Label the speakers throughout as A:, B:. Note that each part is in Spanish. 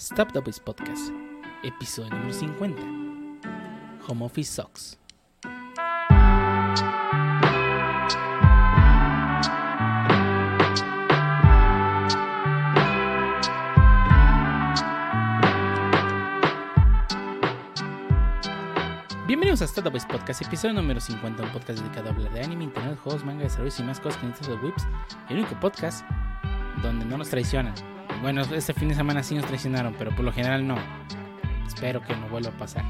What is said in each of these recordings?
A: Stop the Voice Podcast, episodio número 50. Home Office Sucks. Bienvenidos a the Voice Podcast, episodio número 50, un podcast dedicado a hablar de anime, internet, juegos, manga, desarrollos y más cosas que necesitas de Whips. El único podcast donde no nos traicionan. Bueno, este fin de semana sí nos traicionaron, pero por lo general no. Espero que no vuelva a pasar.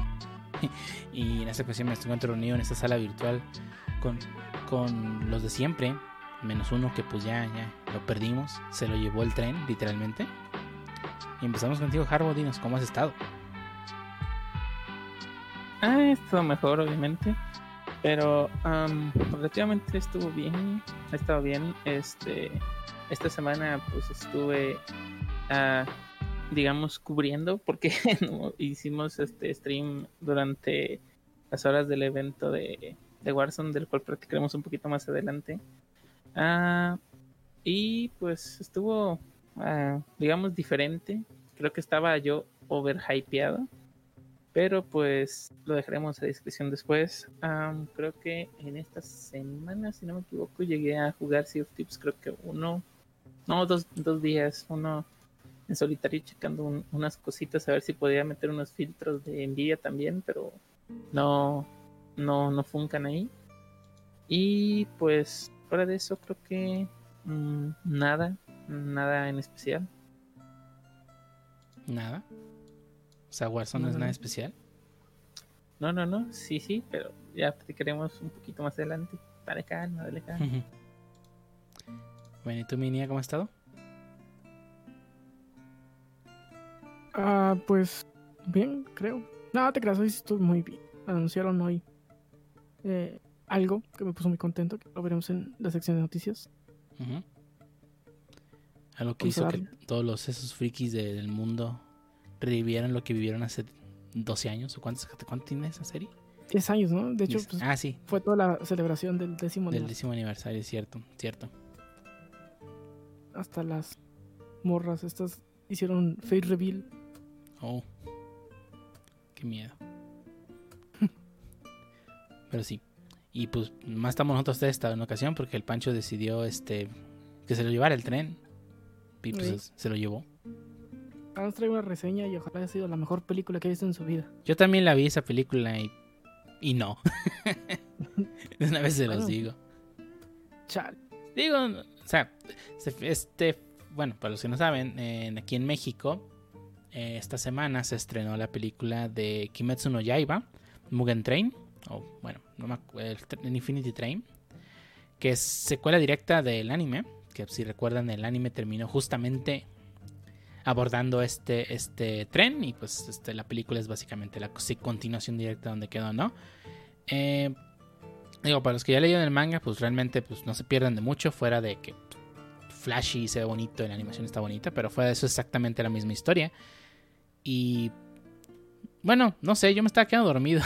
A: y en esta ocasión me encuentro reunido en esta sala virtual con, con los de siempre, menos uno que pues ya, ya lo perdimos, se lo llevó el tren, literalmente. Y empezamos contigo, Harbo, dinos, ¿cómo has estado?
B: Ah, he mejor, obviamente. Pero um, relativamente estuvo bien. Ha estado bien. Este, esta semana pues estuve, uh, digamos, cubriendo porque hicimos este stream durante las horas del evento de, de Warzone, del cual practicaremos un poquito más adelante. Uh, y pues estuvo, uh, digamos, diferente. Creo que estaba yo overhypeado pero pues lo dejaremos a discreción después. Um, creo que en esta semana, si no me equivoco, llegué a jugar Sea of Tips, creo que uno, no, dos, dos días, uno en solitario checando un, unas cositas a ver si podía meter unos filtros de envidia también, pero no, no, no funcan ahí. Y pues fuera de eso creo que mmm, nada, nada en especial.
A: Nada. O sea, Warzone no es nada especial.
B: No, no, no, sí, sí, pero ya platicaremos un poquito más adelante. Dale calma, dale calma.
A: bueno, ¿y tú, Minia, cómo has estado?
C: Ah, pues bien, creo. No, te creas, hoy estuve muy bien. Anunciaron hoy eh, algo que me puso muy contento, que lo veremos en la sección de noticias.
A: Uh -huh. Algo que hizo que todos los esos frikis de, del mundo revivieron lo que vivieron hace 12 años. ¿O cuántos, cuánto tiene esa serie?
C: 10 años, ¿no? De hecho, pues,
A: ah, sí.
C: fue toda la celebración del décimo
A: Del décimo aniversario, cierto, cierto.
C: Hasta las morras estas hicieron Fate Reveal.
A: Oh. Qué miedo. Pero sí. Y pues más estamos nosotros de esta en ocasión porque el Pancho decidió este que se lo llevara el tren. Y pues sí. se lo llevó.
C: Ahora trae una reseña y ojalá haya sido la mejor película que ha visto en su vida.
A: Yo también la vi esa película y, y no. De una vez se los digo.
C: Chal.
A: Digo, o sea, este, bueno, para los que no saben, eh, aquí en México, eh, esta semana se estrenó la película de Kimetsu no Yaiba, Mugen Train, o bueno, no me acuerdo, Infinity Train, que es secuela directa del anime, que si recuerdan el anime terminó justamente abordando este, este tren y pues este, la película es básicamente la continuación directa donde quedó, ¿no? Eh, digo, para los que ya leyeron el manga, pues realmente pues, no se pierdan de mucho, fuera de que flashy se ve bonito, la animación está bonita, pero fuera de eso es exactamente la misma historia. Y bueno, no sé, yo me estaba quedando dormido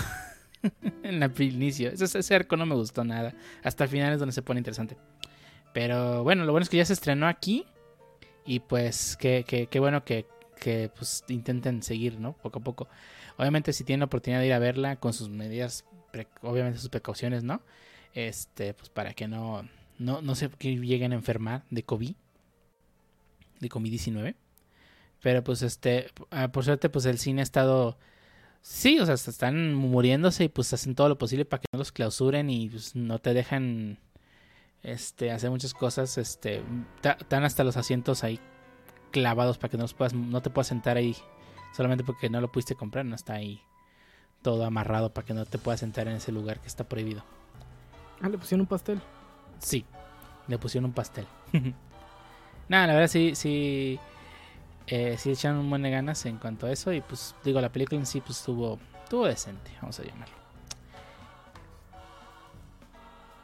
A: en el inicio. Ese, ese arco no me gustó nada. Hasta el final es donde se pone interesante. Pero bueno, lo bueno es que ya se estrenó aquí. Y pues qué, qué, qué bueno que, que pues, intenten seguir, ¿no? Poco a poco. Obviamente si tienen la oportunidad de ir a verla con sus medidas, obviamente sus precauciones, ¿no? Este, pues para que no, no, no se lleguen a enfermar de COVID. De COVID-19. Pero pues este, por suerte pues el cine ha estado... Sí, o sea, están muriéndose y pues hacen todo lo posible para que no los clausuren y pues no te dejan este, hacer muchas cosas, este, están hasta los asientos ahí clavados para que no los puedas, no te puedas sentar ahí solamente porque no lo pudiste comprar, no está ahí todo amarrado para que no te puedas sentar en ese lugar que está prohibido.
C: Ah, le pusieron un pastel.
A: Sí, le pusieron un pastel. Nada, la verdad sí, sí, eh, sí echaron un buen de ganas en cuanto a eso y pues digo, la película en sí pues estuvo, estuvo decente, vamos a llamarlo.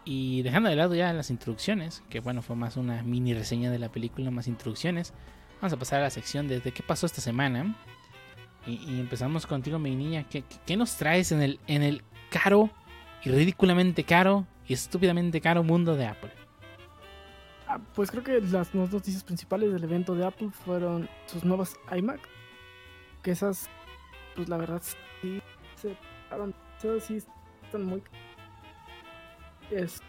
A: Y dejando de lado ya las introducciones, que bueno, fue más una mini reseña de la película, más introducciones, vamos a pasar a la sección de, de qué pasó esta semana. Y, y, empezamos contigo, mi niña. ¿Qué, qué nos traes en el, en el caro y ridículamente caro y estúpidamente caro mundo de Apple?
C: Pues creo que las noticias principales del evento de Apple fueron sus nuevas iMac. que esas, pues la verdad, sí se pasaron. Esas sí están muy. Es,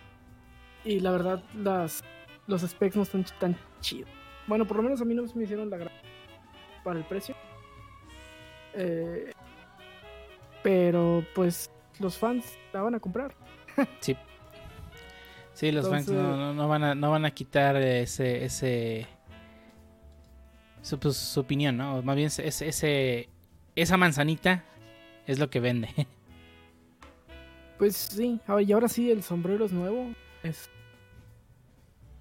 C: y la verdad, las, los specs no están tan chidos. Bueno, por lo menos a mí no me hicieron la gran para el precio. Eh, pero pues los fans la van a comprar.
A: Sí. Sí, los fans no,
C: Entonces-
A: no- no van a, no van a quitar ese, ese su, pues, su opinión, ¿no? Más bien ese, ese, esa manzanita es lo que vende.
C: Pues sí, y ahora sí el sombrero es nuevo. Es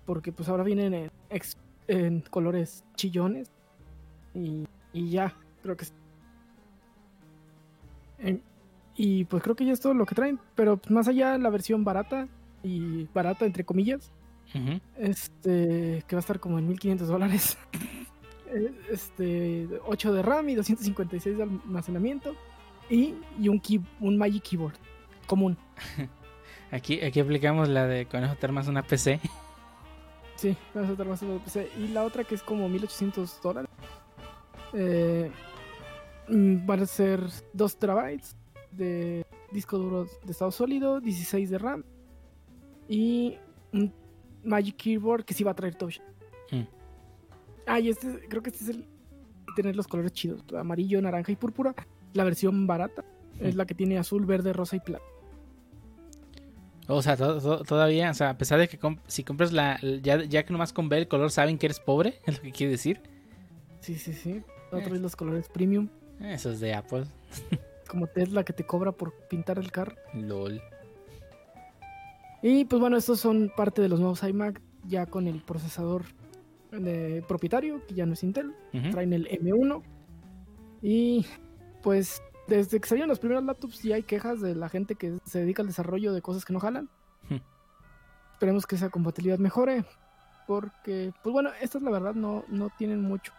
C: porque pues ahora vienen en, colores chillones. Y, y ya, creo que en- y pues creo que ya es todo lo que traen. Pero pues, más allá la versión barata, y barata entre comillas, este que va a estar como en 1500 dólares. Este, 8 de RAM y 256 de almacenamiento. Y, y un, key- un Magic Keyboard común.
A: Aquí, aquí aplicamos la de con eso te armas una PC.
C: Sí, vamos a estar más o menos, pues, Y la otra que es como 1800 dólares. Eh, mm, van a ser 2 terabytes de disco duro de estado sólido, 16 de RAM. Y un Magic Keyboard que sí va a traer touch.
A: Mm.
C: Ah, y este, creo que este es el tener los colores chidos: amarillo, naranja y púrpura. La versión barata es
A: Mm.
C: la que tiene azul, verde, rosa y plata.
A: O sea, to- to- todavía, o sea, a pesar de que comp- si compras la, ya, ya que nomás con ver el color saben que eres pobre, es lo que quiere decir.
C: Sí, sí, sí. Va a
A: Eh.
C: traer los colores premium.
A: Eso es de Apple.
C: Como Tesla que te cobra por pintar el carro.
A: LOL.
C: Y pues bueno, estos son parte de los nuevos iMac ya con el procesador propietario, que ya no es Intel. Traen el M1. Y pues desde que salieron las primeras laptops ya hay quejas de la gente que se dedica al desarrollo de cosas que no jalan. Esperemos que esa compatibilidad mejore. Porque, pues bueno, estas la verdad no, no tienen mucho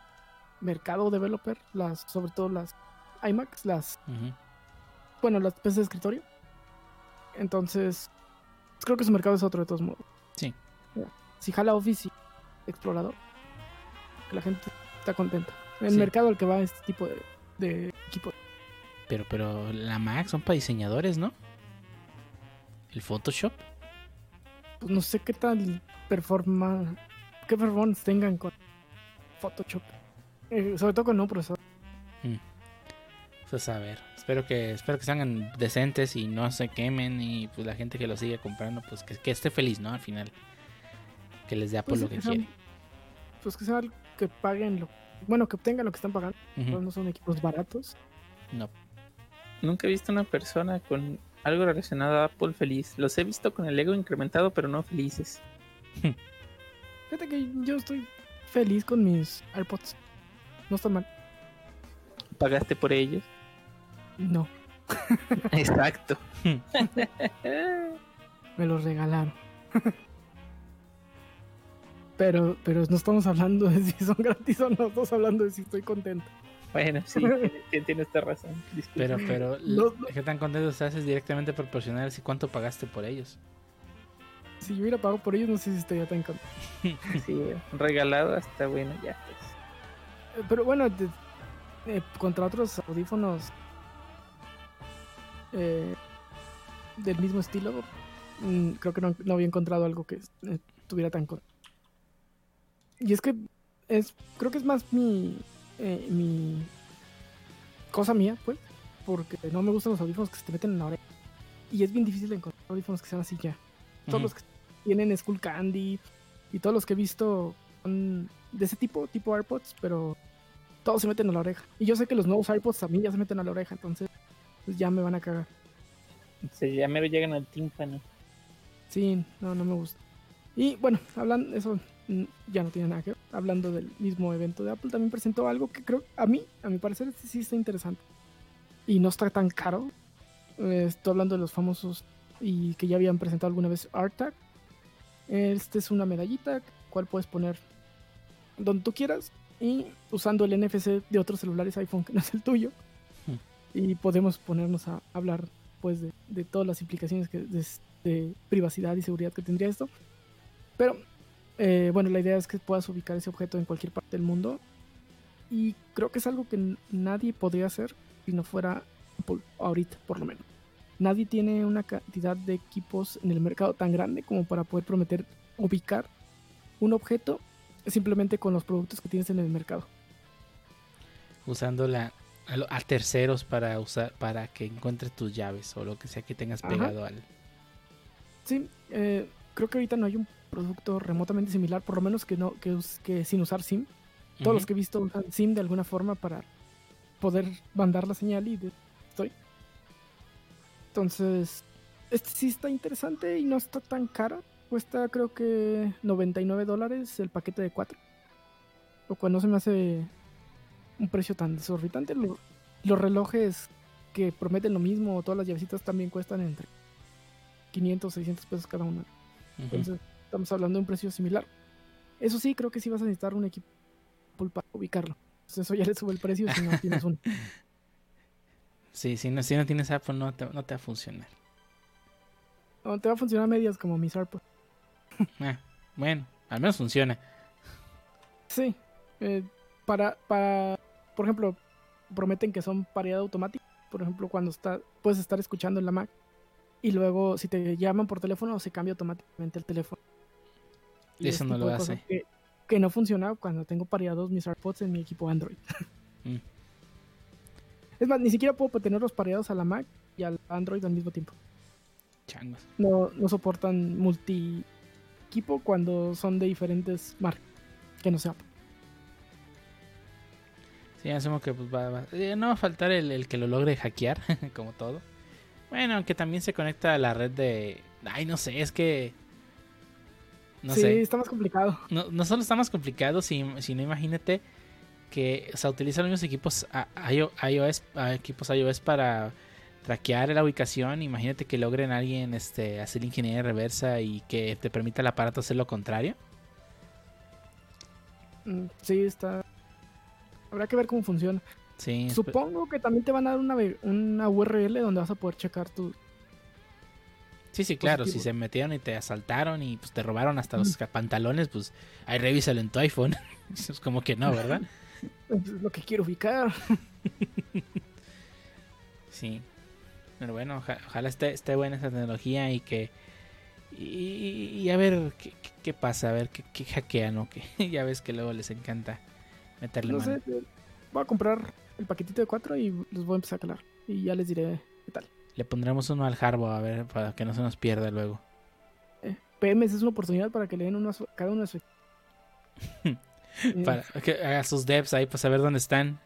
C: mercado developer, las, sobre todo las iMacs, las bueno, las PCs de escritorio. Entonces, creo que su mercado es otro de todos modos.
A: Sí.
C: Si jala Office y Explorador, que la gente está contenta. El
A: Sí.
C: mercado al que va este tipo de, de equipo.
A: Pero, pero la Mac son para diseñadores, ¿no? El Photoshop.
C: Pues no sé qué tal performa, qué performance tengan con Photoshop. Eh, sobre todo con no procesador.
A: Pues a ver, espero que espero que salgan decentes y no se quemen y pues la gente que lo siga comprando pues que, que esté feliz, ¿no? Al final. Que les dé Apple
C: Pues,
A: lo que
C: sean-
A: quiere.
C: Pues que sean que paguen lo, bueno, que obtengan lo que están pagando. Pues no son equipos baratos.
A: No.
B: Nunca he visto una persona con algo relacionado a Apple feliz. Los he visto con el ego incrementado, pero no felices.
C: Fíjate que yo estoy feliz con mis AirPods. No están mal.
B: ¿Pagaste por ellos?
C: No,
B: Exacto.
C: me los regalaron. pero, pero no estamos hablando de si son gratis o no, estamos hablando de si estoy contento.
B: Bueno, sí, tiene- esta razón. Disculpa.
A: Pero, pero,
C: No, no.
A: ¿qué tan contento estás? Es directamente proporcional así cuánto pagaste por ellos.
C: Si yo hubiera pagado por ellos, no sé si estaría tan contento.
B: Sí, regalado hasta bueno, ya pues.
C: Eh, Pero bueno, de- eh, contra otros audífonos eh, del mismo estilo, mm, creo que no, no había encontrado algo que eh, estuviera tan con. Y es que es, creo que es más mi, eh, mi cosa mía, pues, porque no me gustan los audífonos que se te meten en la oreja. Y es bien difícil encontrar audífonos que sean así ya. Todos
A: Ujú.
C: los que tienen Skull Candy y todos los que he visto son de ese tipo, tipo AirPods, pero todos se meten a la oreja. Y yo sé que los nuevos AirPods también ya se meten a la oreja, entonces pues ya me van a cagar.
B: Se ya mero llegan al tímpano.
C: Sí, no, no me gusta. Y bueno, hablando, eso ya no tiene nada que ver. Hablando del mismo evento de Apple, también presentó algo que creo, a mí, a mi parecer, este sí está interesante. Y no está tan caro. Eh, estoy hablando de los famosos y que ya habían presentado alguna vez AirTag. Este es una medallita, cual puedes poner donde tú quieras y usando el NFC de otros celulares iPhone que no es el tuyo. Y podemos ponernos a hablar pues de, todas las implicaciones que, de, privacidad y seguridad que tendría esto. Pero eh, bueno, la idea es que puedas ubicar ese objeto en cualquier parte del mundo Y creo que es algo que nadie podría hacer si no fuera Apple, ahorita por lo menos. Nadie tiene una cantidad de equipos en el mercado tan grande como para poder prometer ubicar un objeto simplemente con los productos que tienes en el mercado.
A: Usando la, a, terceros para usar para que encuentres tus llaves o lo que sea que tengas
C: Ajá.
A: pegado al.
C: Sí, eh, creo que ahorita no hay un producto remotamente similar, por lo menos que no que, sin usar SIM. Todos los que he visto usan SIM de alguna forma para poder mandar la señal y de- estoy. Entonces, este sí está interesante y no está tan caro. Cuesta creo que 99 dólares el paquete de 4. Lo cual no se me hace un precio tan desorbitante. Lo- los relojes que prometen lo mismo, todas las llavecitas también cuestan entre 500, 600 pesos cada una. Entonces, estamos hablando de un precio similar. Eso sí, creo que sí vas a necesitar un equipo para ubicarlo. Entonces, eso ya le sube el precio si no tienes uno.
A: Sí, si no, si no tienes Apple no te, no te va a funcionar.
C: No, te va a funcionar a medias como mis AirPods.
A: Ah, bueno, al menos funciona.
C: Sí. eh, para, para, por ejemplo, prometen que son paridad automática. Por ejemplo, cuando está, puedes estar escuchando en la Mac y luego si te llaman por teléfono se cambia automáticamente el teléfono. Y
A: Eso no lo hace.
C: Que, que no funciona cuando tengo pareados mis AirPods en mi equipo Android.
A: Mm.
C: Es más, ni siquiera puedo tenerlos pareados a la Mac y al Android al mismo tiempo.
A: Changos.
C: No, no soportan multi equipo cuando son de diferentes marcas. Que no sea Apple.
A: Sí, asumo que pues va, va- eh, no va a faltar el, el que lo logre hackear, como todo. Bueno, aunque también se conecta a la red de... Ay, no sé, es que... No
C: sí,
A: sé.
C: está más complicado.
A: No, no solo está más complicado, si- sino imagínate que o sea, utilizan los mismos equipos a- iOS, a equipos iOS para traquear la ubicación. Imagínate que logren alguien este, hacer ingeniería reversa y que te permita el aparato hacer lo contrario.
C: Mm, Sí, está. Habrá que ver cómo funciona.
A: Sí,
C: Supongo que también te van a dar una, una URL donde vas a poder checar tu.
A: sí, sí, claro. Si se metieron y te asaltaron y pues, te robaron hasta los ca- pantalones, pues ahí revísalo en tu iPhone. es como que no, ¿verdad?
C: Es lo que quiero ubicar.
A: Sí. Pero bueno, oja- ojalá esté, esté buena esa tecnología y que. Y, y a ver qué, qué- qué pasa, a ver qué, qué hackean o qué. ya ves que luego les encanta meterle
C: No
A: mano.
C: sé. Voy a comprar el paquetito de cuatro y los voy a empezar a calar. Y ya les diré qué tal.
A: Le pondremos uno al Harbo a ver para que no se nos pierda luego.
C: Eh, PMs es una oportunidad para que le den uno a su- cada uno de su. Eh,
A: Para que haga sus devs ahí para saber dónde están.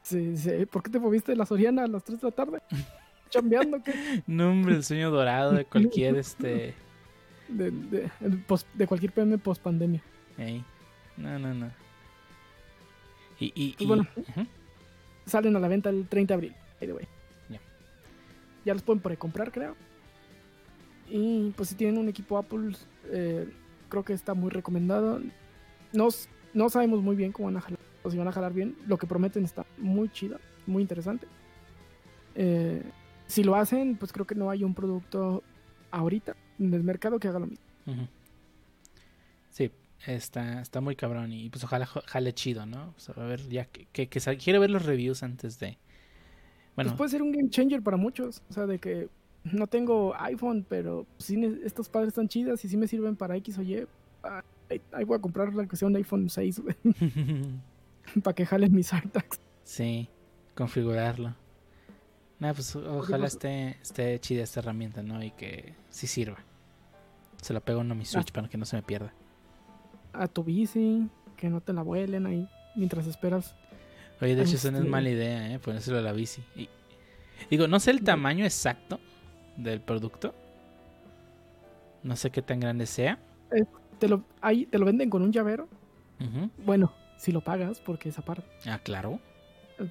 C: sí, sí, ¿Por qué te moviste de la Soriana a las 3 de la tarde? ¿Chambeando qué?
A: No, hombre, el sueño dorado de cualquier este.
C: De, de, de cualquier PM post pandemia.
A: ey. No, no, no. Y, y, y-
C: bueno. Salen a la venta el 30 de abril. by the way.
A: Ya.
C: Ya los pueden precomprar, creo. Y pues si tienen un equipo Apple, eh, creo que está muy recomendado. No, no sabemos muy bien cómo van a jalar, o si van a jalar bien. Lo que prometen está muy chido, muy interesante. Eh, si lo hacen, pues creo que no hay un producto ahorita en el mercado que haga lo mismo.
A: Sí, está, está muy cabrón y pues ojalá jale chido, ¿no? O sea, a ver, ya que, que, que sal- quiero ver los reviews antes de... Bueno,
C: Pues puede ser un game changer para muchos. O sea, de que no tengo iPhone, pero sí estos padres están chidas y sí me sirven para X o Y. ah, Ahí, ahí voy a comprar la que sea un iPhone 6, güey, para que jalen mis AirTags.
A: sí, configurarlo. Nada, pues ojalá
C: pues-
A: esté, esté chida esta herramienta, ¿no? Y que sí sirva. Se la pego uno a mi Switch para que no se me pierda.
C: A tu bici, que no te la vuelen ahí mientras esperas.
A: Oye, de hecho, eso no es
C: Este-
A: mala idea, ¿eh? Ponérselo a la bici. Y, digo, no sé el tamaño exacto del producto. No sé qué tan grande sea.
C: Te lo, ahí, te lo venden con un llavero. Bueno, si lo pagas, porque es aparte.
A: Ah, claro.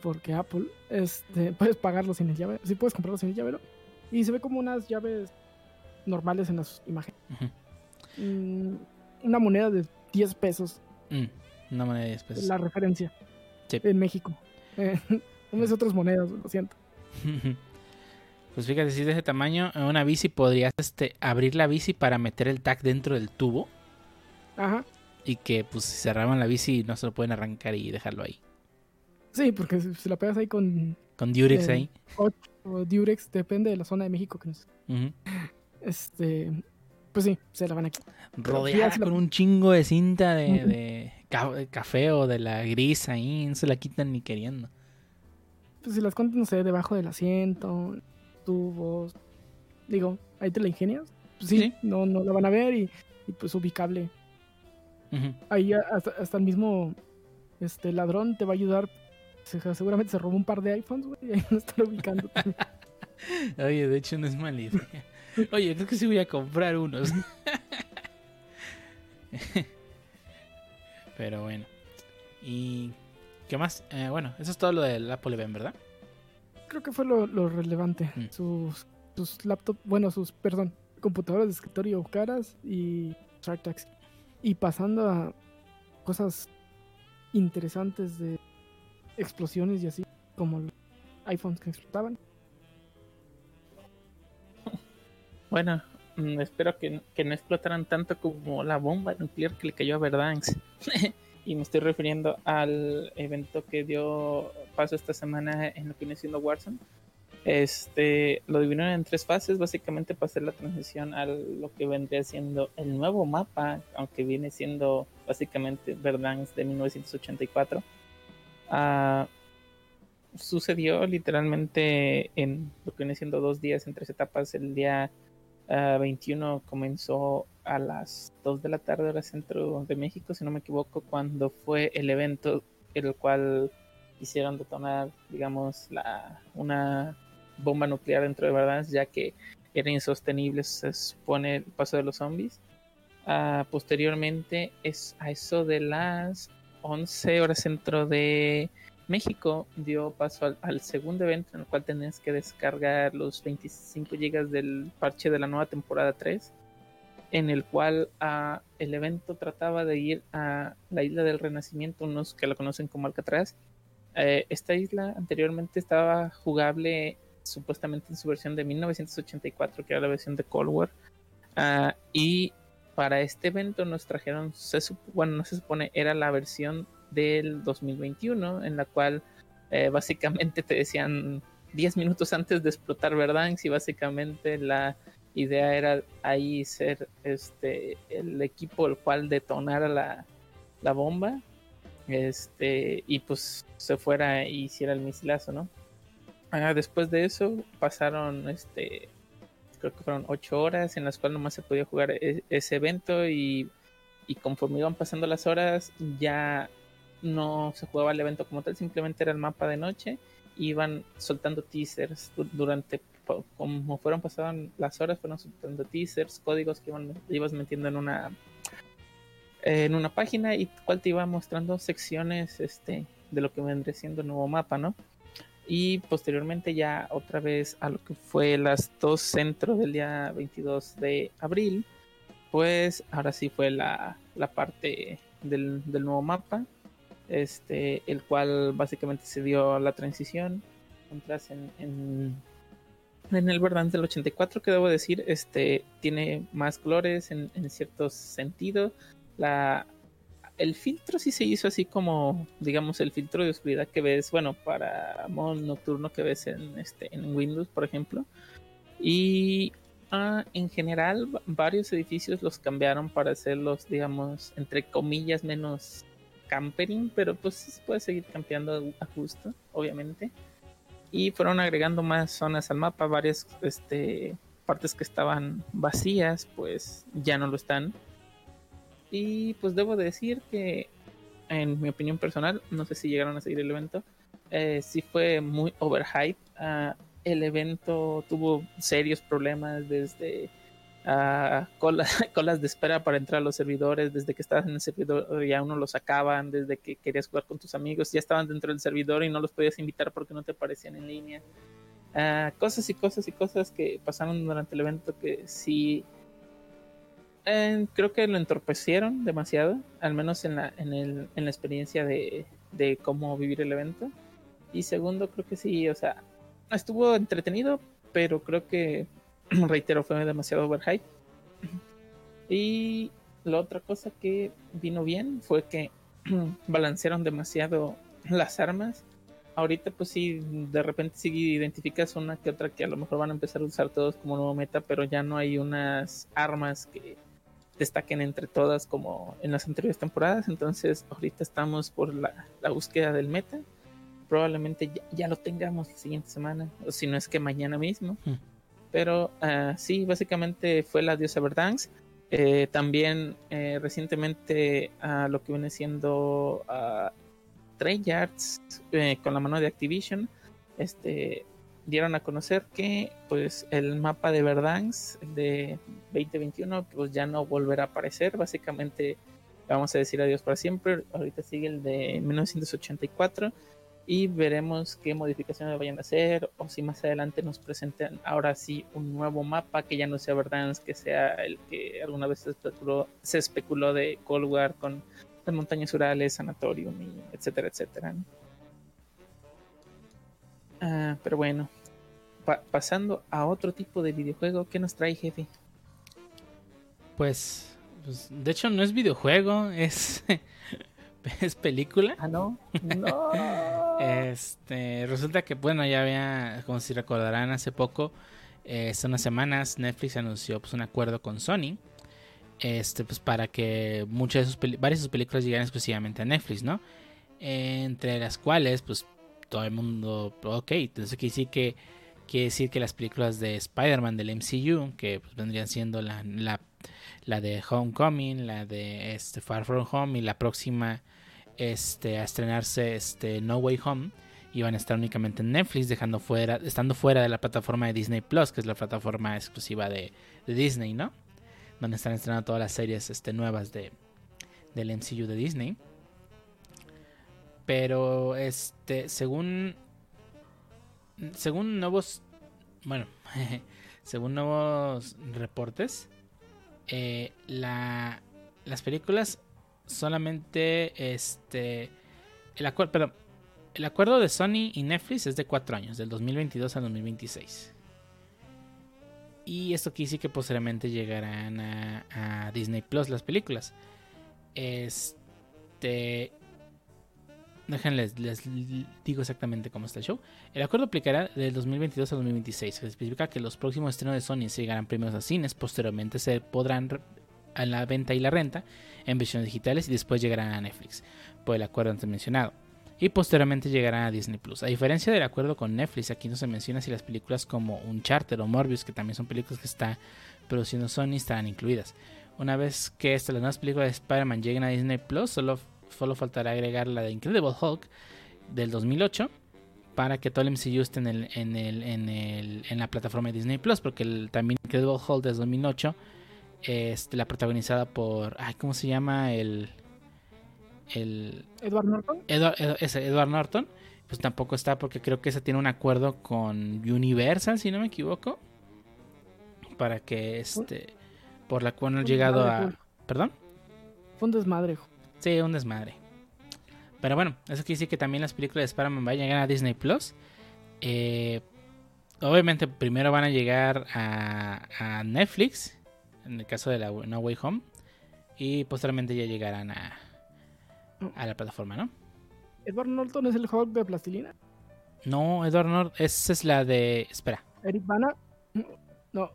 C: Porque Apple, este, puedes pagarlo sin el llavero. Sí, puedes comprarlo sin el llavero. Y se ve como unas llaves normales en las imágenes. Mm, una moneda de 10 pesos,
A: Mm, una moneda de 10 pesos.
C: la referencia.
A: Sí.
C: En México. Eh, no es otras monedas, lo siento.
A: Pues fíjate, si es de ese tamaño, en una bici podrías este, abrir la bici para meter el tag dentro del tubo
C: Ajá.
A: y que pues si cerraban la bici no se lo pueden arrancar y dejarlo ahí.
C: Sí, porque si la pegas ahí con
A: Con Durex
C: Eh,
A: ahí.
C: o Durex, depende de la zona de México que nos.
A: Ujú.
C: Este. Pues sí, se la van a quitar.
A: Rodeada
C: la-
A: con un chingo de cinta de,
C: Ujú.
A: de ca- de café o de la gris ahí. No se la quitan ni queriendo.
C: Pues si las cuentas, no sé, debajo del asiento, tubos. Digo, ahí te la ingenias. Pues sí,
A: Sí.
C: No, no la van a ver y, y, pues ubicable. Ahí hasta, hasta el mismo este ladrón te va a ayudar. Se- seguramente se robó un par de iPhones, güey, y ahí lo están ubicando.
A: Oye, de hecho no es mala idea. Oye, creo que sí voy a comprar unos. Pero bueno. ¿Y qué más? Eh, bueno, eso es todo lo del Apple Event, ¿verdad?
C: Creo que fue lo, lo relevante.
A: Mm.
C: Sus, sus laptops, bueno, sus, perdón, computadoras de escritorio caras y Shark. Y pasando a cosas interesantes de explosiones y así, como los iPhones que explotaban.
B: Bueno, mm, espero que, que no explotaran tanto como la bomba nuclear que le cayó a Verdansk. y me estoy refiriendo al evento que dio paso esta semana en lo que viene siendo Warzone. Este, lo dividieron en tres fases, básicamente para hacer la transición a lo que vendría siendo el nuevo mapa, aunque viene siendo básicamente Verdansk de 1984. Ah, sucedió literalmente en lo que viene siendo dos días en tres etapas. El día ah, 21 comenzó a las 2 de la tarde hora centro de México, si no me equivoco, cuando fue el evento en el cual hicieron detonar, digamos, la, una bomba nuclear dentro de Verdansk, ya que era insostenible, se supone, el paso de los zombies. Ah, posteriormente, es a eso de las 11 horas centro de México, dio paso al, segundo evento en el cual tenías que descargar los 25 GB del parche de la nueva temporada 3, en el cual ah, el evento trataba de ir a la isla del Renacimiento, unos que la conocen como Alcatraz. Eh, esta isla anteriormente estaba jugable supuestamente en su versión de 1984, que era la versión de Cold War. Ah, y para este evento nos trajeron, se bueno, no se supone, era la versión del 2021, en la cual eh, básicamente te decían 10 minutos antes de explotar Verdansk y básicamente la idea era ahí ser este el equipo el cual detonara la, la bomba este y pues se fuera y hiciera el misilazo, ¿no? Ah, después de eso pasaron este creo que fueron ocho horas en las cuales nomás se podía jugar e- ese evento y, y conforme iban pasando las horas ya no se jugaba el evento como tal, simplemente era el mapa de noche, iban soltando teasers du- durante como fueron pasaban las horas, fueron soltando teasers, códigos que iban, ibas metiendo en una en una página y cual te iba mostrando secciones este de lo que vendría siendo el nuevo mapa, ¿no? Y posteriormente ya otra vez a lo que fue las dos centros del día 22 de abril, pues ahora sí fue la, la parte del, del nuevo mapa, este, el cual básicamente se dio la transición. Entras en, el Verdansk del 84, que debo decir, este, tiene más colores en, en ciertos sentidos. La, el filtro sí se hizo así como, digamos, el filtro de oscuridad que ves, bueno, para modo nocturno que ves en, este, en Windows, por ejemplo. Y ah, en general, va- varios edificios los cambiaron para hacerlos, digamos, entre comillas, menos campering, pero pues sí se puede seguir campeando a gusto, obviamente. Y fueron agregando más zonas al mapa, varias este, partes que estaban vacías, pues ya no lo están. Y pues debo decir que, en mi opinión personal, no sé si llegaron a seguir el evento, eh, sí fue muy overhype. Ah, el evento tuvo serios problemas desde ah, cola- colas de espera para entrar a los servidores, desde que estabas en el servidor y aún no lo sacaban, desde que querías jugar con tus amigos, ya estaban dentro del servidor y no los podías invitar porque no te aparecían en línea. Ah, cosas y cosas y cosas que pasaron durante el evento que sí eh, creo que lo entorpecieron demasiado, al menos en la, en el, en la experiencia de, de cómo vivir el evento. Y segundo, creo que sí, o sea, estuvo entretenido, pero creo que, reitero, fue demasiado overhype. Y la otra cosa que vino bien fue que balancearon demasiado las armas. ahorita pues sí, de repente sí identificas una que otra que a lo mejor van a empezar a usar todos como nuevo meta, pero ya no hay unas armas que destaquen entre todas como en las anteriores temporadas. Entonces ahorita estamos por la, búsqueda del meta. Probablemente ya, lo tengamos la siguiente semana, o si no es que mañana mismo. Hmm. Pero uh, sí, básicamente fue la diosa Verdansk. Eh, también eh, recientemente a lo que viene siendo uh, Treyarch eh, con la mano de Activision este, dieron a conocer que pues el mapa de Verdansk de 2021 pues ya no volverá a aparecer. Básicamente vamos a decir adiós para siempre. Ahorita sigue el de 1984 y veremos qué modificaciones vayan a hacer o si más adelante nos presentan ahora sí un nuevo mapa que ya no sea Verdansk, que sea el que alguna vez se especuló, se especuló de Cold War con las montañas Urales, Sanatorium, y etcétera, etcétera. Ah, pero bueno, pasando a otro tipo de videojuego, ¿qué nos trae jefe?
A: Pues, pues de hecho no es videojuego, es es película.
B: Ah, no. No.
A: Este, resulta que, bueno, ya había, como si recordarán, hace poco, hace unas semanas, Netflix anunció pues, un acuerdo con Sony. Este, pues para que muchas de sus varias de sus películas llegaran exclusivamente a Netflix, ¿no? entre las cuales, pues, todo el mundo, ok, entonces quiere decir que, quiere decir que las películas de Spider-Man del MCU, que pues, vendrían siendo la, la, la, de Homecoming, la de este, Far From Home y la próxima este, a estrenarse este, No Way Home iban a estar únicamente en Netflix, dejando fuera, estando fuera de la plataforma de Disney Plus, que es la plataforma exclusiva de, Disney, ¿no? Donde están estrenando todas las series este, nuevas de, del MCU de Disney. Pero este, según según nuevos bueno, según nuevos reportes, eh, la, las películas solamente este el acuerdo, el acuerdo de Sony y Netflix es de cuatro años, del 2022 al 2026. Y esto quiere decir que posteriormente llegarán a, Disney Plus las películas. Este. Déjenles, les digo exactamente cómo está el show. El acuerdo aplicará del 2022 al 2026. Se especifica que los próximos estrenos de Sony se llegarán primero a cines, posteriormente se podrán a la venta y la renta en versiones digitales y después llegarán a Netflix por el acuerdo antes mencionado. Y posteriormente llegarán a Disney Plus. A diferencia del acuerdo con Netflix, aquí no se menciona si las películas como Uncharted o Morbius, que también son películas que está produciendo Sony, estarán incluidas. Una vez que estas las nuevas películas de Spider-Man lleguen a Disney Plus, solo, solo faltará agregar la de Incredible Hulk del 2008 para que todo el MCU esté en, el, en, el, en, el, en la plataforma de Disney Plus, porque también Incredible Hulk del 2008 este, la protagonizada por. Ay, ¿Cómo se llama? El. el
C: Edward Norton.
A: ese, Edward Norton. Pues tampoco está porque creo que ese tiene un acuerdo con Universal, si no me equivoco. Para que este. Por la cual no han llegado a. ¿Perdón?
C: Fue un desmadre.
A: Sí, un desmadre. Pero bueno, eso quiere decir que también las películas de Spider-Man van a llegar a Disney Plus. Eh, obviamente primero van a llegar a, a Netflix en el caso de la No Way Home. Y posteriormente ya llegarán a, a la plataforma, ¿no?
C: ¿Edward Norton es el Hulk de plastilina?
A: No, Edward Norton, esa es la de. Espera.
C: Eric Bana. No.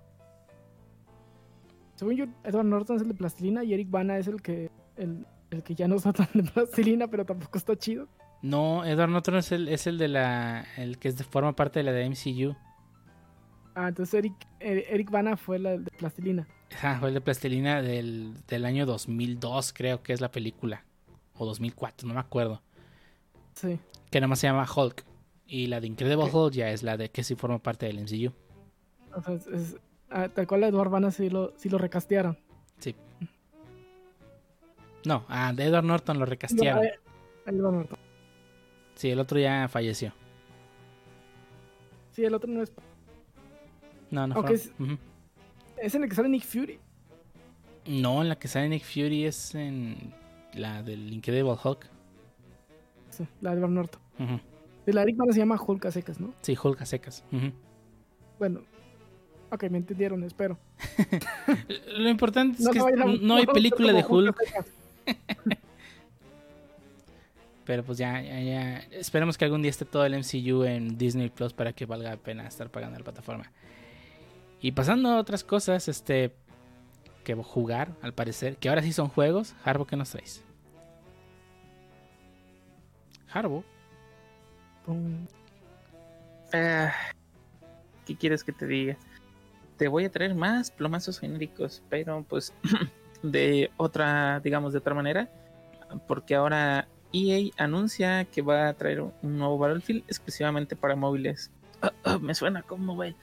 C: Según yo, Edward Norton es el de plastilina y Eric Bana es el que. El, el que ya no está tan de plastilina, pero tampoco está chido.
A: No, Edward Norton es el, es el de la. el que forma parte de la de MCU.
C: Ah, entonces Eric, Eric Bana fue la de plastilina.
A: Ah, fue el de plastilina del, del año 2002, creo que es la película. O 2004, no me acuerdo.
C: Sí.
A: Que nada más se llama Hulk. Y la de Incredible Hulk ya es la de que sí forma parte del MCU.
C: O sea, es, ah, tal cual Edward Bana sí lo, sí lo recastearon.
A: Sí. No, ah, de Edward Norton lo recastearon.
C: Edward Norton.
A: Sí, el otro ya falleció.
C: Sí, el otro no es.
A: No, no.
C: Okay, ¿Es en la que sale Nick Fury?
A: No, en la que sale Nick Fury es en la del Incredible Hulk.
C: Sí, la de Edward Norton. De la Eric se llama Hulk a secas, ¿no?
A: Sí, Hulk a secas.
C: Bueno, ok, me entendieron, espero.
A: Lo importante es que no, hay película de Hulk. Pero pues ya, ya, ya, esperemos que algún día esté todo el MCU en Disney Plus para que valga la pena estar pagando la plataforma. Y pasando a otras cosas, este, que jugar, al parecer, que ahora sí son juegos, Harbo, ¿qué nos traes? Harbo.
B: Ah, ¿Qué quieres que te diga? Te voy a traer más plomazos genéricos, pero pues de otra, digamos, de otra manera, porque ahora EA anuncia que va a traer un nuevo Battlefield exclusivamente para móviles. me suena como mobile.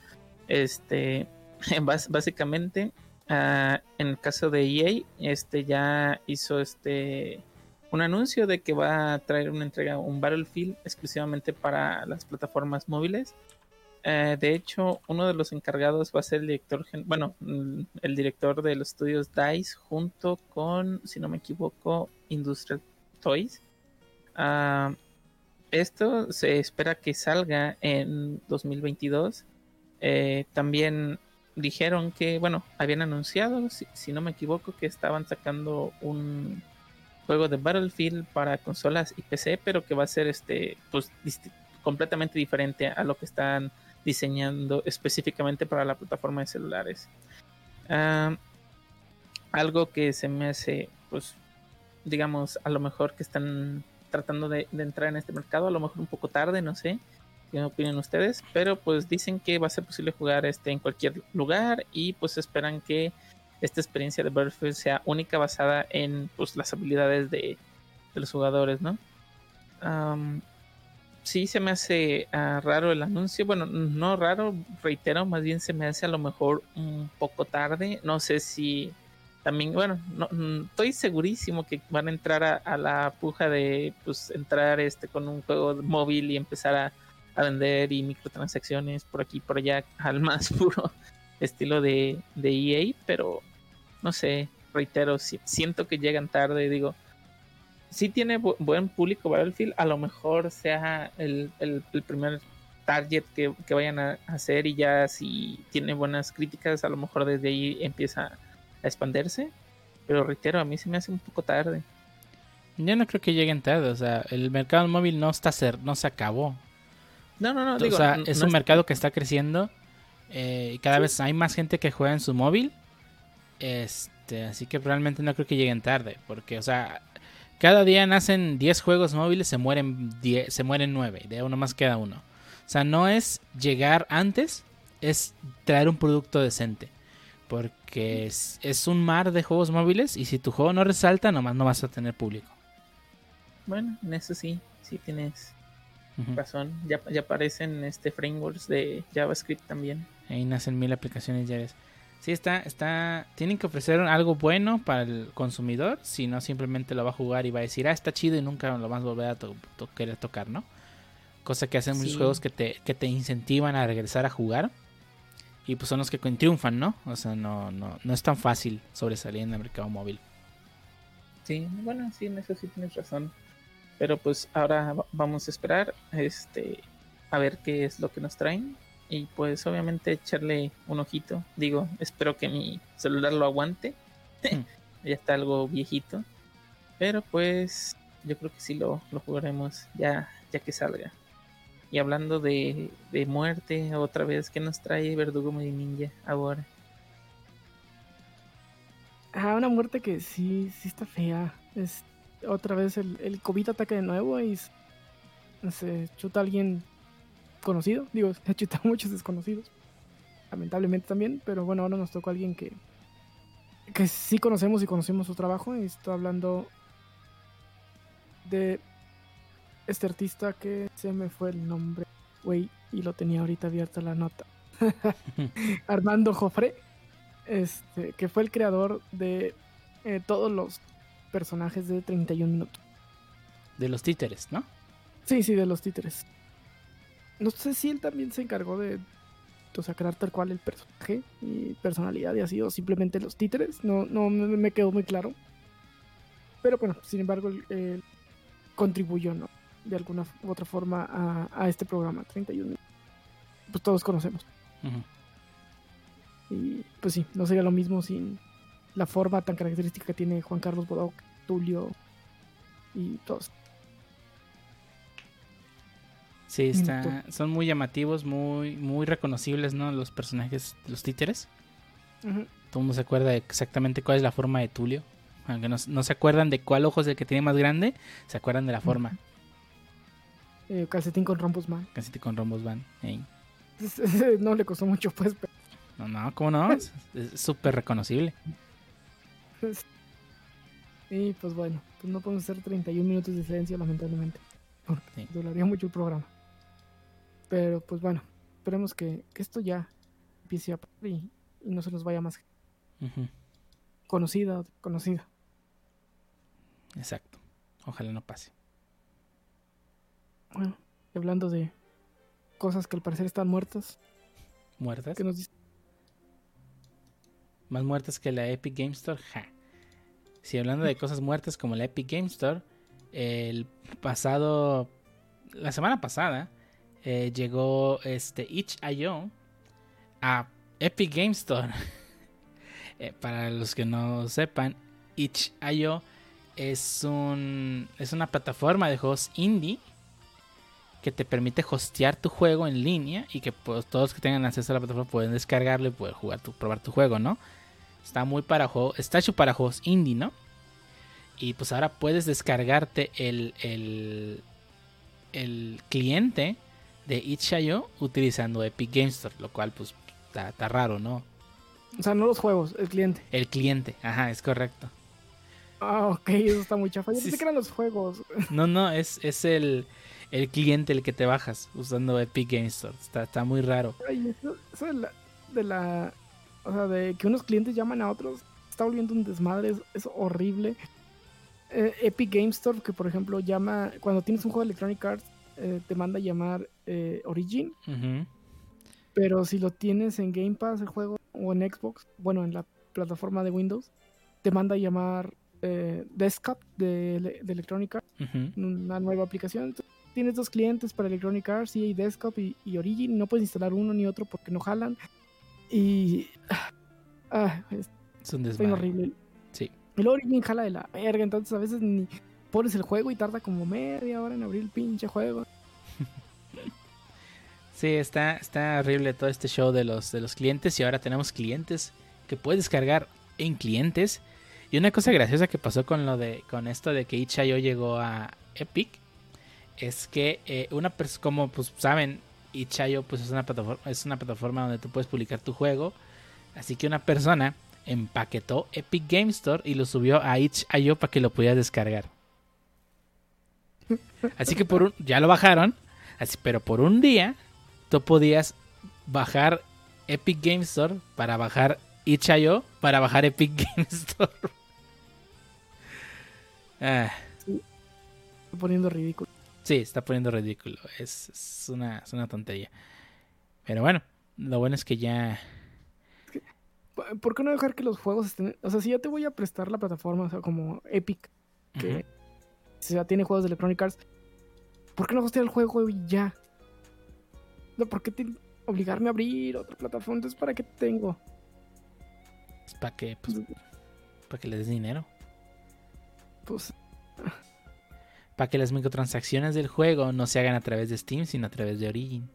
B: Este, básicamente, ah, en el caso de EA, este ya hizo este un anuncio de que va a traer una entrega, un Battlefield exclusivamente para las plataformas móviles. Eh, de hecho, uno de los encargados va a ser el director, bueno, mm, el director de los estudios DICE junto con, si no me equivoco, Industrial Toys. Ah, esto se espera que salga en 2022. Eh, también dijeron que, bueno, habían anunciado, si, no me equivoco, que estaban sacando un juego de Battlefield para consolas y PC, pero que va a ser este, pues, completamente diferente a lo que están diseñando específicamente para la plataforma de celulares. Algo que se me hace, pues, digamos, a lo mejor que están tratando de, entrar en este mercado, a lo mejor un poco tarde, no sé qué opinan ustedes, pero pues dicen que va a ser posible jugar este en cualquier lugar y pues esperan que esta experiencia de Battlefield sea única basada en pues, las habilidades de, los jugadores, ¿no? sí se me hace ah, raro el anuncio, bueno, no raro, reitero, más bien se me hace a lo mejor un poco tarde, no sé si también, bueno, no, estoy segurísimo que van a entrar a, la puja de pues entrar este con un juego móvil y empezar a, a vender y microtransacciones por aquí por allá al más puro estilo de, de EA, pero no sé, reitero, siento que llegan tarde, digo, si tiene buen público Battlefield, a lo mejor sea el, primer target que, vayan a hacer y ya si tiene buenas críticas, a lo mejor desde ahí empieza a expandirse, pero reitero, a mí se me hace un poco tarde.
A: Yo no creo que lleguen tarde, o sea, el mercado móvil no está ser, no se acabó.
B: No, no, no,
A: digo, o sea, es un mercado que está creciendo eh, y cada vez hay más gente que juega en su móvil este, así que probablemente no creo que lleguen tarde, porque, o sea, cada día nacen 10 juegos móviles, se mueren 10, se mueren 9, de uno más queda uno. O sea, no es llegar antes, es traer un producto decente. Porque es, un mar de juegos móviles y si tu juego no resalta, nomás no vas a tener público.
B: Bueno, en eso sí, sí tienes razón. Ya, ya aparecen este frameworks de JavaScript también.
A: Ahí nacen mil aplicaciones ya ves. Sí, está, está. Tienen que ofrecer algo bueno para el consumidor, si no simplemente lo va a jugar y va a decir, ah, está chido y nunca lo vas a volver a querer tocar, ¿no? Cosa que hacen muchos juegos que te, que te incentivan a regresar a jugar. Y pues son los que triunfan, ¿no? O sea, no, no, no es tan fácil sobresalir en el mercado móvil.
B: Sí, bueno, sí, en eso sí tienes razón. Pero pues ahora vamos a esperar este a ver qué es lo que nos traen y pues obviamente echarle un ojito. Digo, espero que mi celular lo aguante. Hmm. ya está algo viejito. Pero pues yo creo que sí lo, lo jugaremos ya, ya que salga. Y hablando de, de muerte, otra vez, ¿qué nos trae Verdugo Muy Ninja ahora?
C: Ah, una muerte que sí, sí está fea. Es otra vez el, el COVID ataca de nuevo y se chuta a alguien conocido. Digo, he chutado muchos desconocidos. Lamentablemente también. Pero bueno, ahora nos tocó alguien que, que sí conocemos y conocemos su trabajo. Y estoy hablando de este artista que se me fue el nombre, güey, y lo tenía ahorita abierta la nota. Armando Jofre, este, que fue el creador de eh, todos los personajes de 31 minutos.
A: De los títeres, ¿no?
C: Sí, sí, de los títeres no sé si él también se encargó de o sea, crear tal cual el personaje y personalidad y así, o simplemente los títeres, no, no me, quedó muy claro. Pero bueno, sin embargo, él, contribuyó, ¿no? De alguna u otra forma a, este programa, 31. Pues todos conocemos. Y pues sí, no sería lo mismo sin la forma tan característica que tiene Juan Carlos Bodoc, Tulio y todos.
A: Sí, está, son muy llamativos, muy, muy reconocibles, ¿no? Los personajes, los títeres. Todo el mundo se acuerda exactamente cuál es la forma de Tulio. Aunque no, se acuerdan de cuál ojo es el que tiene más grande, se acuerdan de la forma.
C: Eh, calcetín con rombos van.
A: Calcetín con rombos van.
C: no le costó mucho, pues.
A: No, no, ¿cómo no? es súper reconocible.
C: Y pues bueno, pues no podemos hacer 31 minutos de silencio, lamentablemente. Porque duraría mucho el programa. Pero pues bueno, esperemos que, esto ya empiece a pasar y, no se nos vaya más. Conocida, conocida.
A: Exacto. Ojalá no pase.
C: Bueno, hablando de cosas que al parecer están muertas.
A: ¿Muertas?
C: ¿Qué nos dice?
A: Más muertas que la Epic Game Store. Ja. Si hablando de cosas muertas como la Epic Game Store, el pasado. La semana pasada eh, llegó este itch.io a Epic Game Store. Eh, para los que no sepan, itch.io es, un, es una plataforma de juegos indie que te permite hostear tu juego en línea y que pues, todos que tengan acceso a la plataforma pueden descargarlo y poder jugar tu, probar tu juego, ¿no? Está muy para juego, está hecho para juegos indie, ¿no? Y pues ahora puedes descargarte el, el, el cliente de itch.io utilizando Epic Games Store, lo cual pues está, raro, ¿no?
C: O sea, no los juegos, el cliente.
A: El cliente, ajá, es correcto.
C: Ah, ok, eso está muy chafa. Yo pensé que eran los juegos.
A: No, no, es, es el, el cliente el que te bajas usando Epic Games Store. Está, está muy raro.
C: Ay, eso, de, la, O sea, de que unos clientes llaman a otros, está volviendo un desmadre, es, horrible. Eh, Epic Games Store, que por ejemplo llama, cuando tienes un juego de Electronic Arts, eh, te manda a llamar eh, Origin. Pero si lo tienes en Game Pass, el juego, o en Xbox, bueno, en la plataforma de Windows, te manda a llamar Desktop de, Electronic Arts, una nueva aplicación tienes dos clientes para Electronic Arts, EA Desktop y, Origin, no puedes instalar uno ni otro porque no jalan. Y. Ah, es, es un horrible.
A: Sí.
C: El Origin jala de la verga, entonces a veces ni pones el juego y tarda como media hora en abrir el pinche juego.
A: Sí, está, está horrible todo este show de los, de los clientes y ahora tenemos clientes que puedes descargar en clientes. Y una cosa graciosa que pasó con lo de con esto de que Itch.io llegó a Epic es que eh, una persona, como pues saben, Itch.io pues es una plataforma, es una plataforma donde tú puedes publicar tu juego. Así que una persona empaquetó Epic Game Store y lo subió a Itch.io para que lo pudieras descargar. Así que por un, ya lo bajaron, así, pero por un día tú podías bajar Epic Game Store para bajar Itch.io para bajar Epic Game Store.
C: ah. poniendo ridículo.
A: Sí, está poniendo ridículo. Es, una, es una tontería. Pero bueno, lo bueno es que ya.
C: ¿Por qué no dejar que los juegos estén.? O sea, si ya te voy a prestar la plataforma, o sea, como Epic, que ya tiene juegos de Electronic Arts, ¿por qué no hostear el juego y ya? No, ¿por qué obligarme a abrir otra plataforma? Entonces, ¿para qué tengo?
A: Es para que, pues, para que le des dinero.
C: Pues
A: para que las microtransacciones del juego no se hagan a través de Steam, sino a través de Origin.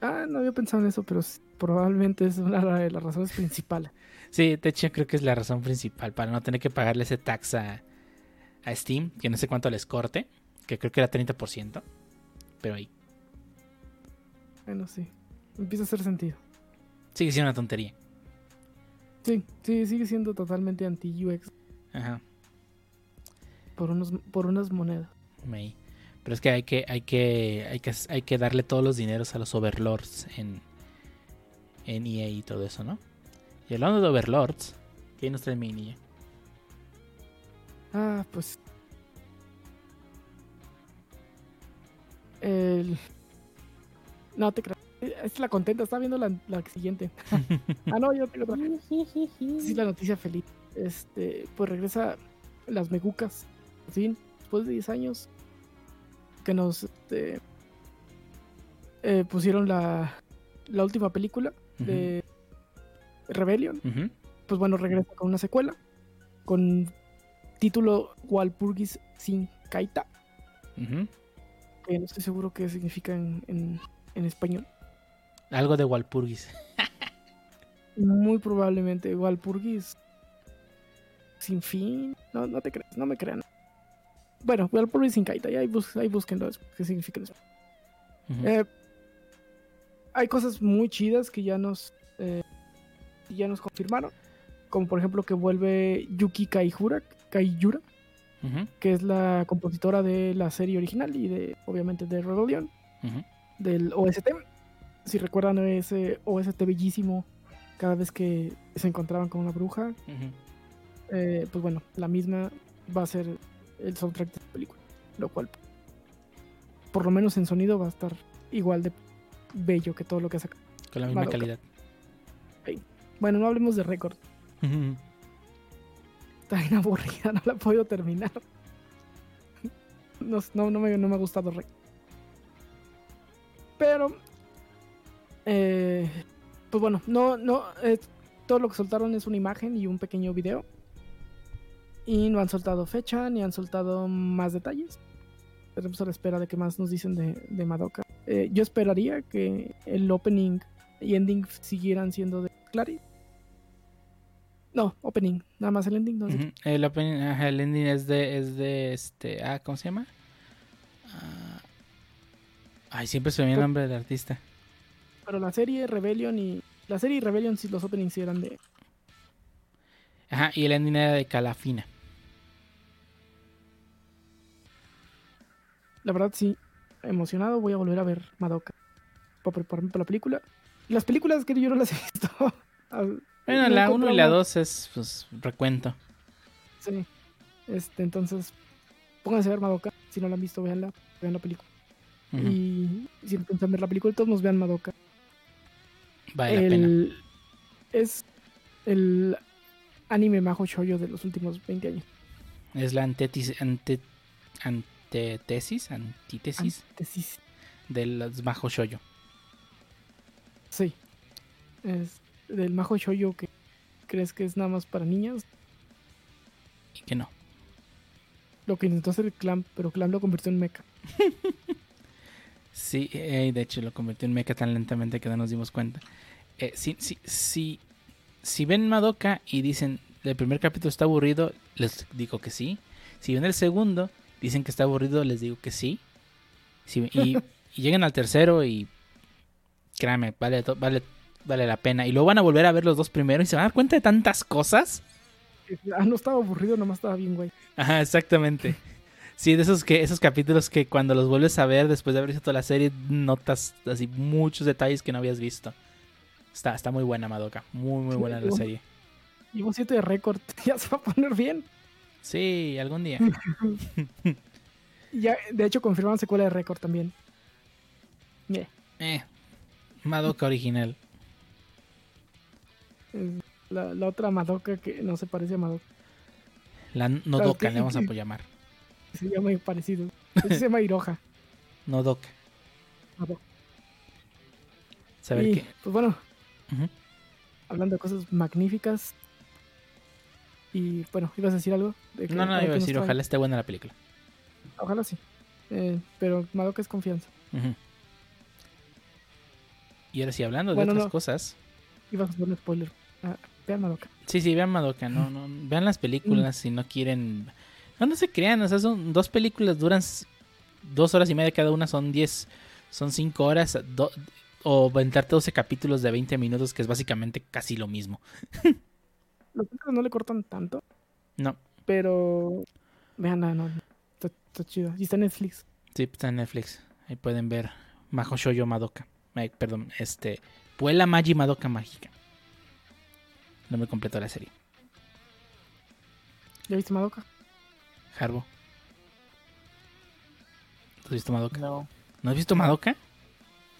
C: Ah, no había pensado en eso, pero probablemente es una de las razones principales.
A: Sí, de hecho creo que es la razón principal, para no tener que pagarle ese tax a, Steam, que no sé cuánto les corte, que creo que era 30%, pero ahí.
C: Bueno, sí, empieza a hacer sentido.
A: Sigue siendo una tontería.
C: Sí, sí, sigue siendo totalmente anti-UX. Ajá. Por, unos, por unas monedas.
A: Pero es que hay que, hay que, hay que, hay que darle todos los dineros a los overlords en, en EA y todo eso, ¿no? Y hablando de overlords, ¿qué nos trae mi niña?
C: Ah, pues. El. No te creas. Es la contenta, está viendo la, la siguiente. ah, no, yo tengo otra. Sí, la noticia feliz. Este, pues regresa las megucas fin, después de 10 años, que nos este, eh, pusieron la, la última película de Rebellion, pues bueno, regresa con una secuela, con título Walpurgis sin Kaita. que no estoy seguro qué significa en, en, en español.
A: Algo de Walpurgis.
C: Muy probablemente Walpurgis sin fin. No, no te creas, no me crean. Bueno, Walpurgis sin Kaita, y ahí, bus ahí búsquenlo qué significa eso. Eh, hay cosas muy chidas que ya nos eh, ya nos confirmaron. Como por ejemplo que vuelve Yuki Kaihura, Kaiyura, que es la compositora de la serie original y de obviamente de Rebellion, del OST. Si recuerdan ese OST bellísimo cada vez que se encontraban con una bruja, eh, pues bueno, la misma va a ser el soundtrack de la película, lo cual por lo menos en sonido va a estar igual de bello que todo lo que saca.
A: Con la misma
C: Madoka.
A: calidad.
C: Bueno, no hablemos de récord. Está bien aburrida, no la he podido terminar. No, no, no me, no me ha gustado Rey. Pero, eh, pues bueno, no, no, eh, todo lo que soltaron es una imagen y un pequeño video. Y no han soltado fecha ni han soltado más detalles. Estaremos a la espera de qué más nos dicen de, de Madoka. Eh, yo esperaría que el opening y ending siguieran siendo de Clary. No, opening, nada más el ending. No.
A: El, opening- ajá, el ending es de, es de este. Ah, ¿cómo se llama? Ah, ay, siempre se me viene el nombre del artista.
C: Pero la serie Rebellion y. La serie Rebellion, sí, los openings eran de.
A: Ajá, y el ending era de Calafina.
C: La verdad, sí. Emocionado, voy a volver a ver Madoka. Para prepararme para la película. Las películas que yo no las he visto. ah,
A: Bueno,
C: no
A: la
C: encontré
A: 1 y la
C: una-
A: 2 es pues recuento.
C: Sí. Este, entonces. Pónganse a ver Madoka. Si no la han visto, veanla. Vean la película. Y si no piensan ver la película, todos nos vean Madoka.
A: Vale la pena.
C: es el anime majo shoujo de los últimos 20 años.
A: Es la antetis, ante, antetesis, antítesis
C: Antesis.
A: de los Majo Shoyo.
C: Sí. Es del majo shoujo que crees que es nada más para niñas.
A: Y que no.
C: Lo que intentó hacer el Clamp, pero Clamp lo convirtió en mecha.
A: Sí, eh, de hecho lo convirtió en mecha tan lentamente que no nos dimos cuenta. Eh, si, si, si, si ven Madoka y dicen el primer capítulo está aburrido, les digo que sí. Si ven el segundo, dicen que está aburrido, les digo que sí. Y, y llegan al tercero y créanme, vale, vale, vale la pena. Y luego van a volver a ver los dos primeros y se van a dar cuenta de tantas cosas.
C: Ah, no estaba aburrido, nomás estaba bien, güey.
A: Ajá, exactamente. Sí, de esos que esos capítulos que cuando los vuelves a ver después de haber visto toda la serie notas así muchos detalles que no habías visto. Está, está muy buena Madoka, muy muy buena la
C: Sí,
A: serie.
C: Llevo 7 de récord, ya se va a poner bien.
A: Sí, algún día.
C: Ya, de hecho, confirman secuela de récord también.
A: Eh, Madoka original.
C: la, la otra Madoka que no se parece a Madoka.
A: La Nodoka le vamos a llamar.
C: Se llama muy parecido. Se llama Iroha.
A: Nodoka.
C: Madoka.
A: Saber
C: Y,
A: qué.
C: pues bueno, hablando de cosas magníficas. Y bueno, ¿ibas a decir algo? De que-
A: No, no, iba a decir, ojalá esté buena la película.
C: Ojalá sí. Eh, pero Madoka es confianza.
A: Y ahora sí, hablando de
C: Bueno,
A: otras
C: no.
A: cosas.
C: Ibas a hacer un spoiler. Ah, vean Madoka.
A: Sí, sí, vean Madoka, no, no, vean las películas si no quieren. No, no se crean, o sea, son dos películas, duran dos horas y media cada una, son diez, son cinco horas, do- o aventarte 12 capítulos de 20 minutos, que es básicamente casi lo mismo.
C: Los no le cortan tanto,
A: No,
C: pero vean, no, no, está, está chido. Y está en Netflix.
A: sí, está en Netflix, ahí pueden ver Majo Shoujo Madoka, Eh, perdón, este, Puela Magi Madoka Mágica. Nombre completo de la serie.
C: ¿Ya viste Madoka?
A: Harbo. ¿Tú has visto Madoka?
B: No,
A: ¿No has visto Madoka?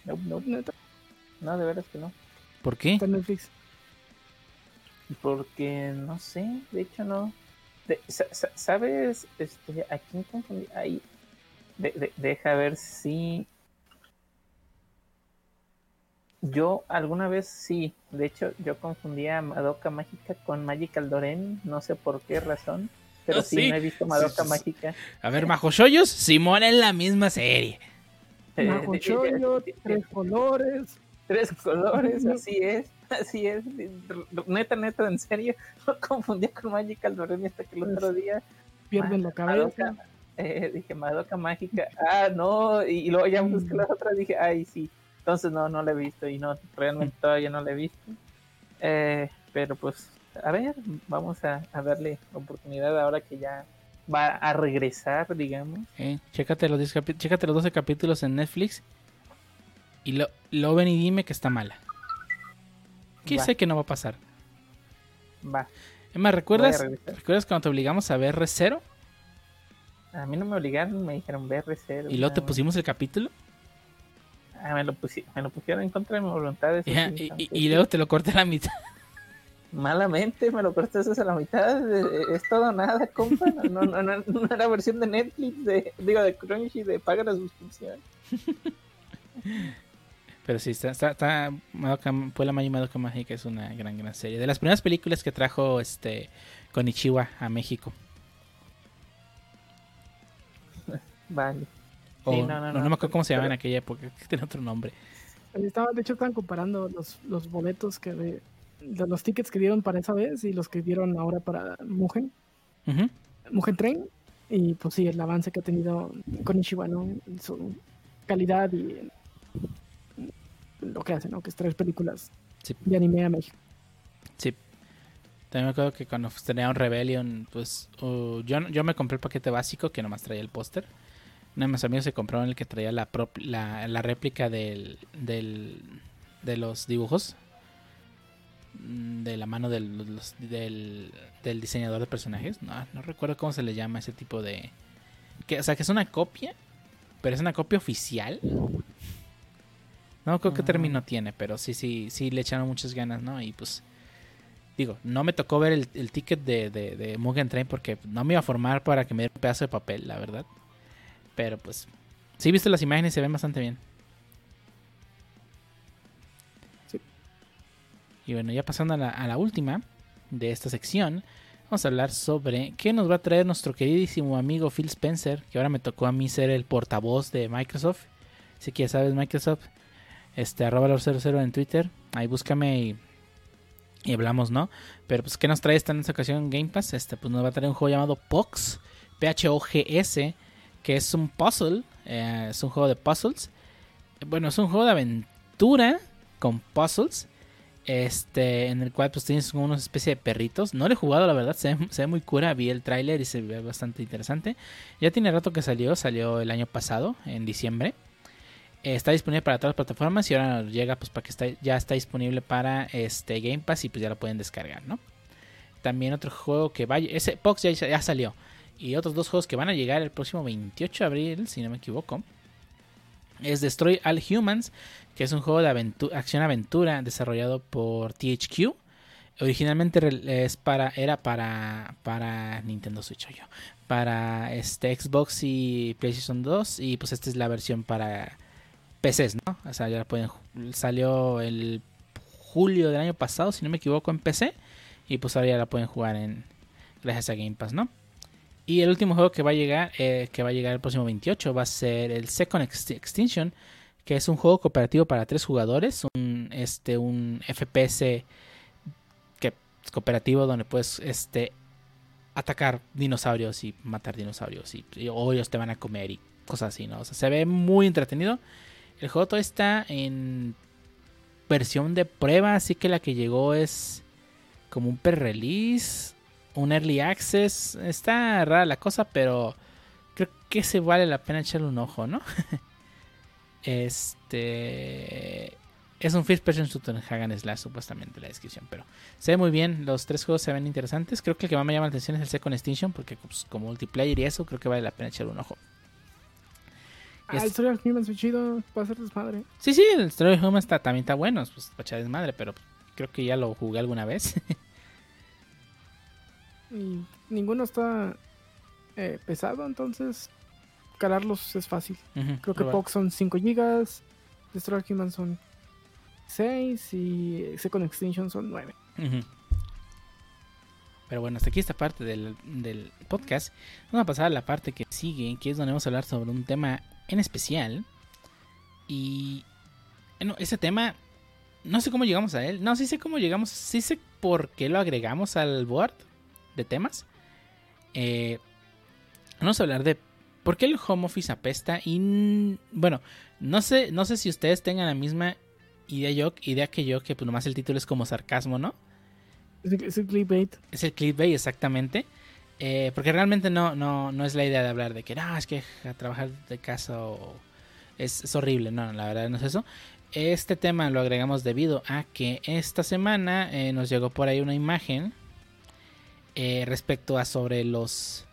B: no, no,
C: Neta,
B: no, de veras que no.
A: ¿Por qué?
C: está en Netflix.
B: Porque no sé, de hecho no. De- sa- sa- ¿Sabes? Este, ¿A quién confundí? Ahí. De- de- deja ver si. Yo alguna vez sí. De hecho, yo confundía a Madoka Mágica con Magical Doremi. No sé por qué razón. Pero
A: Ah,
B: sí,
A: sí.
B: no he visto Madoka
A: sí, sí.
B: Mágica.
A: A ver, Majo Shoyos, Simón en la misma serie.
C: Majo
B: de-
C: Chollo,
B: de- de-
C: tres colores.
B: Tres colores, así es, así es. Neta, neta, en serio, lo confundía con Magical Doremi hasta que el otro día
C: Pierden la cabeza.
B: Madoka, eh, dije Madoka Mágica, ah, no, y, y luego ya busqué las otras dije, ay, sí, entonces no, no la he visto y no, realmente todavía no la he visto. Eh, pero pues, a ver, vamos a, a darle oportunidad ahora que ya va a regresar, digamos.
A: Eh, chécate, los 10 capi- chécate los 12 capítulos en Netflix y lo, lo ven y dime que está mala. Que
B: Va.
A: sé que no va a pasar.
B: Va,
A: Emma, ¿recuerdas. ¿recuerdas cuando te obligamos a ver Recero?
B: A mí no me obligaron, me dijeron BR0.
A: Y luego te pusimos el capítulo.
B: Ah, me lo, pusi- me lo pusieron en contra de mi voluntad.
A: Y, luego te lo corté a la mitad.
B: Malamente me lo cortaste a la mitad. Es todo nada, compa. No, no, no, no era versión de Netflix, de, digo, de Crunchy, de paga la suscripción.
A: Pero sí, está, está, está Madoka, Puebla Maya y Madoka Mágica es una gran, gran serie. De las primeras películas que trajo este Konichiwa a México.
B: Vale.
A: O,
B: Sí,
A: no,
B: no, no,
A: no,
B: no,
A: me acuerdo cómo se llamaba en aquella época, que tenía otro nombre.
C: Estaba, de hecho, estaban comparando los, los boletos que de, de los tickets que dieron para esa vez y los que dieron ahora para Mugen,
A: Ujú.
C: Mugen Train. Y pues sí, el avance que ha tenido con ¿no? En su calidad y en lo que hace, ¿no? Que es traer películas
A: Sí.
C: de anime a México.
A: Sí. También me acuerdo que cuando tenía un Rebellion, pues uh, yo, yo me compré el paquete básico que nomás traía el póster. Uno de mis amigos se compró el que traía la, prop- la, la réplica del, del, de los dibujos. mm, De la mano del, los- del, del diseñador de personajes. No, no recuerdo cómo se le llama ese tipo de... Que, o sea, que es una copia, pero es una copia oficial. No creo qué
B: Ah.
A: término tiene, pero sí, sí, sí le echaron muchas ganas, ¿no? Y pues digo, no me tocó ver el, el ticket de, de, de Mugen Train porque no me iba a formar para que me diera un pedazo de papel, la verdad. Pero pues, sí, viste las imágenes y se ven bastante bien.
C: Sí.
A: Y bueno, ya pasando a la, a la última de esta sección, vamos a hablar sobre qué nos va a traer nuestro queridísimo amigo Phil Spencer, que ahora me tocó a mí ser el portavoz de Microsoft. Así que ya sabes, Microsoft, este, arroba los 00 en Twitter, ahí búscame y y hablamos, ¿no? Pero pues, ¿qué nos trae esta en esta ocasión Game Pass? Este, pues nos va a traer un juego llamado POX, P-H-O-G-S, que es un puzzle, eh, es un juego de puzzles. Bueno, es un juego de aventura con puzzles, este, en el cual pues tienes como una especie de perritos. No lo he jugado, la verdad, se se ve muy cura, vi el tráiler y se ve bastante interesante. Ya tiene rato que salió, salió el año pasado, en diciembre. Está disponible para todas las plataformas y ahora llega pues para que está, ya está disponible para este Game Pass y pues ya lo pueden descargar, ¿no? También otro juego que vaya, ese Pox ya, ya salió y otros dos juegos que van a llegar el próximo 28 de abril, si no me equivoco, es Destroy All Humans, que es un juego de aventu- acción-aventura desarrollado por THQ. Originalmente es para, era para, para Nintendo Switch, yo, para este Xbox y PlayStation 2 y pues esta es la versión para PCs, ¿no? O sea, ya la pueden. Salió el julio del año pasado, si no me equivoco, en PC. Y pues ahora ya la pueden jugar en. Gracias a Game Pass, ¿no? Y el último juego que va a llegar, eh, que va a llegar el próximo 28, va a ser el Second Ext- Extinction, que es un juego cooperativo para tres jugadores, un este un FPS que cooperativo donde puedes este atacar dinosaurios y matar dinosaurios y, y- o ellos te van a comer y cosas así, ¿no? O sea, se ve muy entretenido. El juego todavía está en versión de prueba, así que la que llegó es como un pre-release, un early access. Está rara la cosa, pero creo que se vale la pena echarle un ojo, ¿no? este es un first person shooter en Hagan Slash, supuestamente la descripción, pero se ve muy bien. Los tres juegos se ven interesantes. Creo que el que más me llama la atención es el Second Extinction, porque pues, como multiplayer y eso, creo que vale la pena echarle un ojo.
C: Ah,
A: Es-
C: el Story of Humans, muy chido, va a ser desmadre.
A: Sí, sí, el Story of Home está, también está bueno, pues para echar desmadre, pero creo que ya lo jugué alguna vez.
C: Y ninguno está eh, pesado, entonces calarlos es fácil. Creo que. POC son 5 GB, Destroy All Humans son 6 y Second Extinction son 9.
A: Ujú. Pero bueno, hasta aquí esta parte del, del podcast. Vamos a pasar a la parte que sigue, que es donde vamos a hablar sobre un tema en especial. Y bueno, ese tema, no sé cómo llegamos a él. No, sí sé cómo llegamos, sí sé por qué lo agregamos al board de temas. Eh, vamos a hablar de por qué el home office apesta. Y bueno, no sé, no sé si ustedes tengan la misma idea, yo, idea que yo, que pues nomás el título es como sarcasmo, ¿no?
C: Es el clickbait.
A: Es el clickbait, exactamente. Eh, porque realmente no, no, no es la idea de hablar de que no, es que trabajar de casa es, horrible. No, la verdad no es eso. Este tema lo agregamos debido a que esta semana eh, nos llegó por ahí una imagen eh, respecto a sobre los,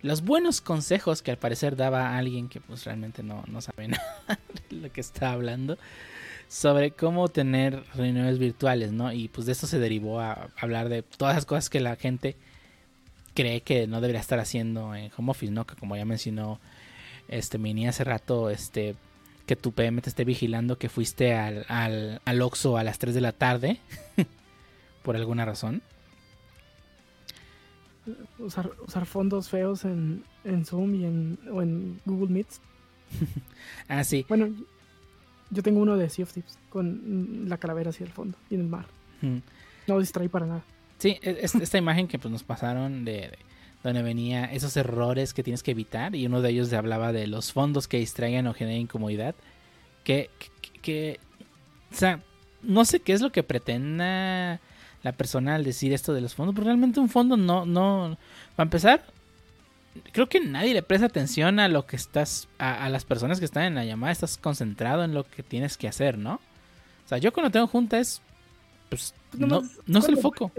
A: los buenos consejos que al parecer daba alguien que pues realmente no, no sabe nada de lo que está hablando sobre cómo tener reuniones virtuales, ¿no? Y pues de esto se derivó a hablar de todas las cosas que la gente cree que no debería estar haciendo en home office, ¿no? Que como ya mencionó este Mini hace rato, este que tu PM te esté vigilando que fuiste al, al, al Oxxo a las 3 de la tarde por alguna razón.
C: Usar, usar fondos feos en, en Zoom y en, o en Google Meets.
A: ah, sí.
C: Bueno, yo tengo uno de Sea of Tips con la calavera hacia el fondo y en el mar. No distrae para nada.
A: Sí, e, es, esta imagen que pues, nos pasaron de, donde venía esos errores que tienes que evitar y uno de ellos hablaba de los fondos que distraigan o generen incomodidad. Que, que, o sea, no sé qué es lo que pretenda la persona al decir esto de los fondos, pero realmente un fondo no, no, para empezar, creo que nadie le presta atención a lo que estás, a, las personas que están en la llamada, estás concentrado en lo que tienes que hacer, ¿no? O sea, yo cuando tengo junta es, pues, pues no, no es el foco.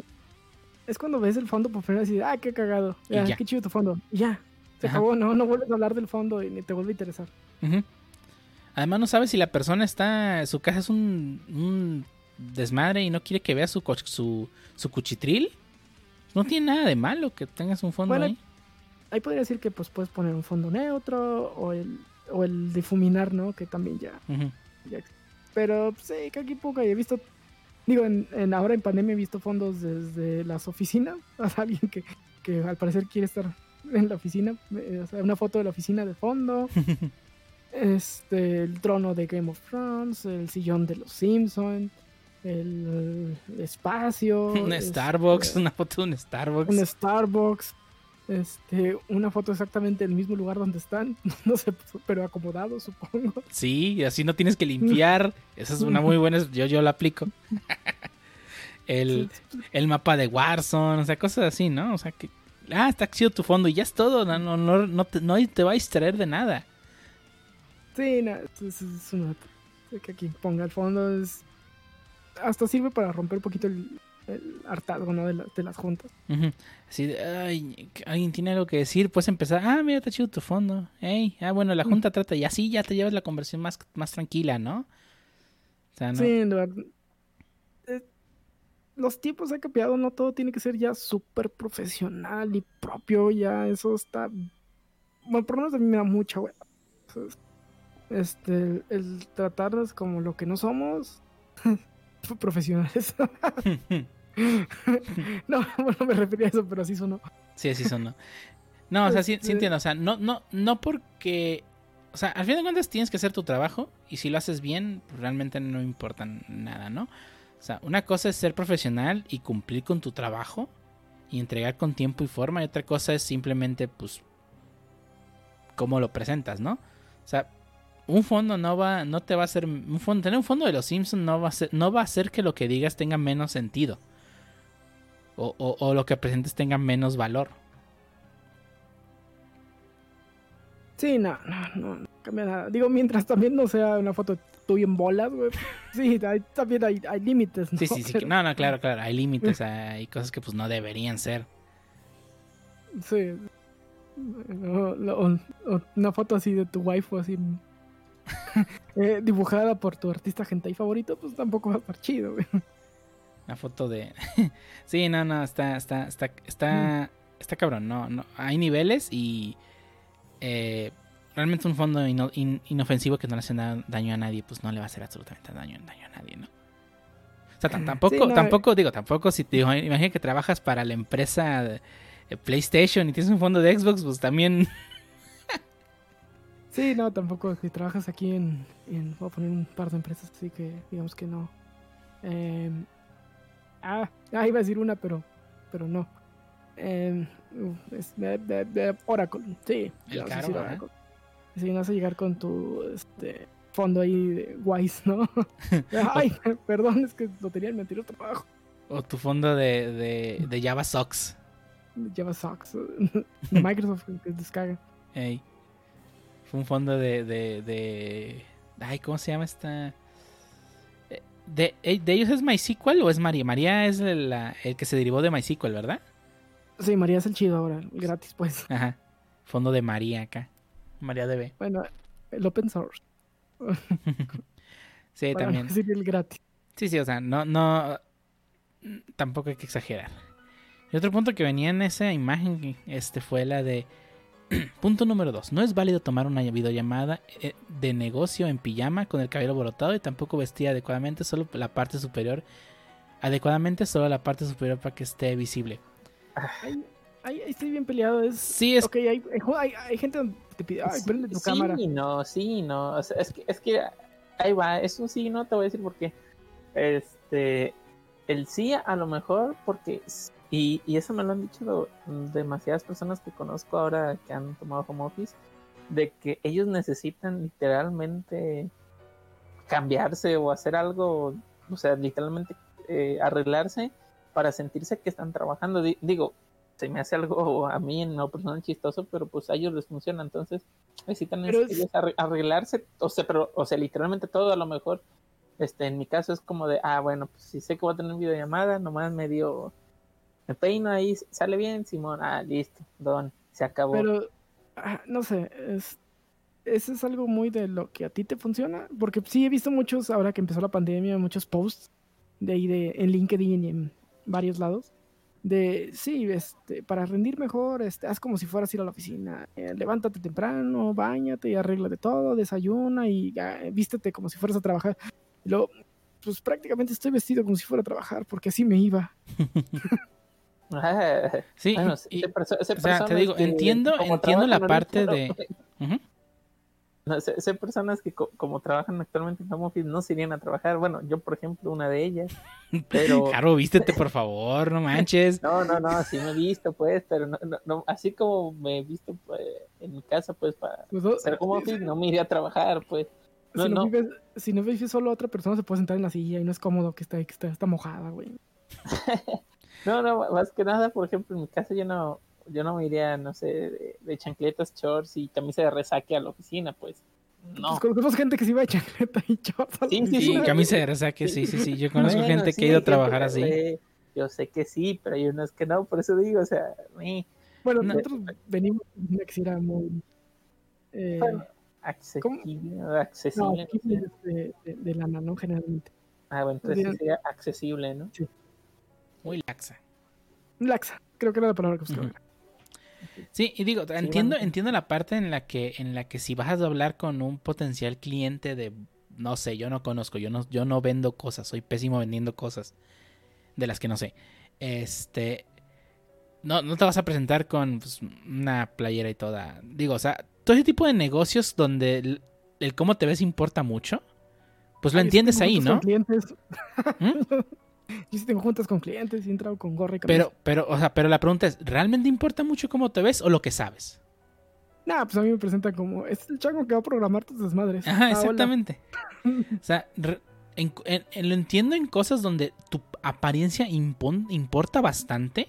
C: Es cuando ves el fondo por primera vez y dices, ah, qué cagado, ya, qué chido tu fondo, y ya, se acabó, no, no vuelves a hablar del fondo y ni te vuelve a interesar.
A: Además no sabes si la persona está, su casa es un, desmadre y no quiere que veas su, su, su cuchitril. No tiene nada de malo que tengas un fondo ahí
C: ahí podría decir que pues puedes poner un fondo neutro o el, o el difuminar, ¿no? Que también ya. pero sí, que aquí poco he visto. Digo, en, ahora en pandemia he visto fondos desde las oficinas. O alguien que, que al parecer quiere estar en la oficina. Eh, o sea, una foto de la oficina de fondo. este, el trono de Game of Thrones, el sillón de los Simpsons, el, espacio.
A: Un Starbucks, una foto de un Starbucks.
C: Un Starbucks este, una foto exactamente en el mismo lugar donde están, no sé, pero acomodado, supongo.
A: Sí, así no tienes que limpiar. Esa es una muy buena, yo, yo la aplico. el, el mapa de Warzone, o sea, cosas así, ¿no? O sea, que, ah, está chido tu fondo y ya es todo, no, no, no, no, te, no te va a distraer de nada.
C: Sí, no, es, es una... Que aquí ponga el fondo es... Hasta sirve para romper un poquito el, el hartazgo, ¿no? De, las juntas.
A: Así ay, alguien tiene algo que decir, puedes empezar, ah, mira, está chido tu fondo. Hey, ah, bueno, la junta trata, y así ya te llevas la conversión más, más tranquila, ¿no?
C: O sea, ¿no? Sí, eh, los tiempos han cambiado, no todo tiene que ser ya súper profesional y propio, ya eso está... Bueno, por lo menos a mí me da mucha hueva. Este, el tratarnos como lo que no somos, profesionales. no, bueno, me refería a eso, pero así sonó.
A: Sí, así sonó. No, o sea, sí, sí, entiendo. O sea, no, no, no porque. O sea, al fin de cuentas tienes que hacer tu trabajo. Y si lo haces bien, pues, realmente no importa nada, ¿no? O sea, una cosa es ser profesional y cumplir con tu trabajo. Y entregar con tiempo y forma. Y otra cosa es simplemente, pues. Cómo lo presentas, ¿no? O sea, un fondo no va, no te va a hacer, un fondo, tener un fondo de los Simpsons no va a ser, no va a hacer que lo que digas tenga menos sentido. O, lo que presentes tenga menos valor.
C: Sí, no, no, no, cambia nada. Digo, mientras también no sea una foto tuya en bolas, güey. Sí, también hay, límites,
A: ¿no? Sí, sí, sí. No, no, claro, claro. Hay límites, hay cosas que pues no deberían ser.
C: Sí. una foto así de tu waifu así eh, dibujada por tu artista hentai favorito, pues tampoco va a estar chido, güey.
A: Una foto de. sí, no, no, está, está, está, está, está cabrón. No, no, hay niveles y eh, realmente un fondo inofensivo que no le hace daño a nadie, pues no le va a hacer absolutamente daño, daño a nadie, ¿no? O sea, tampoco, tampoco, digo, tampoco si te digo, imagina que trabajas para la empresa de PlayStation y tienes un fondo de Xbox, pues también
C: Sí, no, tampoco. Si trabajas aquí en, en. Voy a poner un par de empresas, así que digamos que no. Eh, ah, ah, iba a decir una, pero, pero no. Eh, es, de, de, de Oracle, sí.
A: El caro.
C: Oracle. Sí, vas a llegar con tu este, fondo ahí de Wise, ¿no? Ay, perdón, es que lo tenía en mi anterior trabajo.
A: O tu fondo de, de, de Java Socks.
C: Java Socks de Microsoft que descarga.
A: Ey. Fue un fondo de, de, de. Ay, ¿cómo se llama esta? ¿De, eh, ¿De ellos es MySQL o es María? María es el, el que se derivó de MySQL, ¿verdad?
C: Sí, María es el chido ahora, el gratis, pues.
A: Ajá. Fondo de María acá. María DB.
C: Bueno, el open source.
A: Sí,
C: para
A: también.
C: no decir el gratis.
A: Sí, sí, o sea, no, no. Tampoco hay que exagerar. Y otro punto que venía en esa imagen este fue la de. punto número 2. No es válido tomar una videollamada eh, de negocio en pijama con el cabello borotado y tampoco vestida adecuadamente, solo la parte superior. Adecuadamente, solo la parte superior para que esté visible.
C: Ahí, ahí, ahí estoy bien peleado. Es,
A: Sí, es.
C: Ok, hay, hay, hay gente donde te pide, ay, prende tu
B: sí,
C: cámara.
B: no, sí, no. O sea, es que, es que ahí va, es un sí, no te voy a decir por qué. Este, el sí a lo mejor porque, y, y eso me lo han dicho demasiadas personas que conozco ahora que han tomado home office, de que ellos necesitan literalmente cambiarse o hacer algo, o sea, literalmente eh, arreglarse para sentirse que están trabajando. Di- digo, se me hace algo a mí en lo personal chistoso, pero pues a ellos les funciona, entonces necesitan ellos arre- arreglarse, o sea, pero, o sea, literalmente todo a lo mejor, este, en mi caso es como de, ah, bueno, pues si sé que voy a tener videollamada, nomás medio, me peino ahí, sale bien, Simón, ah, listo, don, se acabó.
C: Pero, ah, no sé, es, eso es algo muy de lo que a ti te funciona. Porque sí he visto muchos, ahora que empezó la pandemia, muchos posts de ahí de, en LinkedIn y en varios lados. De, sí, este, para rendir mejor, este, haz como si fueras a ir a la oficina. Eh, levántate temprano, bañate y arréglate todo, desayuna y ah, vístete como si fueras a trabajar. Y luego, pues prácticamente estoy vestido como si fuera a trabajar, porque así me iba.
A: Sí,
B: bueno,
A: y-
B: perso-
A: o sea, te digo,
B: que
A: entiendo- entiendo la parte de-
B: no- sé, sé personas que co- como trabajan actualmente en home office no se irían a trabajar. Bueno, yo por ejemplo, una de ellas. Pero
A: Claro, vístete por favor, no manches.
B: no, no, no, sí me he visto pues, pero no, no, no, así como me he visto pues, en mi casa pues para
C: Pues, o-
B: hacer home office, no me iría a trabajar pues. No,
C: si, no
B: no.
C: Vives, si no vives solo otra persona se puede sentar en la silla y no es cómodo que esté, que esté, está mojada, güey.
B: No, no, más que nada, por ejemplo, en mi casa yo no, yo no me iría, no sé, de, de chancletas, shorts y camisa de resaque a la oficina, pues. No.
C: Pues conocemos gente que se iba de chancleta y shorts a la
B: Sí, sí,
A: Sí, camisa de resaque, sí, sí, sí. Yo conozco
B: Bueno,
A: gente
B: sí,
A: que ha ido a trabajar así.
B: Yo sé que sí, pero hay unos que no, por eso digo, o sea, eh,
C: Bueno,
A: No.
C: nosotros venimos de una que sí era muy... Eh,
B: Bueno, accesible,
C: no,
B: accesible.
C: aquí
B: no sé.
C: es de, de, de lana, ¿no? Generalmente.
B: Ah, bueno, entonces sí sería accesible, ¿no?
A: Muy laxa.
C: Laxa, creo que era la palabra que buscaba.
A: Ujú. Sí, y digo, entiendo,
B: bueno.
A: entiendo la parte en la que, en la que si vas a hablar con un potencial cliente de, no sé, yo no conozco, yo no, yo no vendo cosas, soy pésimo vendiendo cosas de las que no sé. Este, no, no te vas a presentar con pues, una playera y toda. Digo, o sea, todo ese tipo de negocios donde el, el cómo te ves importa mucho, pues lo entiendes ahí, ¿no? ¿Mm?
C: Yo sí tengo juntas con clientes y he entrado con gorra y camisa.
A: Pero, pero, o sea, pero la pregunta es, ¿realmente importa mucho cómo te ves o lo que sabes?
C: Nah, pues a mí me presentan como, es el chango que va a programar tus desmadres.
A: Ajá,
C: Ah, hola.
A: exactamente. O sea, re- en- en- en- lo entiendo en cosas donde tu apariencia impon- importa bastante.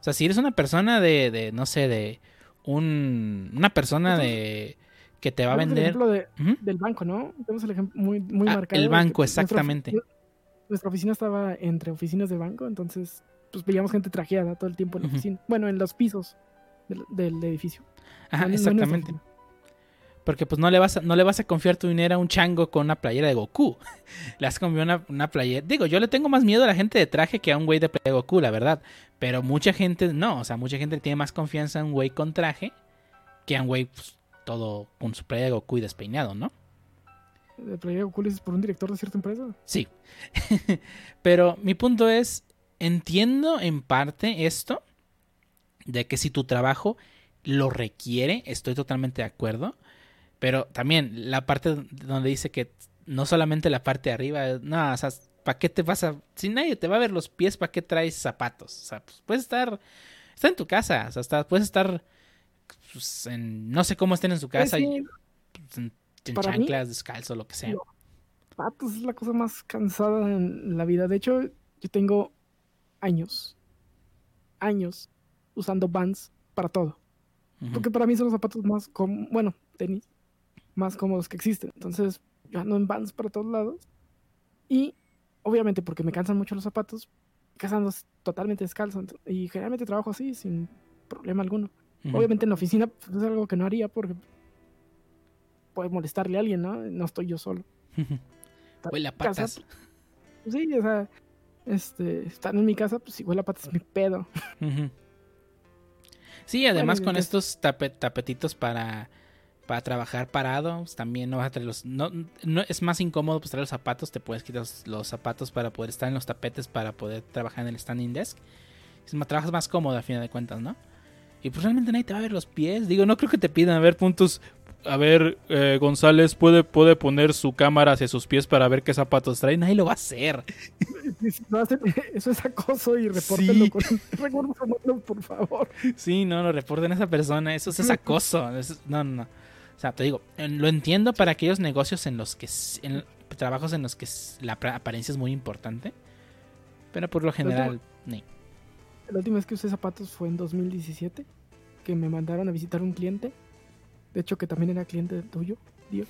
A: O sea, si eres una persona de, de, no sé, de un, una persona de que te va a
C: Tenemos el
A: vender.
C: ejemplo de- del banco, ¿no? Tenemos el ejemplo muy, muy
A: Ah,
C: marcado.
A: el banco, exactamente.
C: Nuestra oficina estaba entre oficinas de banco, entonces pues veíamos gente trajeada todo el tiempo en la oficina. Bueno, en los pisos del, del edificio.
A: Ajá,
C: No-
A: exactamente. Porque pues no le vas a, no le vas a confiar tu dinero a un chango con una playera de Goku. Le has confiado una, una playera. Digo, yo le tengo más miedo a la gente de traje que a un güey de playera de Goku, la verdad. Pero mucha gente no. O sea, mucha gente tiene más confianza en un güey con traje que a un güey pues, todo con su playera de Goku y despeinado, ¿no?
C: De playera dices por un director de cierta empresa.
A: Sí. Pero mi punto es, entiendo en parte esto, de que si tu trabajo lo requiere, estoy totalmente de acuerdo, Pero también la parte donde dice que no solamente la parte de arriba, no, o sea, ¿para qué te vas a... Si nadie te va a ver los pies, ¿para qué traes zapatos? O sea, pues puedes estar... Está en tu casa, o sea, está, puedes estar... Pues, en, no sé cómo estén en su
C: Pues
A: casa,
C: sí,
A: y, pues, en,
C: para mí,
A: chanclas, descalzo, lo que sea.
C: Los zapatos es la cosa más cansada en la vida. De hecho, yo tengo años, años usando Vans para todo. Porque para mí son los zapatos más cómodos, bueno, tenis, más cómodos que existen. Entonces, yo ando en Vans para todos lados. Y obviamente porque me cansan mucho los zapatos, ando totalmente descalzo. Y generalmente trabajo así, sin problema alguno. Obviamente en la oficina pues, es algo que no haría porque puede molestarle a alguien, ¿no? No estoy yo solo.
A: Huele a
C: casa,
A: patas.
C: pues, sí, o sea, este, estando en mi casa, pues si huele a patas es mi pedo.
A: Sí, además
C: Bueno,
A: con estos tape- tapetitos para, para trabajar parados, también no vas a traer los... No, no, es más incómodo pues traer los zapatos, te puedes quitar los, los zapatos para poder estar en los tapetes para poder trabajar en el standing desk. Es más, trabajas más cómodo a fin de cuentas, ¿no? Y pues realmente nadie te va a ver los pies. Digo, no creo que te pidan a ver puntos. A ver, eh, González puede, puede poner su cámara hacia sus pies para ver qué zapatos trae. Nadie lo va a hacer.
C: Hacen, eso es acoso y repórtenlo
A: Sí.
C: con recursos humanos, por favor.
A: Sí, no, lo reporten a esa persona. Eso es acoso. Eso no, no, no. O sea, te digo, lo entiendo para aquellos negocios en los que. En, trabajos en los que la apariencia es muy importante. Pero por lo general, ni.
C: La última vez que usé zapatos fue en 2017, que me mandaron a visitar un cliente. De hecho, que también era cliente tuyo, Dio.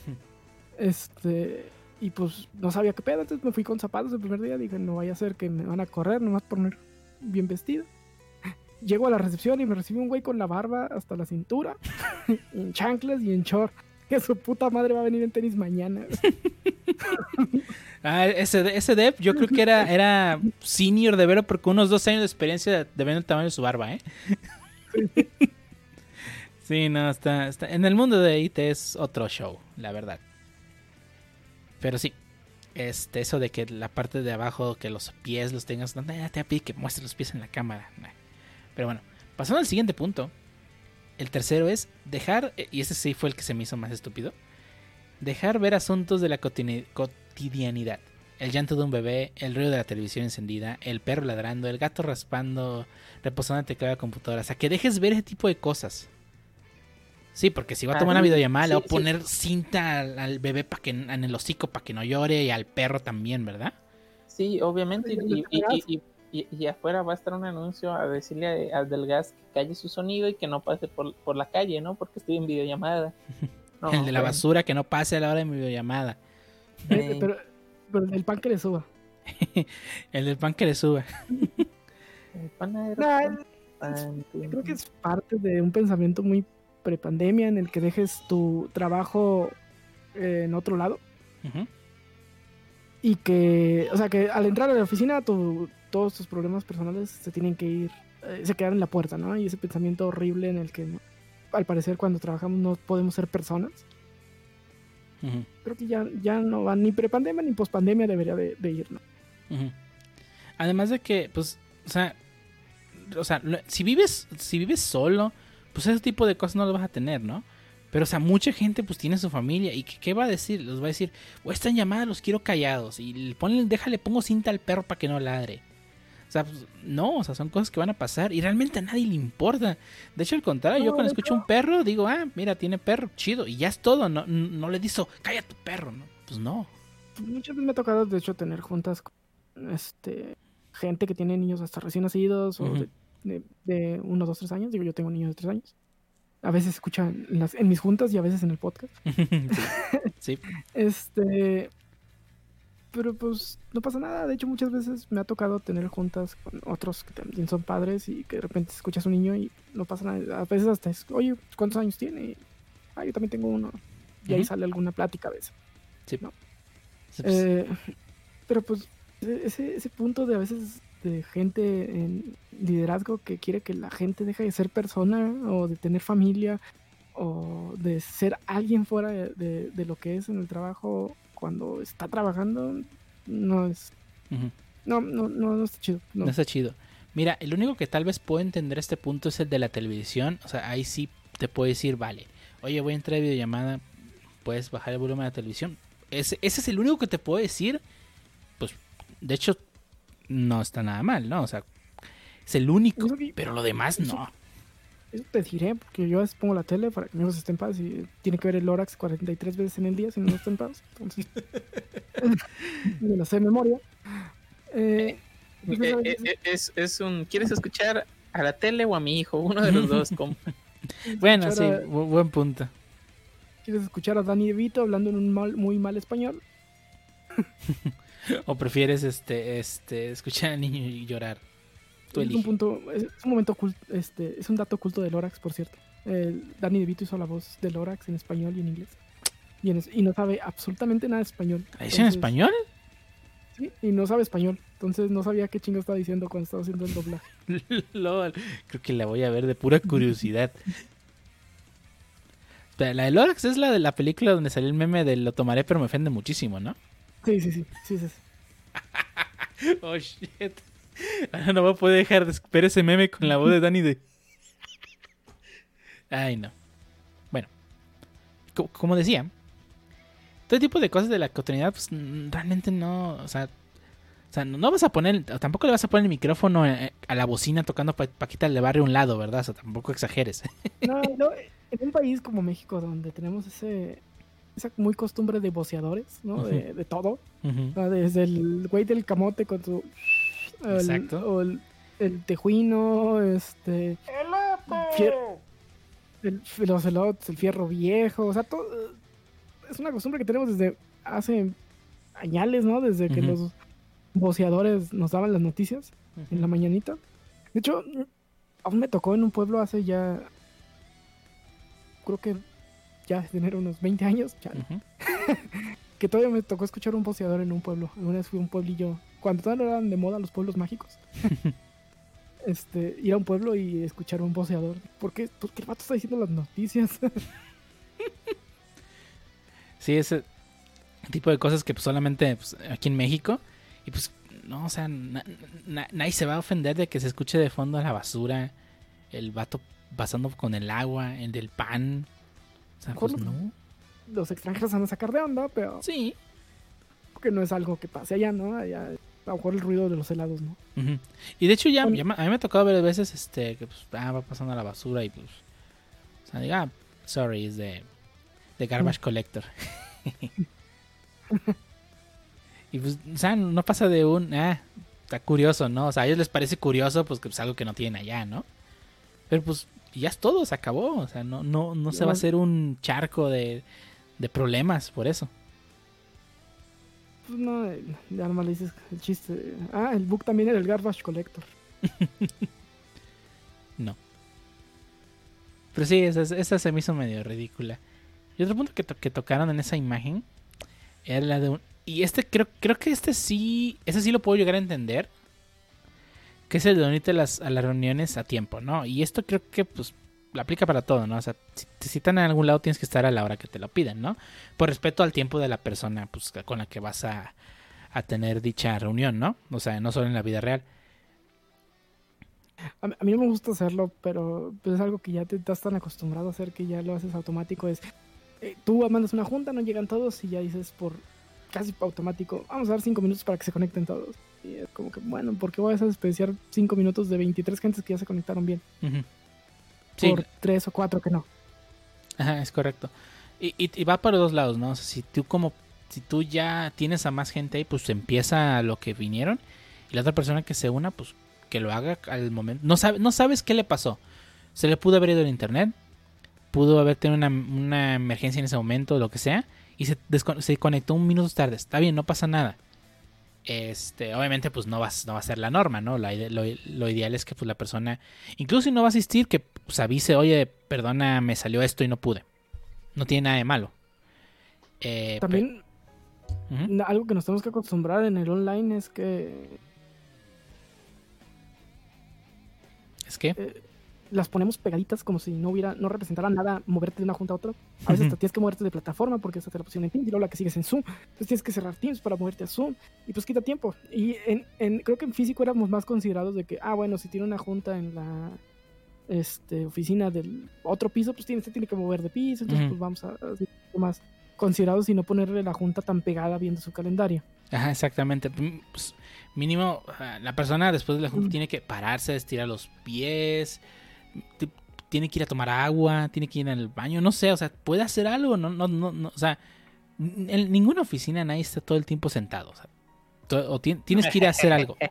C: Este, y pues no sabía qué pedo, entonces me fui con zapatos el primer día. Dije, no vaya a ser que me van a correr nomás por no ir bien vestido. Llego a la recepción y me recibe un güey con la barba hasta la cintura, en chanclas y en short. Que su puta madre va a venir en tenis mañana.
A: Ah, ese, ese Dev, yo creo que era, era senior de Vero porque unos dos años de experiencia dependiendo del tamaño de su barba, ¿eh? Sí, no, está, está. En el mundo de IT es otro show, la verdad. Pero sí, este, eso de que la parte de abajo, que los pies los tengas, no te voy a pedir que muestres los pies en la cámara. Pero bueno, pasando al siguiente punto. El tercero es dejar, eh, y ese sí fue el que se me hizo más estúpido, dejar ver asuntos de la cotidianidad. El llanto de un bebé, el ruido de la televisión encendida, el perro ladrando, el gato raspando, reposando el teclado de computadora. O sea, que dejes ver ese tipo de cosas. Sí, porque si va a
B: Ah,
A: tomar una
B: sí,
A: videollamada, le va a
B: sí.
A: poner cinta al, al bebé para que en el hocico para que no llore y al perro también, ¿verdad?
B: Sí, obviamente.
C: Sí,
B: Y,
C: el
B: y-
C: gas.
B: y- y- y afuera va a estar un anuncio a decirle a- al del gas que calle su sonido y que no pase por, por la calle, ¿no? Porque estoy en videollamada. No,
A: el de la basura que no pase a la hora de mi videollamada.
C: Eh,
B: Sí.
C: pero, pero el pan que le suba.
A: El del pan que le sube.
B: El panadero
C: Nah,
B: pan,
C: Yo creo que es parte de un pensamiento muy prepandemia en el que dejes tu trabajo eh, en otro lado y que, o sea, que al entrar a la oficina tu- todos tus problemas personales se tienen que ir, eh, se quedan en la puerta, ¿no? Y ese pensamiento horrible en el que ¿no? al parecer cuando trabajamos no podemos ser personas. Creo que ya, ya no va ni prepandemia ni pospandemia debería de, de ir, ¿no?
A: Además de que, pues, o sea, o sea, si vives, si vives solo, pues ese tipo de cosas no lo vas a tener, ¿no? Pero, o sea, mucha gente pues tiene su familia y ¿qué, qué va a decir? Les va a decir, o esta llamada los quiero callados y le ponle, déjale, pongo cinta al perro para que no ladre. O sea, pues, no, o sea, son cosas que van a pasar y realmente a nadie le importa. De hecho, al contrario, yo
C: No,
A: cuando escucho un perro digo, ah, mira, tiene perro, chido, y ya es todo, no, no le digo, calla tu perro, ¿no? Pues no.
C: Muchas veces me ha tocado, de hecho, tener juntas con este, gente que tiene niños hasta recién nacidos o
A: Ujú.
C: de, de, de uno, dos, tres años. Digo, yo tengo niños de tres años. A veces escuchan en, las, en mis juntas y a veces en el podcast.
A: sí. sí.
C: Este. Pero pues no pasa nada. De hecho, muchas veces me ha tocado tener juntas con otros que también son padres y que de repente escuchas a un niño y no pasa nada. A veces hasta es, oye, ¿cuántos años tiene? Ah, yo también tengo uno. Y ahí
A: Ujú.
C: sale alguna plática a veces.
A: Sí,
C: No.
A: Sí, pues,
C: Eh, pero pues e- ese, ese punto de a veces de gente en liderazgo que quiere que la gente deje de ser persona o de tener familia o de ser alguien fuera de, de- de lo que es en el trabajo cuando está trabajando no es no no no, no está chido no.
A: No está chido. Mira, el único que tal vez puedo entender este punto es el de la televisión. O sea, ahí sí te puedo decir, vale, oye, voy a entrar a videollamada. puedes bajar el volumen de la televisión. Ese, ese es el único que te puedo decir. Pues, de hecho, no está nada mal, ¿no? O sea, es el único.
C: Eso
A: Pero lo demás
C: eso-
A: no.
C: Eso te diré, porque yo a veces pongo la tele para que mis hijos estén en paz y tiene que ver el Lorax 43 veces en el día si no está en paz. Entonces, me lo sé de memoria. Eh, pues,
B: Eh,
C: a
B: eh, eh, es, es un. ¿Quieres escuchar a la tele o a mi hijo? Uno de los dos. como-
A: Bueno, sí,
C: a-
A: buen punto.
C: ¿Quieres escuchar a Danny DeVito hablando en un mal, muy mal español?
A: O prefieres este, este, escuchar al niño y llorar. Tú
C: es un punto, es, es un momento oculto, este, es un dato oculto de Lorax, por cierto. Danny DeVito hizo la voz de Lorax en español y en inglés. Y, en es- y no sabe absolutamente nada de español.
A: ¿La dice en español?
C: Sí, y no sabe español. Entonces no sabía qué chingo estaba diciendo cuando estaba haciendo el doblaje.
A: LOL. Creo que la voy a ver de pura curiosidad. La de Lorax es la de la película donde salió el meme de lo tomaré pero me ofende muchísimo, ¿no?
C: Sí, sí, sí. sí, sí.
A: Oh shit. Ahora no voy a poder dejar de ver ese meme con la voz de Danny de. Ay, no. Bueno, co- como decía, todo tipo de cosas de la cotidianidad, pues realmente no. O sea, o sea, no vas a poner. Tampoco le vas a poner el micrófono eh, a la bocina tocando pa Paquita de barrio a un lado, ¿verdad? O sea, tampoco exageres.
C: No, no, en un país como México, donde tenemos ese esa muy costumbre de voceadores, ¿no? De, de todo. Sea, desde el güey del camote con su... el-
A: Exacto.
C: o el, el tejuino, este... fier- el, los elotes, el fierro viejo, o sea, todo... Es una costumbre que tenemos desde hace añales, ¿no? Desde que los voceadores nos daban las noticias en la mañanita. De hecho, aún me tocó en un pueblo hace ya. Creo que ya de tener unos 20 años. chale,
A: Ujú.
C: Que todavía me tocó escuchar un voceador en un pueblo. Alguna vez fui a un pueblillo. Cuando todavía no eran de moda los pueblos mágicos. este, ir a un pueblo y escuchar un voceador. ¿Por qué? Porque el vato está diciendo las noticias.
A: Sí, ese tipo de cosas que pues, solamente pues, aquí en México. Y pues, no, o sea, na- na- nadie se va a ofender de que se escuche de fondo la basura, el vato pasando con el agua, el del pan. O sea, pues
C: no. Los extranjeros van a sacar de onda, pero
A: Sí.
C: que no es algo que pase allá, ¿no? Allá, a lo mejor el ruido de los helados, ¿no?
A: Y de hecho ya,
C: Bueno.
A: ya me- a mí me ha tocado ver veces este, que pues, ah, va pasando la basura y pues... O sea, diga, ah, sorry, es de, de Garbage Collector. y pues, o sea, no pasa de un... Ah, está curioso, ¿no? O sea, a ellos les parece curioso pues que es algo que no tienen allá, ¿no? Pero pues ya es todo, se acabó. O sea, no, no, no se va a
C: No.
A: hacer un charco de, de problemas por eso.
C: Pues no, ya nomás le dices el chiste. Ah, el book también era el Garbage Collector.
A: Pero sí, esa, esa se me hizo medio ridícula. Y otro punto que, to- que tocaron en esa imagen era la de un... Y este creo, creo que este sí, ese sí lo puedo llegar a entender. Que es el de unirte a las, a las reuniones a tiempo, ¿no? Y esto creo que pues lo aplica para todo, ¿no? O sea, si te citan en algún lado tienes que estar a la hora que te lo piden, ¿no? Por respeto al tiempo de la persona pues, con la que vas a, a tener dicha reunión, ¿no? O sea, no solo en la vida real.
C: A mí no me gusta hacerlo, pero pues, es algo que ya te estás tan acostumbrado a hacer que ya lo haces automático. Es eh, tú mandas una junta, no llegan todos y ya dices por casi automático, vamos a dar cinco minutos para que se conecten todos. Y es como que, bueno, ¿por qué voy a desperdiciar cinco minutos de 23 gentes que ya se conectaron bien?
A: Sí,
C: Por tres o cuatro que no.
A: Ajá, es correcto. Y, y, y va para los dos lados, ¿no? O sea, si tú como, si tú ya tienes a más gente ahí, pues empieza lo que vinieron. Y la otra persona que se una, pues que lo haga al momento. No, sabe, no sabes qué le pasó. Se le pudo haber ido el internet. Pudo haber tenido una, una emergencia en ese momento, lo que sea. Y se, se conectó un minuto tarde. Está bien, no pasa nada. Este, obviamente, pues no, vas, no va a ser la norma, ¿no? Lo, lo ideal es que pues, la persona, incluso si no va a asistir, que pues, avise, oye, perdona, me salió esto y no pude. No tiene nada de malo. Eh,
C: También algo que nos tenemos que acostumbrar en el online es que
A: Es que,
C: eh, las ponemos pegaditas como si no hubiera, no representara nada moverte de una junta a otra. A veces hasta tienes que moverte de plataforma porque esa te la opción en Teams y luego la que sigues en Zoom. Entonces tienes que cerrar Teams para moverte a Zoom y pues quita tiempo. Y en, en- creo que en físico éramos más considerados de que, ah, bueno, si tiene una junta en la este, oficina del otro piso, pues tiene, se tiene que mover de piso, entonces pues vamos a, a poco más. considerados y no ponerle la junta tan pegada viendo su calendario.
A: Ajá, exactamente. Mm, pues, mínimo, ah, la persona después de la junta tiene que pararse, estirar los pies, tiene que ir a tomar agua, tiene que ir al baño, no sé, o sea, puede hacer algo, no, no, no, no, o sea, en ninguna oficina nadie está todo el tiempo sentado, o sea, o tienes que ir a hacer algo.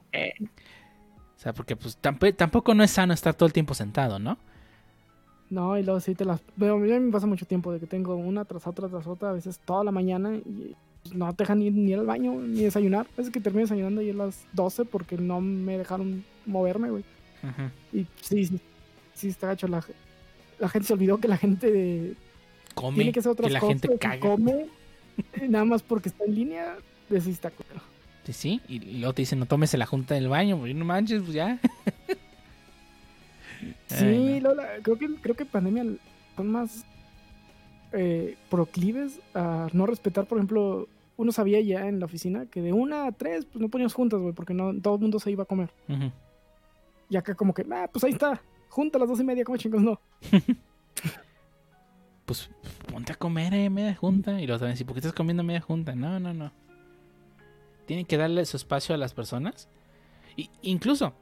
A: O sea, porque pues tamp- tampoco no es sano estar todo el tiempo sentado, ¿no?
C: No, y luego sí te las veo. A mí me pasa mucho tiempo de que tengo una tras otra tras otra, a veces toda la mañana y pues, no te dejan ni, ni ir al baño ni desayunar. A veces que termino desayunando y a las 12 porque no me dejaron moverme, güey.
A: Ujú.
C: Y sí, sí, sí está gacho. La, la gente se olvidó que la gente de-
A: Come,
C: tiene que hacer otras
A: que la
C: cosas
A: gente caga.
C: come nada más porque está en línea. De sí está culero.
A: Sí, sí, y luego te dicen, no tomes la junta del baño, pues, no manches, pues ya.
C: Sí,
A: Ay, no.
C: luego la- creo que creo que pandemia son más eh, proclives a no respetar, por ejemplo, uno sabía ya en la oficina que de una a tres pues no poníamos juntas, güey, porque no todo el mundo se iba a comer. Y acá como que, ah, pues ahí está, junta a las dos y media, como chingos no.
A: Pues ponte a comer eh, media junta. Y los decir, ¿por qué estás comiendo media junta? No, no, no. Tienen que darle su espacio a las personas. Y, incluso,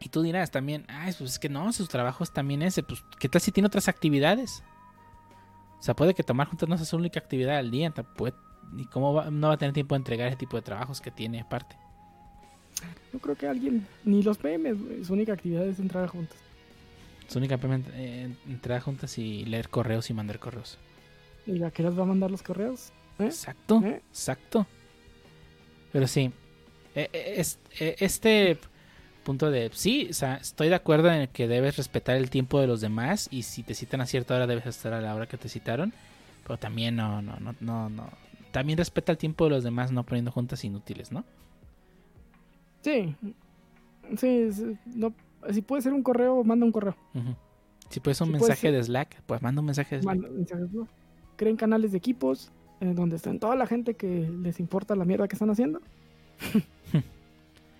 A: y tú dirás también, ay, pues es que no, su trabajo es también ese. Pues, ¿qué tal si tiene otras actividades? O sea, puede que tomar juntas no sea su única actividad al día. puede- ¿Y cómo va- no va a tener tiempo de entregar ese tipo de trabajos que tiene aparte?
C: Yo creo que alguien, ni los PMs, güey, su única actividad es entrar a juntas.
A: Su única eh, entrar juntas y leer correos y mandar correos.
C: Y a qué horas va a mandar los correos. ¿Eh?
A: Exacto,
C: ¿Eh?
A: exacto. Pero sí, eh, eh, es- eh, este punto de sí, o sea, estoy de acuerdo en que debes respetar el tiempo de los demás y si te citan a cierta hora debes estar a la hora que te citaron, pero también no, no, no, no, no. También respeta el tiempo de los demás no poniendo juntas inútiles, ¿no?
C: Sí, sí, sí, no, si puede ser un correo, manda un correo.
A: Ujú. Si puedes un
C: puede
A: mensaje
C: ser.
A: de Slack, pues manda un mensaje de Slack.
C: Manda mensajes, ¿no? Creen canales de equipos eh, donde están toda la gente que les importa la mierda que están haciendo.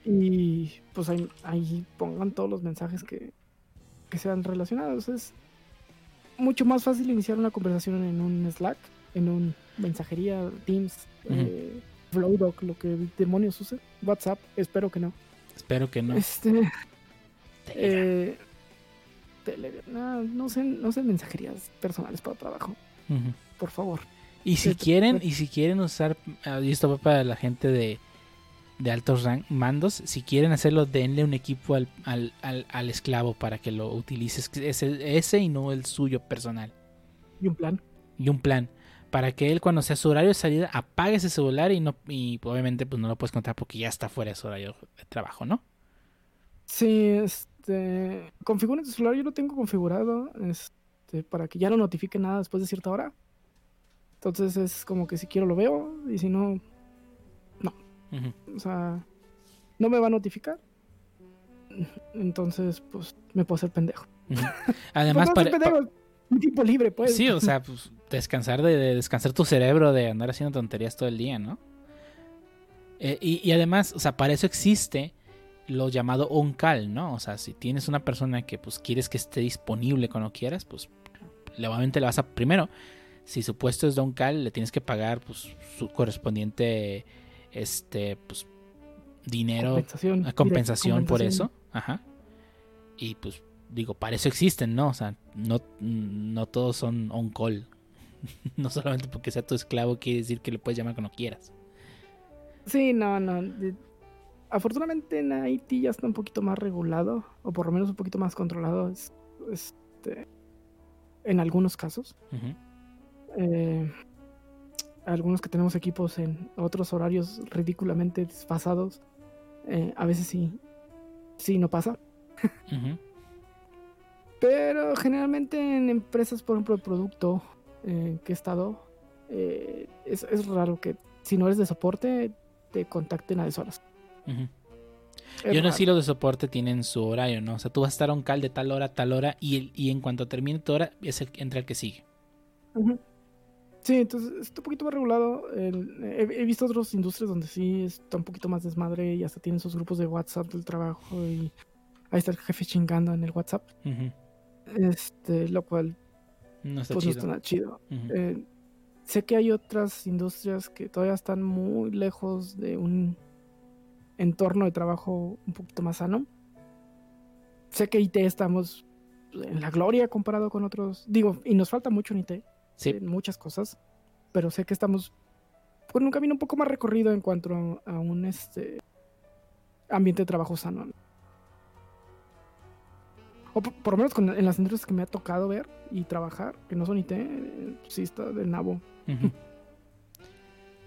C: y pues ahí, ahí pongan todos los mensajes que, que sean relacionados. Es mucho más fácil iniciar una conversación en un Slack, en un mensajería, Teams, eh, Flowdoc, lo que demonios use. WhatsApp, espero que no.
A: Espero que no.
C: Este, eh, Telegram, no, no no sé mensajerías personales para trabajo, por favor.
A: Y si
C: te-
A: quieren, y si quieren usar, ah, y esto va para la gente de, de altos rank, mandos, si quieren hacerlo, denle un equipo al, al, al, al esclavo para que lo utilices, ese, ese y no el suyo personal.
C: Y un plan.
A: Y un plan, para que él cuando sea su horario de salida apague ese celular y no y obviamente pues no lo puedes contar porque ya está fuera de su horario de trabajo, ¿no?
C: Sí, este, configuren tu celular, yo lo tengo configurado, este, para que ya no notifique nada después de cierta hora. Entonces es como que si quiero lo veo y si no,
A: Ujú.
C: o sea, no me va a notificar. Entonces, pues me puedo hacer pendejo. Pues,
A: Además,
C: no
A: para,
C: pendejo, tiempo libre, pues.
A: Sí, o sea, pues descansar de, de descansar tu cerebro de andar haciendo tonterías todo el día, ¿no? Eh, y, y además, o sea, para eso existe lo llamado on-call, ¿no? O sea, si tienes una persona que pues quieres que esté disponible cuando quieras, pues obviamente le vas a primero, si su puesto es de on-call, le tienes que pagar pues su correspondiente este pues dinero
C: compensación,
A: a compensación por eso. Ajá. Y pues digo, para eso existen, ¿no? O sea, no, no todos son on call. no solamente porque sea tu esclavo quiere decir que le puedes llamar cuando quieras.
C: Sí, no, no. Afortunadamente en Haití ya está un poquito más regulado, o por lo menos un poquito más controlado, es- este, en algunos casos. Eh, algunos que tenemos equipos en otros horarios ridículamente desfasados, eh, a veces sí, sí no pasa. Pero generalmente en empresas, por ejemplo, de producto eh, que he estado, eh, es, es raro que si no eres de soporte te contacten a deshoras.
A: Yo no
C: raro.
A: sé si los de soporte tienen su horario, ¿no? O sea, tú vas a estar on call de tal hora a tal hora y, y en cuanto termine tu hora, es el, entra el que sigue.
C: Sí, entonces está un poquito más regulado. El- he, he visto otras industrias donde sí está un poquito más desmadre y hasta tienen sus grupos de WhatsApp del trabajo y ahí está el jefe chingando en el WhatsApp. Este, lo cual
A: No está
C: pues no
A: chido.
C: está. Eh, sé que hay otras industrias que todavía están muy lejos de un entorno de trabajo un poquito más sano. Sé que IT estamos en la gloria comparado con otros. Digo, y nos falta mucho en IT.
A: Sí.
C: En muchas cosas. Pero sé que estamos con un camino un poco más recorrido en cuanto a, un este ambiente de trabajo sano. O por, lo menos en las industrias que me ha tocado ver y trabajar, que no son IT, eh, sí está del nabo.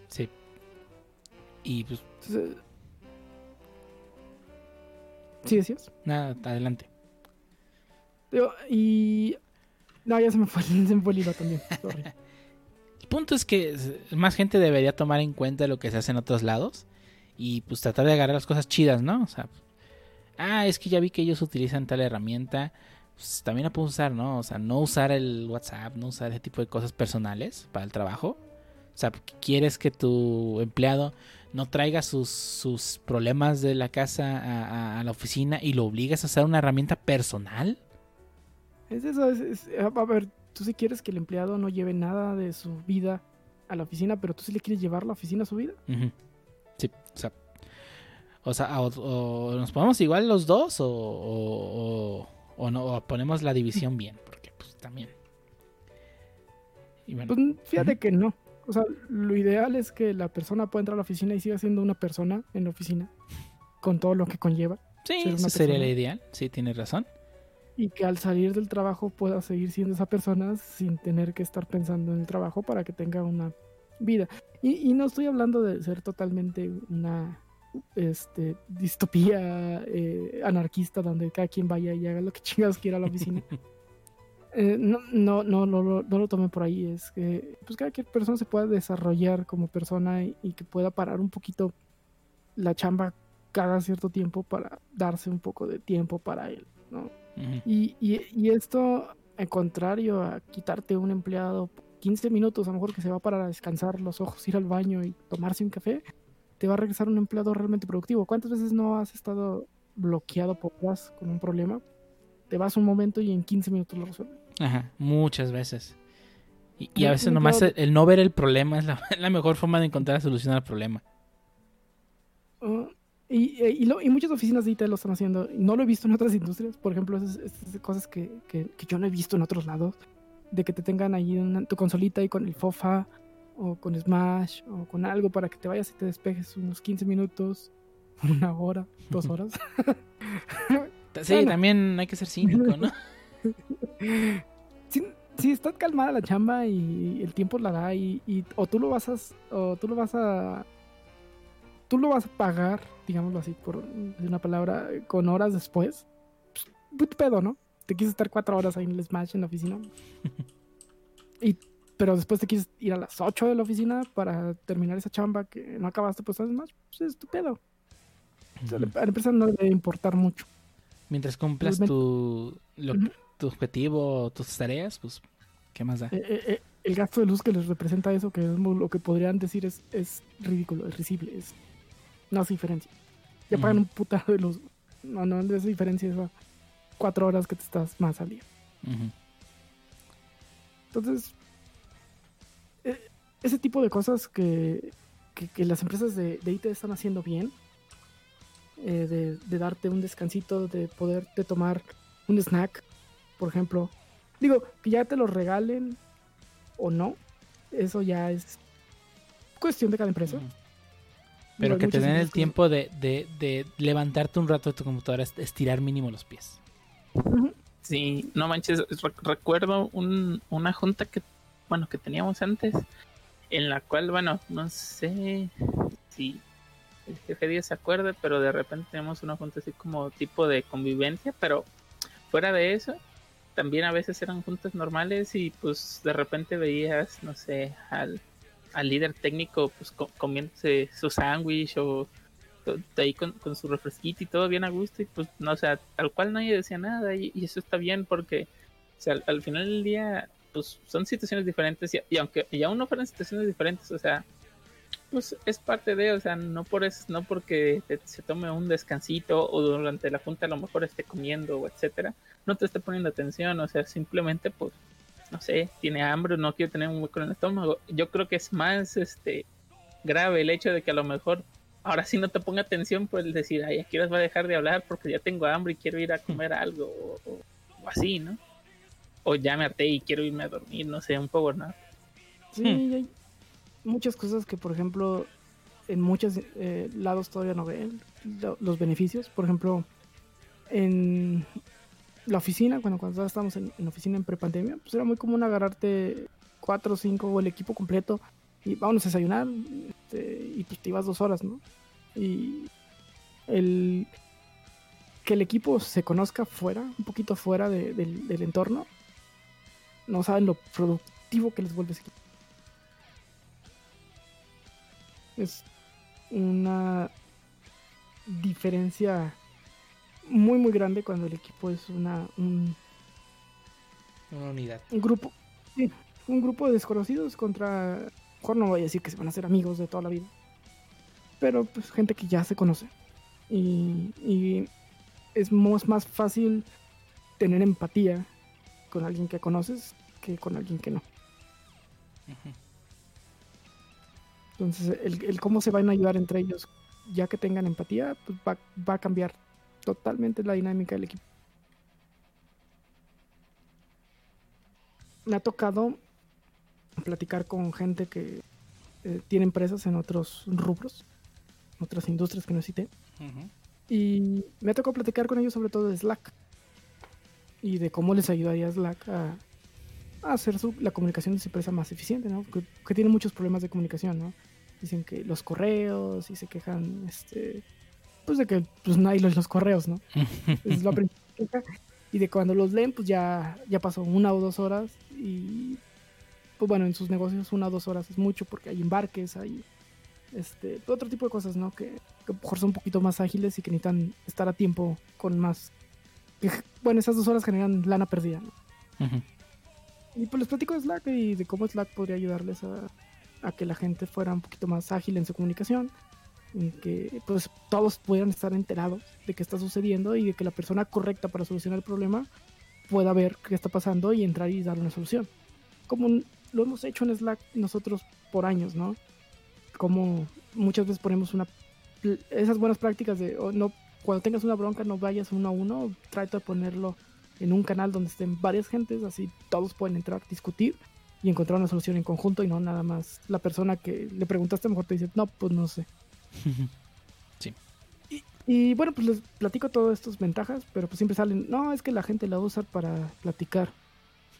A: Sí. Y pues.
C: Sí, decías.
A: Nada, adelante.
C: y. No, ya se me fue, se me fue el hilo también.
A: el punto es que más gente debería tomar en cuenta lo que se hace en otros lados y pues tratar de agarrar las cosas chidas, ¿no? O sea, ah, es que ya vi que ellos utilizan tal herramienta, pues también la puedo usar, ¿no? O sea, no usar el WhatsApp, no usar ese tipo de cosas personales para el trabajo. O sea, quieres que tu empleado no traiga sus, sus problemas de la casa a, la oficina y lo obligas a usar una herramienta personal.
C: Es eso, es, a ver, tú si quieres que el empleado no lleve nada de su vida a la oficina, pero tú sí le quieres llevar la oficina a su vida.
A: Sí, o sea, o sea, o, nos ponemos igual los dos o, o, no, ponemos la división bien, porque pues también.
C: pues fíjate que no. O sea, lo ideal es que la persona pueda entrar a la oficina y siga siendo una persona en la oficina, con todo lo que conlleva.
A: Sí, eso sería la ideal, sí, tienes razón.
C: Y que al salir del trabajo pueda seguir siendo esa persona sin tener que estar pensando en el trabajo para que tenga una vida. Y, y no estoy hablando de ser totalmente una este, distopía eh, anarquista donde cada quien vaya y haga lo que chingados quiera a la oficina. Eh, no, no, no, no, no, lo tome por ahí. Es que pues cada persona se pueda desarrollar como persona y, que pueda parar un poquito la chamba cada cierto tiempo para darse un poco de tiempo para él, ¿no? y, y, y, esto, al contrario a quitarte un empleado 15 minutos, a lo mejor que se va para descansar los ojos, ir al baño y tomarse un café, te va a regresar un empleado realmente productivo. ¿Cuántas veces no has estado bloqueado por atrás con un problema? Te vas un momento y en 15 minutos lo resuelves.
A: Ajá, muchas veces. Y, a veces nomás el, no ver el problema es la, mejor forma de encontrar la solución al problema.
C: Ah, y, y, muchas oficinas de IT lo están haciendo. No lo he visto en otras industrias. Por ejemplo, esas, cosas que, que, yo no he visto en otros lados. De que te tengan ahí tu consolita y con el FOFA o con Smash o con algo para que te vayas y te despejes unos 15 minutos, una hora, dos horas.
A: Sí, también hay que ser cínico, ¿no?
C: si, está calmada la chamba y el tiempo la da y, o tú lo vas a o tú lo vas a tú lo vas a pagar, digámoslo así por una palabra, con horas después, pues, pedo, ¿no? Te quieres estar cuatro horas ahí en el Smash en la oficina. y pero después te quieres ir a las 8 de la oficina para terminar esa chamba que no acabaste, pues sabes más, pues es estupendo. a la empresa no le debe importar mucho.
A: Mientras cumplas tu, tu objetivo, tus tareas, pues, ¿qué más da?
C: Eh, eh, eh, el gasto de luz que les representa eso, que es lo que podrían decir es, es ridículo, es risible, es, no hace diferencia. Ya pagan un putado de luz. No, no, hace diferencia esas cuatro horas que te estás más al día. Entonces, ese tipo de cosas que, las empresas de, IT están haciendo bien, eh, de, darte un descansito, de poderte tomar un snack, por ejemplo. Digo, que ya te lo regalen o no, eso ya es cuestión de cada empresa.
A: Pero, que te den el tiempo de, levantarte un rato de tu computadora, estirar mínimo los pies.
B: Sí, no manches, recuerdo una junta que, bueno, que teníamos antes en la cual, bueno, no sé si jefe Díaz se acuerde, pero de repente tenemos una junta así como tipo de convivencia, pero fuera de eso, también a veces eran juntas normales y pues de repente veías, no sé, al, al líder técnico pues comiéndose su sándwich o ahí con, su refresquito y todo bien a gusto y pues no o sea tal cual nadie decía nada y, eso está bien porque o sea, al final del día pues son situaciones diferentes y, aunque y aún no fueran situaciones diferentes, o sea, pues es parte de, o sea, no por eso, no porque se tome un descansito o durante la junta a lo mejor esté comiendo o etcétera, no te esté poniendo atención, o sea, simplemente pues no sé, tiene hambre, no quiere tener un hueco en el estómago. Yo creo que es más este grave el hecho de que a lo mejor ahora sí no te ponga atención por el decir, ay, aquí vas a dejar de hablar porque ya tengo hambre y quiero ir a comer algo o, así, ¿no? O ya me harté y quiero irme a dormir, no sé, un poco, ¿no?
C: Sí, hay muchas cosas que, por ejemplo, en muchos eh, lados todavía no ven los beneficios. Por ejemplo, en la oficina, cuando, cuando estábamos en, en oficina en prepandemia, pues era muy común agarrarte cuatro o cinco o el equipo completo y vámonos a desayunar este, y pues te ibas dos horas, ¿no? Y el que el equipo se conozca fuera, un poquito fuera del, del, entorno, no saben lo productivo que les vuelve ese equipo. Es una diferencia muy muy grande cuando el equipo es una un,
A: una unidad.
C: un grupo un grupo de desconocidos contra mejor no voy a decir que se van a hacer amigos de toda la vida pero pues gente que ya se conoce. Y, y es más, más fácil tener empatía con alguien que conoces que con alguien que no entonces el, el cómo se van a ayudar entre ellos ya que tengan empatía pues va, va a cambiar totalmente la dinámica del equipo. Me ha tocado platicar con gente que eh, tiene empresas en otros rubros, otras industrias que no cité. Y me ha tocado platicar con ellos sobre todo de Slack y de cómo les ayudaría Slack a, a hacer su, la comunicación de su empresa más eficiente, ¿no? Que, que, tiene muchos problemas de comunicación, ¿no? Dicen que los correos y se quejan, este, pues de que pues hay los, los correos, ¿no? es la y de cuando los leen, pues ya, ya pasó una o dos horas y pues bueno, en sus negocios una o dos horas es mucho porque hay embarques, hay este, otro tipo de cosas, ¿no? Que, que mejor son un poquito más ágiles y que necesitan estar a tiempo con más... Que, bueno, esas dos horas generan lana perdida, ¿no? Y pues les platico de Slack y de cómo Slack podría ayudarles a, a que la gente fuera un poquito más ágil en su comunicación en que pues todos puedan estar enterados de qué está sucediendo y de que la persona correcta para solucionar el problema pueda ver qué está pasando y entrar y dar una solución. Como lo hemos hecho en Slack nosotros por años, ¿no? Como muchas veces ponemos una esas buenas prácticas de oh, no cuando tengas una bronca no vayas uno a uno, trata de ponerlo en un canal donde estén varias gentes, así todos pueden entrar, discutir y encontrar una solución en conjunto y no nada más la persona que le preguntaste a lo mejor te dice, no, pues no sé.
A: sí.
C: Y, y, bueno, pues les platico todas estas ventajas, pero pues siempre salen, no, es que la gente la usa para platicar.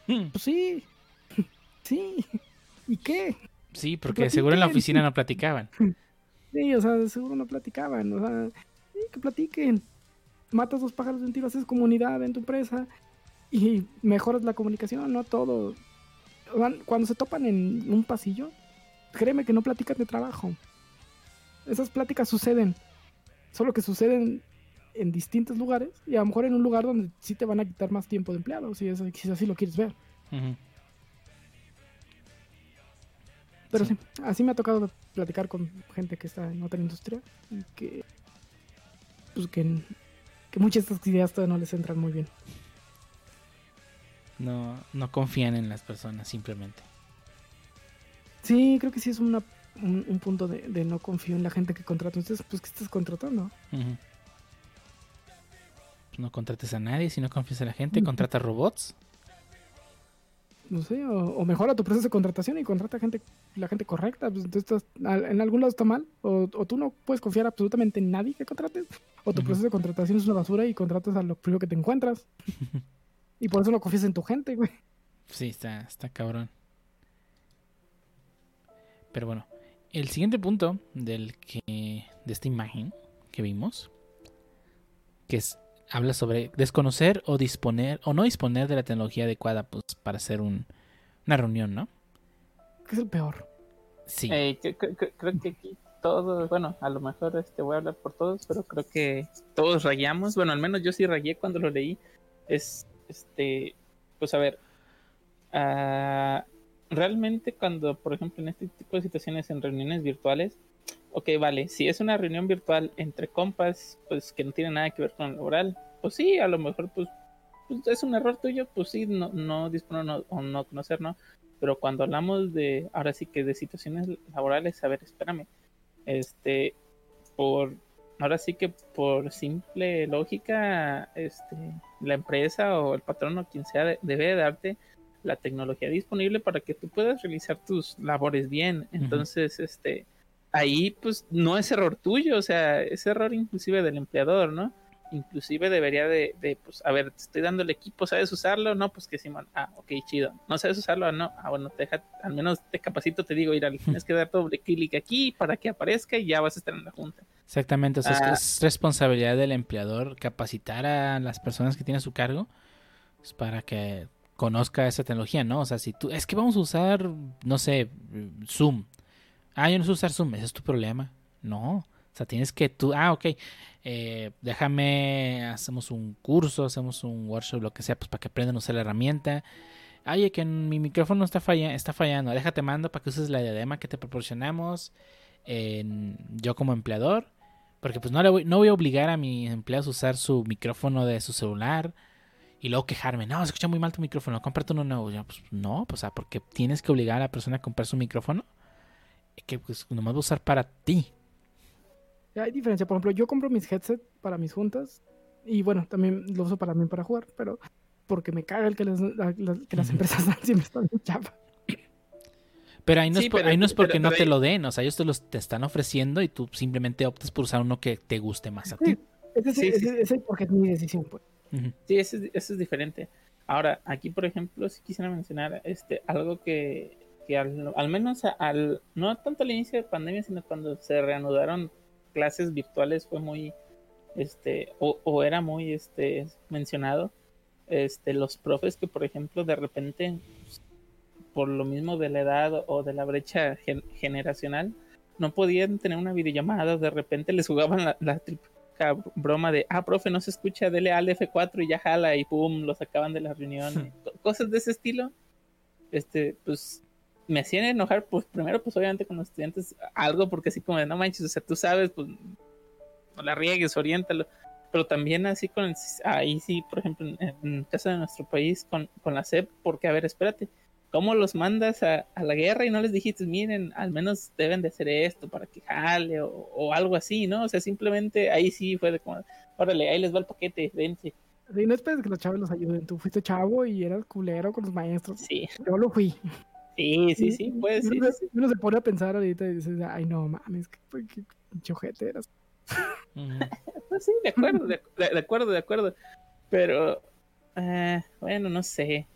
A: Hmm.
C: Pues sí, sí. ¿Y qué?
A: Sí, porque seguro en la oficina no platicaban.
C: Sí, o sea, seguro no platicaban, o sea, sí, que platiquen. Matas dos pájaros de un tiro, haces comunidad en tu empresa y mejoras la comunicación, no todo. Cuando se topan en un pasillo, créeme que no platican de trabajo esas pláticas suceden, solo que suceden en distintos lugares y a lo mejor en un lugar donde sí te van a quitar más tiempo de empleado, si, es, si así lo quieres ver. Pero sí. sí. así me ha tocado platicar con gente que está en otra industria y que, pues que, que muchas de estas ideas todavía no les entran muy bien.
A: No, no confían en las personas simplemente.
C: Sí, creo que sí es una un, un punto de, de, no confío en la gente que contrato. Entonces, pues, ¿qué estás contratando?
A: Uh-huh. No contrates a nadie, si no confías en la gente, contrata robots.
C: No sé, o, o, mejora tu proceso de contratación y contrata gente, la gente correcta. Pues, entonces, en algún lado está mal, o, o, tú no puedes confiar absolutamente en nadie que contrates, o tu proceso de contratación es una basura y contratas a lo primero que te encuentras. y por eso no confías en tu gente, güey.
A: Sí, está, está cabrón. Pero bueno, el siguiente punto del que de esta imagen que vimos, que es habla sobre desconocer o disponer o no disponer de la tecnología adecuada pues, para hacer un, una reunión, ¿no?
C: Que es el peor.
A: Sí.
B: Eh, creo, que aquí todos, bueno, a lo mejor este voy a hablar por todos, pero creo que todos rayamos. Bueno, al menos yo sí rayé cuando lo leí. Es, este, pues a ver, uh, realmente cuando, por ejemplo, en este tipo de situaciones, en reuniones virtuales, ok, vale, si es una reunión virtual entre compas, pues que no tiene nada que ver con el laboral, pues sí, a lo mejor pues pues, es un error tuyo, pues sí, no, no disponer o no conocer, ¿no? Pero cuando hablamos de, ahora sí que de situaciones laborales, a ver, espérame, este, por, ahora sí que por simple lógica, este, la empresa o el patrón o quien sea debe darte la tecnología disponible para que tú puedas realizar tus labores bien. Entonces, este, ahí pues no es error tuyo, o sea, es error inclusive del empleador, ¿no? Inclusive debería de, de pues, a ver, te estoy dando el equipo, ¿sabes usarlo? No, pues que Simón, ah, ok, chido. ¿No sabes usarlo? No, ah, bueno, te deja, al menos te capacito, te digo, ir tienes que dar doble clic aquí para que aparezca y ya vas a estar en la junta.
A: Exactamente, o sea, es, ah. responsabilidad del empleador capacitar a las personas que tiene a su cargo pues, para que conozca esa tecnología, ¿no? O sea, si tú, es que vamos a usar, no sé, Zoom. Ah, yo no sé usar Zoom, ese es tu problema. No, o sea, tienes que tú, ah, ok, eh, déjame, hacemos un curso, hacemos un workshop, lo que sea, pues para que aprendan a usar la herramienta. Oye, que mi micrófono está, falla, está fallando, déjate mando para que uses la diadema que te proporcionamos yo como empleador. Porque pues no, le voy, no voy a obligar a mis empleados a usar su micrófono de su celular y luego quejarme, no, se escucha muy mal tu micrófono, cómprate uno nuevo. pues no, pues, porque tienes que obligar a la persona a comprar su micrófono que pues nomás va a usar para ti.
C: Hay diferencia, por ejemplo, yo compro mis headsets para mis juntas y bueno, también lo uso para mí para jugar, pero porque me caga el que las, que las empresas siempre están en chapa.
A: Pero ahí no, es, ahí no es porque no te lo den, o sea, ellos te, los, te están ofreciendo y tú simplemente optas por usar uno que te guste más a ti.
C: Ese, es porque es mi decisión, pues.
B: Sí, eso es, diferente. Ahora, aquí, por ejemplo, si quisiera mencionar este algo que, al, menos al, no tanto al inicio de pandemia, sino cuando se reanudaron clases virtuales fue muy, este, o, era muy, este, mencionado, este, los profes que, por ejemplo, de repente, por lo mismo de la edad o de la brecha generacional, no podían tener una videollamada, de repente les jugaban la, la broma de, ah, profe, no se escucha, dele al F4 y ya jala y pum, lo sacaban de la reunión. Cosas de ese estilo. Este, pues me hacían enojar, pues primero, pues obviamente con los estudiantes, algo porque así como de, no manches, o sea, tú sabes, pues no la riegues, oriéntalo. Pero también así con el, ahí sí, por ejemplo, en, en caso de nuestro país, con, con la SEP, porque a ver, espérate, ¿Cómo los mandas a, la guerra y no les dijiste, miren, al menos deben de hacer esto para que jale o, algo así, ¿no? O sea, simplemente ahí sí fue de como, órale, ahí les va el paquete, vente.
C: Sí, no esperes que los chavos los ayuden. Tú fuiste chavo y eras culero con los maestros.
B: Sí.
C: Yo lo fui.
B: Sí, sí, sí, pues sí.
C: Uno, se pone a pensar ahorita y dices, ay, no mames, qué, qué chojete eras.
B: pues sí, de acuerdo, de, acuerdo, de acuerdo. Pero, eh, bueno, no sé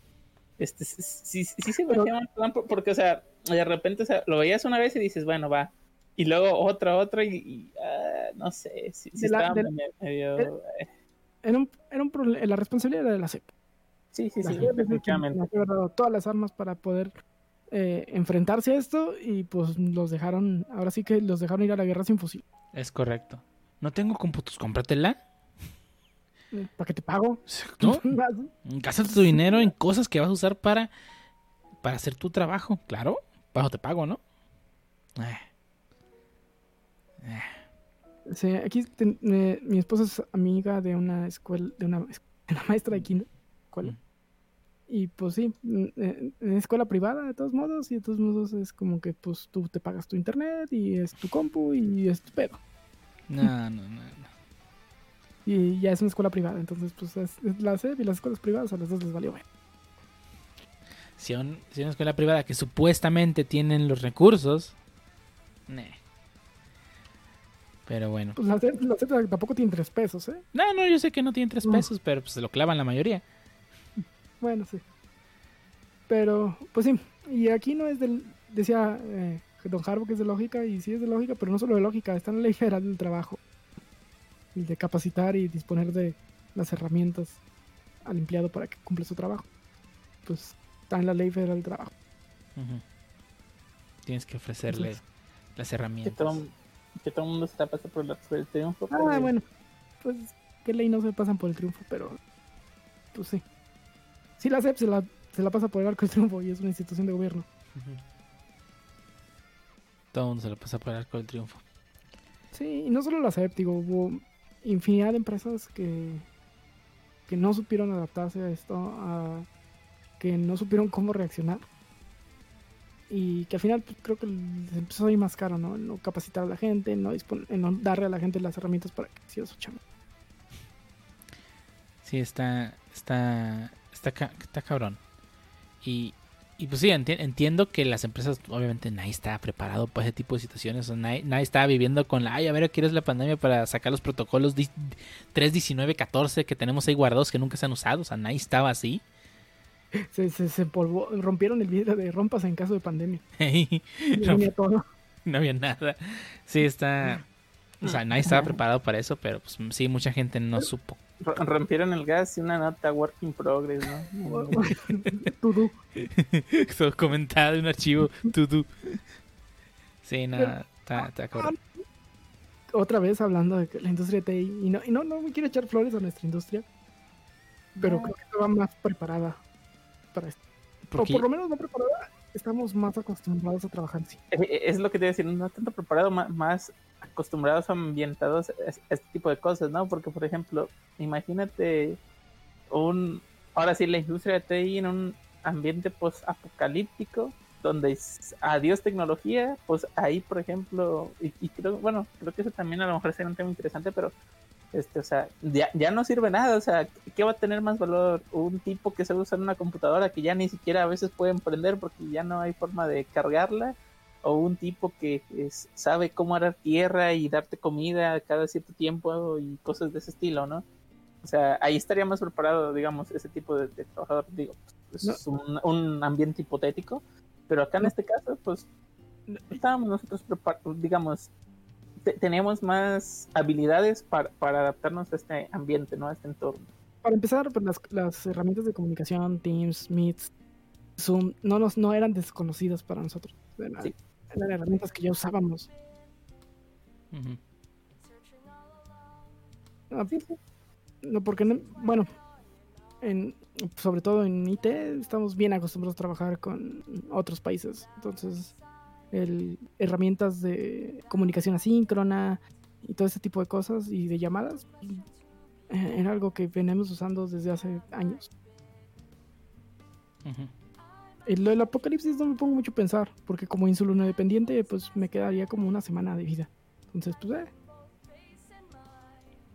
B: este, sí, sí, se me plan porque, o sea, de repente o sea, lo veías una vez y dices, bueno, va. Y luego otra, otra y, ah, no sé, si, estaba medio...
C: Eh. Era, un, era un problema, la responsabilidad era de la CEP.
B: Sí, sí, sí, definitivamente.
C: dado todas las armas para poder eh, enfrentarse a esto y pues los dejaron, ahora sí que los dejaron ir a la guerra sin fusil.
A: Es correcto. No tengo cómputos, cómpratela.
C: ¿Para qué te pago?
A: ¿No? Gástate tu dinero en cosas que vas a usar para, para hacer tu trabajo. Claro, bajo te pago, ¿no? Eh.
C: Eh. Sí, aquí mi esposa es amiga de una escuela, de una, maestra de kinder, escuela. Y pues sí, en escuela privada de todos modos, y de todos modos es como que pues tú te pagas tu internet y es tu compu y es tu pedo.
A: No, no, no, no
C: y ya es una escuela privada. Entonces, pues es, la SEP y las escuelas privadas a las dos les valió bien.
A: Si, un, si una escuela privada que supuestamente tienen los recursos, Pero bueno.
C: Pues la SEP, tampoco tiene tres pesos, ¿eh?
A: No, no, yo sé que no tiene tres pesos, pero pues se lo clavan la mayoría.
C: Bueno, sí. Pero, pues sí. Y aquí no es del. Decía eh, Don Harbo que es de lógica, y sí es de lógica, pero no solo de lógica, está en la ley general del trabajo de capacitar y disponer de las herramientas al empleado para que cumpla su trabajo. Pues está en la ley federal del trabajo.
A: Tienes que ofrecerle las herramientas.
B: Que todo, el mundo se está pasando por, el triunfo.
C: Ah, bueno. Pues qué ley no se pasan por el triunfo, pero pues sí. Sí, la CEP se la, se la pasa por el arco del triunfo y es una institución de gobierno.
A: Todo el mundo se la pasa por el arco del triunfo.
C: Sí, y no solo la CEP, digo, hubo infinidad de empresas que, que no supieron adaptarse a esto, a, que no supieron cómo reaccionar. Y que al final pues, creo que les empezó a ir más caro, ¿no? No capacitar a la gente, no, en no darle a la gente las herramientas para que hiciera su chamba.
A: Sí, está, está, está, está cabrón. Y, y pues sí, enti- entiendo que las empresas, obviamente nadie está preparado para ese tipo de situaciones. o sea, nadie, nadie está viviendo con la, ay, a ver, ¿quieres la pandemia para sacar los protocolos di- 3, 19, 14 que tenemos ahí guardados que nunca se han usado? O sea, nadie estaba así.
C: Se, se, se empolvó- rompieron el vidrio de rompas en caso de pandemia.
A: Y
C: venía todo.
A: no había nada. Sí, está... O sea, nadie estaba preparado para eso, pero pues sí, mucha gente no supo.
B: Rompieron el gas y una nota work in progress, ¿no?
C: Tudú.
A: Todo comentado en un archivo. to do. Sí, nada, está, está cabrón.
C: Otra vez hablando de que la industria de TI. Y no, y no, no me quiero echar flores a nuestra industria. Pero
B: No.
C: creo que estaba más preparada para esto.
A: Porque-
C: O por lo menos no preparada. Estamos más acostumbrados a trabajar así.
B: Eh, Es lo que te iba a decir, no tanto preparado, más acostumbrados ambientados a es- a este tipo de cosas, ¿no? Porque, por ejemplo, imagínate un, ahora sí, la industria de TI en un ambiente post-apocalíptico, donde adiós tecnología, pues ahí, por ejemplo, y creo, bueno, creo que eso también a lo mejor sería un tema interesante, pero, este, o sea, ya, ya no sirve nada, o sea, ¿qué va a tener más valor? Un tipo que sabe usar una computadora que ya ni siquiera a veces puede emprender porque ya no hay forma de cargarla, o un tipo que es- sabe cómo arar tierra y darte comida cada cierto tiempo y cosas de ese estilo, ¿no? O sea, ahí estaría más preparado, digamos, ese tipo de, de trabajador. Digo, pues,
C: No.
B: es un, un ambiente hipotético, pero acá en este caso, pues, estábamos nosotros preparados, digamos, te- teníamos más habilidades para, para adaptarnos a este ambiente, ¿no? A este entorno.
C: Para empezar, pues las, las herramientas de comunicación, Teams, Meets, Zoom, no, nos, no eran desconocidas para nosotros. Eran,
B: Sí.
C: eran herramientas que ya usábamos.
A: Ujú.
C: Ah, No, porque, no- bueno, en, sobre todo en IT estamos bien acostumbrados a trabajar con otros países. Entonces, el, herramientas de comunicación asíncrona y todo ese tipo de cosas y de llamadas eh, era algo que venimos usando desde hace años. Lo del apocalipsis no me pongo mucho a pensar, porque como insulino dependiente, pues me quedaría como una semana de vida. Entonces, pues, eh,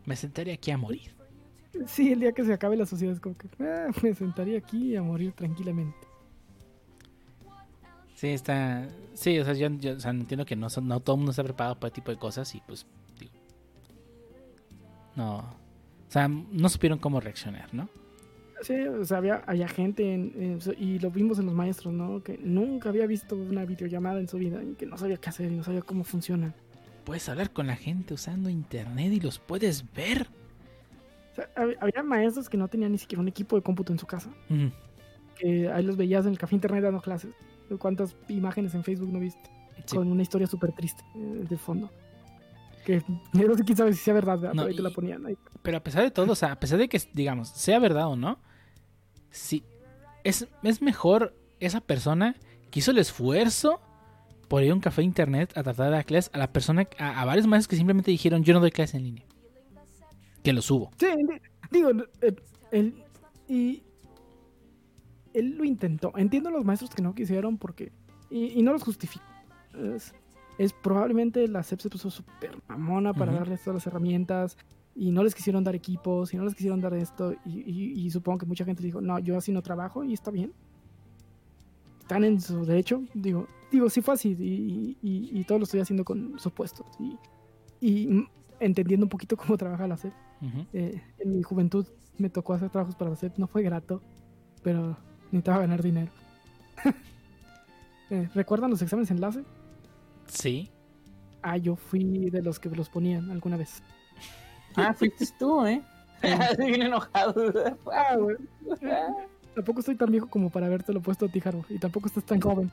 A: Me sentaré aquí a morir.
C: sí, el día que se acabe la sociedad es como que eh, me sentaría aquí a morir tranquilamente.
A: Sí, está. Sí, o sea, yo, yo, o sea, entiendo que no, no todo el mundo está preparado para este tipo de cosas y pues, digo. No. O sea, no supieron cómo reaccionar, ¿no?
C: Sí, o sea, había, había gente, en- en- y lo vimos en los maestros, ¿no? Que nunca había visto una videollamada en su vida y que no sabía qué hacer y no sabía cómo funciona.
A: Puedes hablar con la gente usando internet y los puedes ver.
C: O sea, hab- había maestros que no tenían ni siquiera un equipo de cómputo en su casa. Que ahí los veías en el café internet dando clases. ¿Cuántas imágenes en Facebook no viste?
A: sí.
C: Con una historia súper triste eh, de fondo. Que no sé quién sabe si sea verdad.
A: No,
C: pero ahí te la
A: y-
C: ponían. ahí.
A: Pero a pesar de todo, o sea, a pesar de que, digamos, sea verdad o no, sí, es, es mejor esa persona que hizo el esfuerzo por ir a un café de internet a tratar de dar clases a la persona, a, a varios maestros que simplemente dijeron yo no doy clases en línea. Que los hubo.
C: Sí, di- digo, eh, él, y él lo intentó. Entiendo a los maestros que no quisieron porque, y, y no los justifico. Es, es probablemente la CEP se puso súper mamona para darles todas las herramientas y no les quisieron dar equipos y no les quisieron dar esto y, y- y supongo que mucha gente dijo, no, yo así no trabajo y está bien. Están en su derecho, digo, digo, sí fue así y, todo lo estoy haciendo con supuestos y, y entendiendo un poquito cómo trabaja la CEP.
A: Ujú.
C: Eh, en mi juventud me tocó hacer trabajos para la SEP, no fue grato, pero necesitaba ganar dinero. Eh, ¿Recuerdan los exámenes enlace?
A: Sí.
C: Ah, yo fui de los que los ponían alguna vez.
B: Ah, fuiste tú, ¿eh? Bien enojado.
C: Ah, güey. Tampoco estoy tan viejo como para habértelo puesto a ti, Jaro, y tampoco estás tan joven.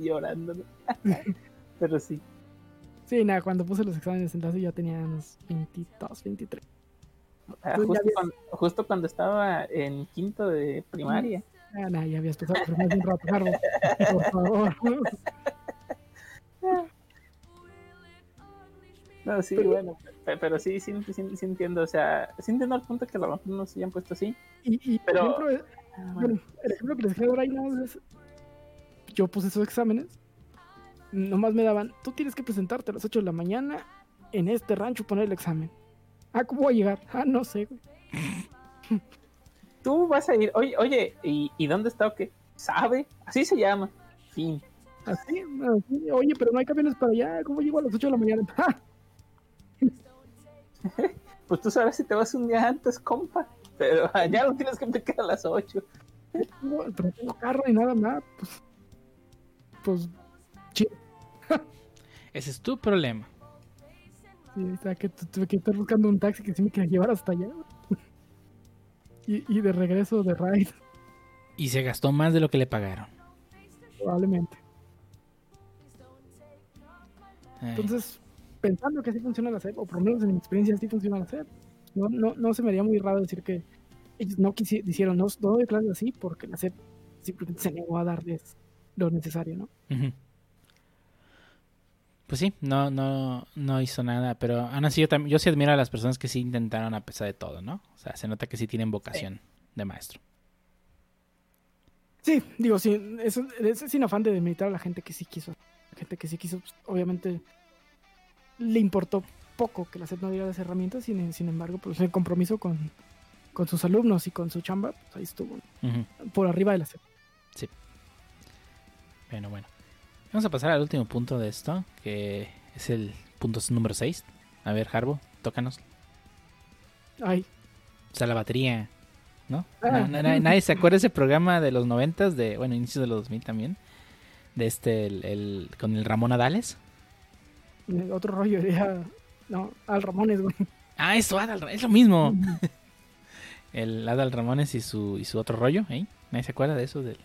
B: Llorando. Pero sí.
C: Sí, nada, cuando puse los exámenes enlace ya tenía unos 22, 23.
B: Ah, justo,
C: habías-
B: cuando, justo cuando estaba en quinto de primaria.
C: Ah, nada, ya habías pasado por un rato. Por favor.
B: No, sí, bueno, pero sí, sí, sí, entiendo, o sea, sí entiendo al punto que a lo mejor no se hayan puesto así.
C: Y, pero... Por ejemplo, ah, bueno. el ejemplo que les dejé ahora ahí no es... Yo puse esos exámenes, nomás me daban, tú tienes que presentarte a las 8 de la mañana en este rancho poner el examen. Ah, ¿cómo voy a llegar? Ah, no sé, güey.
B: Tú vas a ir, oye, oye, ¿y, ¿y dónde está o qué? ¿Sabe? Así se llama. Fin.
C: Así, así, oye, pero no hay camiones para allá. ¿Cómo llego a las 8 de la mañana?
B: pues tú sabes si te vas un día antes, compa. Pero allá lo tienes que empezar a las 8.
C: No, pero tengo carro y nada más. Pues, pues chido.
A: Ese es tu problema.
C: Sí, o sea, que tuve que estar buscando un taxi que sí me quiera llevar hasta allá. y, y de regreso de ride.
A: Y se gastó más de lo que le pagaron.
C: Probablemente. Entonces, pensando que así funciona la SEP, o por lo menos en mi experiencia así funciona la SEP, no, no, no se me haría muy raro decir que ellos no quisieron, no, no doy clases así porque la SEP simplemente se negó a darles lo necesario, ¿no?
A: Pues sí, no, no, no hizo nada, pero aún así yo, yo sí admiro a las personas que sí intentaron a pesar de todo, ¿no? O sea, se nota que sí tienen vocación de maestro.
C: Sí, digo, sí, eso, es sin afán de demeritar a la gente que sí quiso. gente que sí quiso, pues, obviamente le importó poco que la SEP no diera las herramientas, sin, sin embargo, pues el compromiso con, con sus alumnos y con su chamba, pues ahí estuvo, por arriba de la SEP.
A: Sí. Bueno, bueno. Vamos a pasar al último punto de esto, que es el punto número 6. A ver, Harbo, tócanos.
C: Ay.
A: O sea, la batería. ¿no? Ah. nadie se acuerda de ese programa de los noventas, de, bueno, inicios de los 2000 también, de este, el, con el Ramón Adales.
C: otro rollo, era, no, Al Ramones, güey.
A: Ah, eso, Adal, es lo mismo. el Adal Ramones y su, y su otro rollo, ¿eh? Nadie se acuerda de eso, del,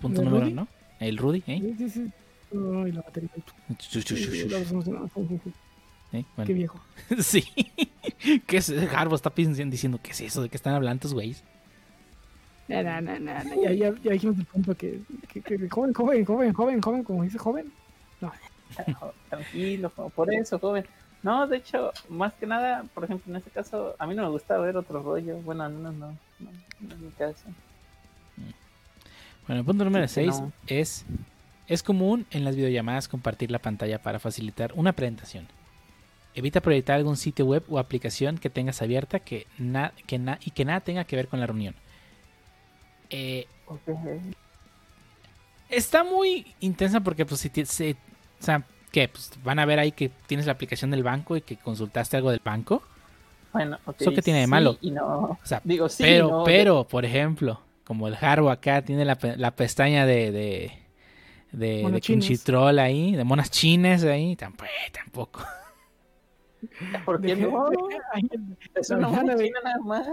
A: punto número, ¿no? El Rudy, ¿eh? Sí, sí, sí. la batería.
C: ¿Eh? Qué viejo.
A: sí. ¿Qué es? Harbo está diciendo, ¿qué es eso? ¿De qué están hablando estos güeyes?
C: No, no, no, no, Ya, ya, ya, dijimos el punto que, que, que, joven, joven, joven, joven, joven, como dice joven. No.
B: Tranquilo, por eso, joven. No, de hecho, más que nada, por ejemplo, en este caso, a mí no me gusta ver otro rollo. Bueno, no, no, no, no es mi caso.
A: Bueno, el punto número 6 es, es común en las videollamadas compartir la pantalla para facilitar una presentación. Evita proyectar algún sitio web o aplicación que tengas abierta que que y que nada tenga que ver con la reunión. Eh, está muy intensa porque pues si se, o sea, ¿qué? Pues van a ver ahí que tienes la aplicación del banco y que consultaste algo del banco.
B: Bueno,
A: ¿Eso que tiene de malo?
B: Y no.
A: O sea, Digo, sí, pero, pero, por ejemplo, como el Harbo acá tiene la, la pestaña de, de, de, de ahí, de monas chines ahí, tampoco. tampoco.
B: ¿Por qué no? Es una china nada más.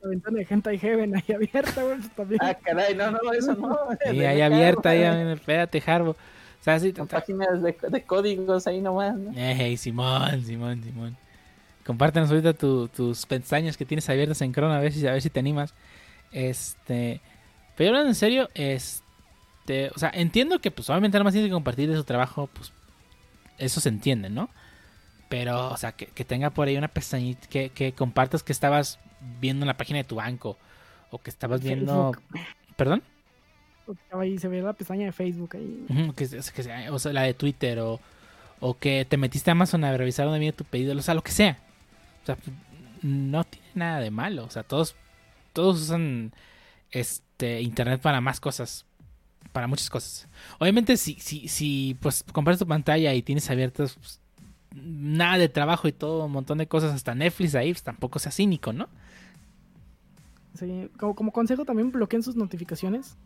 C: La ventana de gente Heaven ahí abierta, güey,
B: también. Ah, caray, no, no, eso no.
A: Sí, ahí abierta, ahí, espérate, Jarbo. O sea, sí,
B: páginas de, de, códigos ahí nomás, ¿no?
A: Eh, Simón, Simón, Simón. Compártenos ahorita tu, tus pestañas que tienes abiertas en Chrome a ver si, a ver si te animas. Este. Pero hablando en serio, este. O sea, entiendo que pues obviamente nada más tienes que compartir de su trabajo, pues. Eso se entiende, ¿no? Pero, o sea, que, tenga por ahí una pestañita que, que, compartas que estabas viendo en la página de tu banco. O que estabas viendo. ¿Perdón?
C: ahí, se ve la pestaña de Facebook ahí.
A: o sea, la de Twitter. O, o que te metiste a Amazon a revisar dónde viene tu pedido. O sea, lo que sea. O sea, no tiene nada de malo. O sea, todos, todos usan este internet para más cosas. Para muchas cosas. Obviamente, si, si, si pues compartes tu pantalla y tienes abiertas pues, nada de trabajo y todo, un montón de cosas, hasta Netflix ahí, pues tampoco sea cínico, ¿no?
C: Sí, como, consejo también bloqueen sus notificaciones.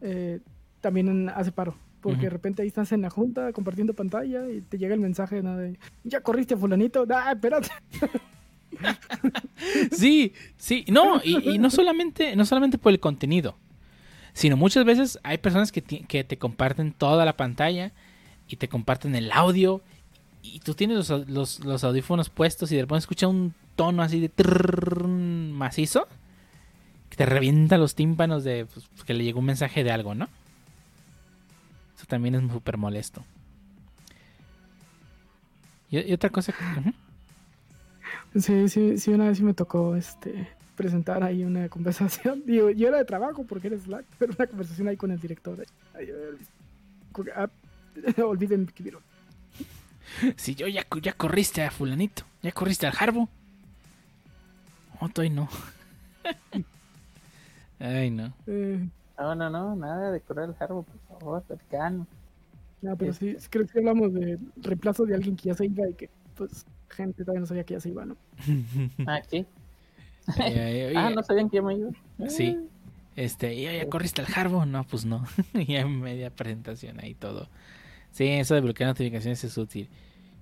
C: Eh, también hace paro. Porque de repente ahí estás en la junta compartiendo pantalla y te llega el mensaje de ya corriste a fulanito, ah, espérate.
A: sí, sí, no, y, no solamente, no solamente por el contenido, sino muchas veces hay personas que, te comparten toda la pantalla y te comparten el audio y tú tienes los, audífonos puestos y de repente escucha un tono así de macizo que te revienta los tímpanos de que le llegó un mensaje de algo, ¿no? Eso también es súper molesto. Y, otra cosa. que-.
C: Sí, sí, sí, una vez sí me tocó este presentar ahí una conversación. Digo, yo era de trabajo porque era Slack, pero una conversación ahí con el director. Ay, ay, ah, olviden que vieron.
A: Si yo ya, ya corriste a fulanito, ya corriste al Harbo. Oh, estoy no. Ay, no.
C: Eh,
B: No, no, no, nada de correr el Harbo, por favor, cercano.
C: no, pero sí, sí creo que hablamos de reemplazo de alguien que ya se iba y que, pues, gente todavía no sabía que ya se iba, ¿no?
B: Ah.
A: Ay, ay, oye,
B: Ah, no sabían que yo me iba.
A: Sí. Este, ¿y ya corriste al Harbo? No, pues no. ya en media presentación ahí todo. Sí, eso de bloquear notificaciones es útil.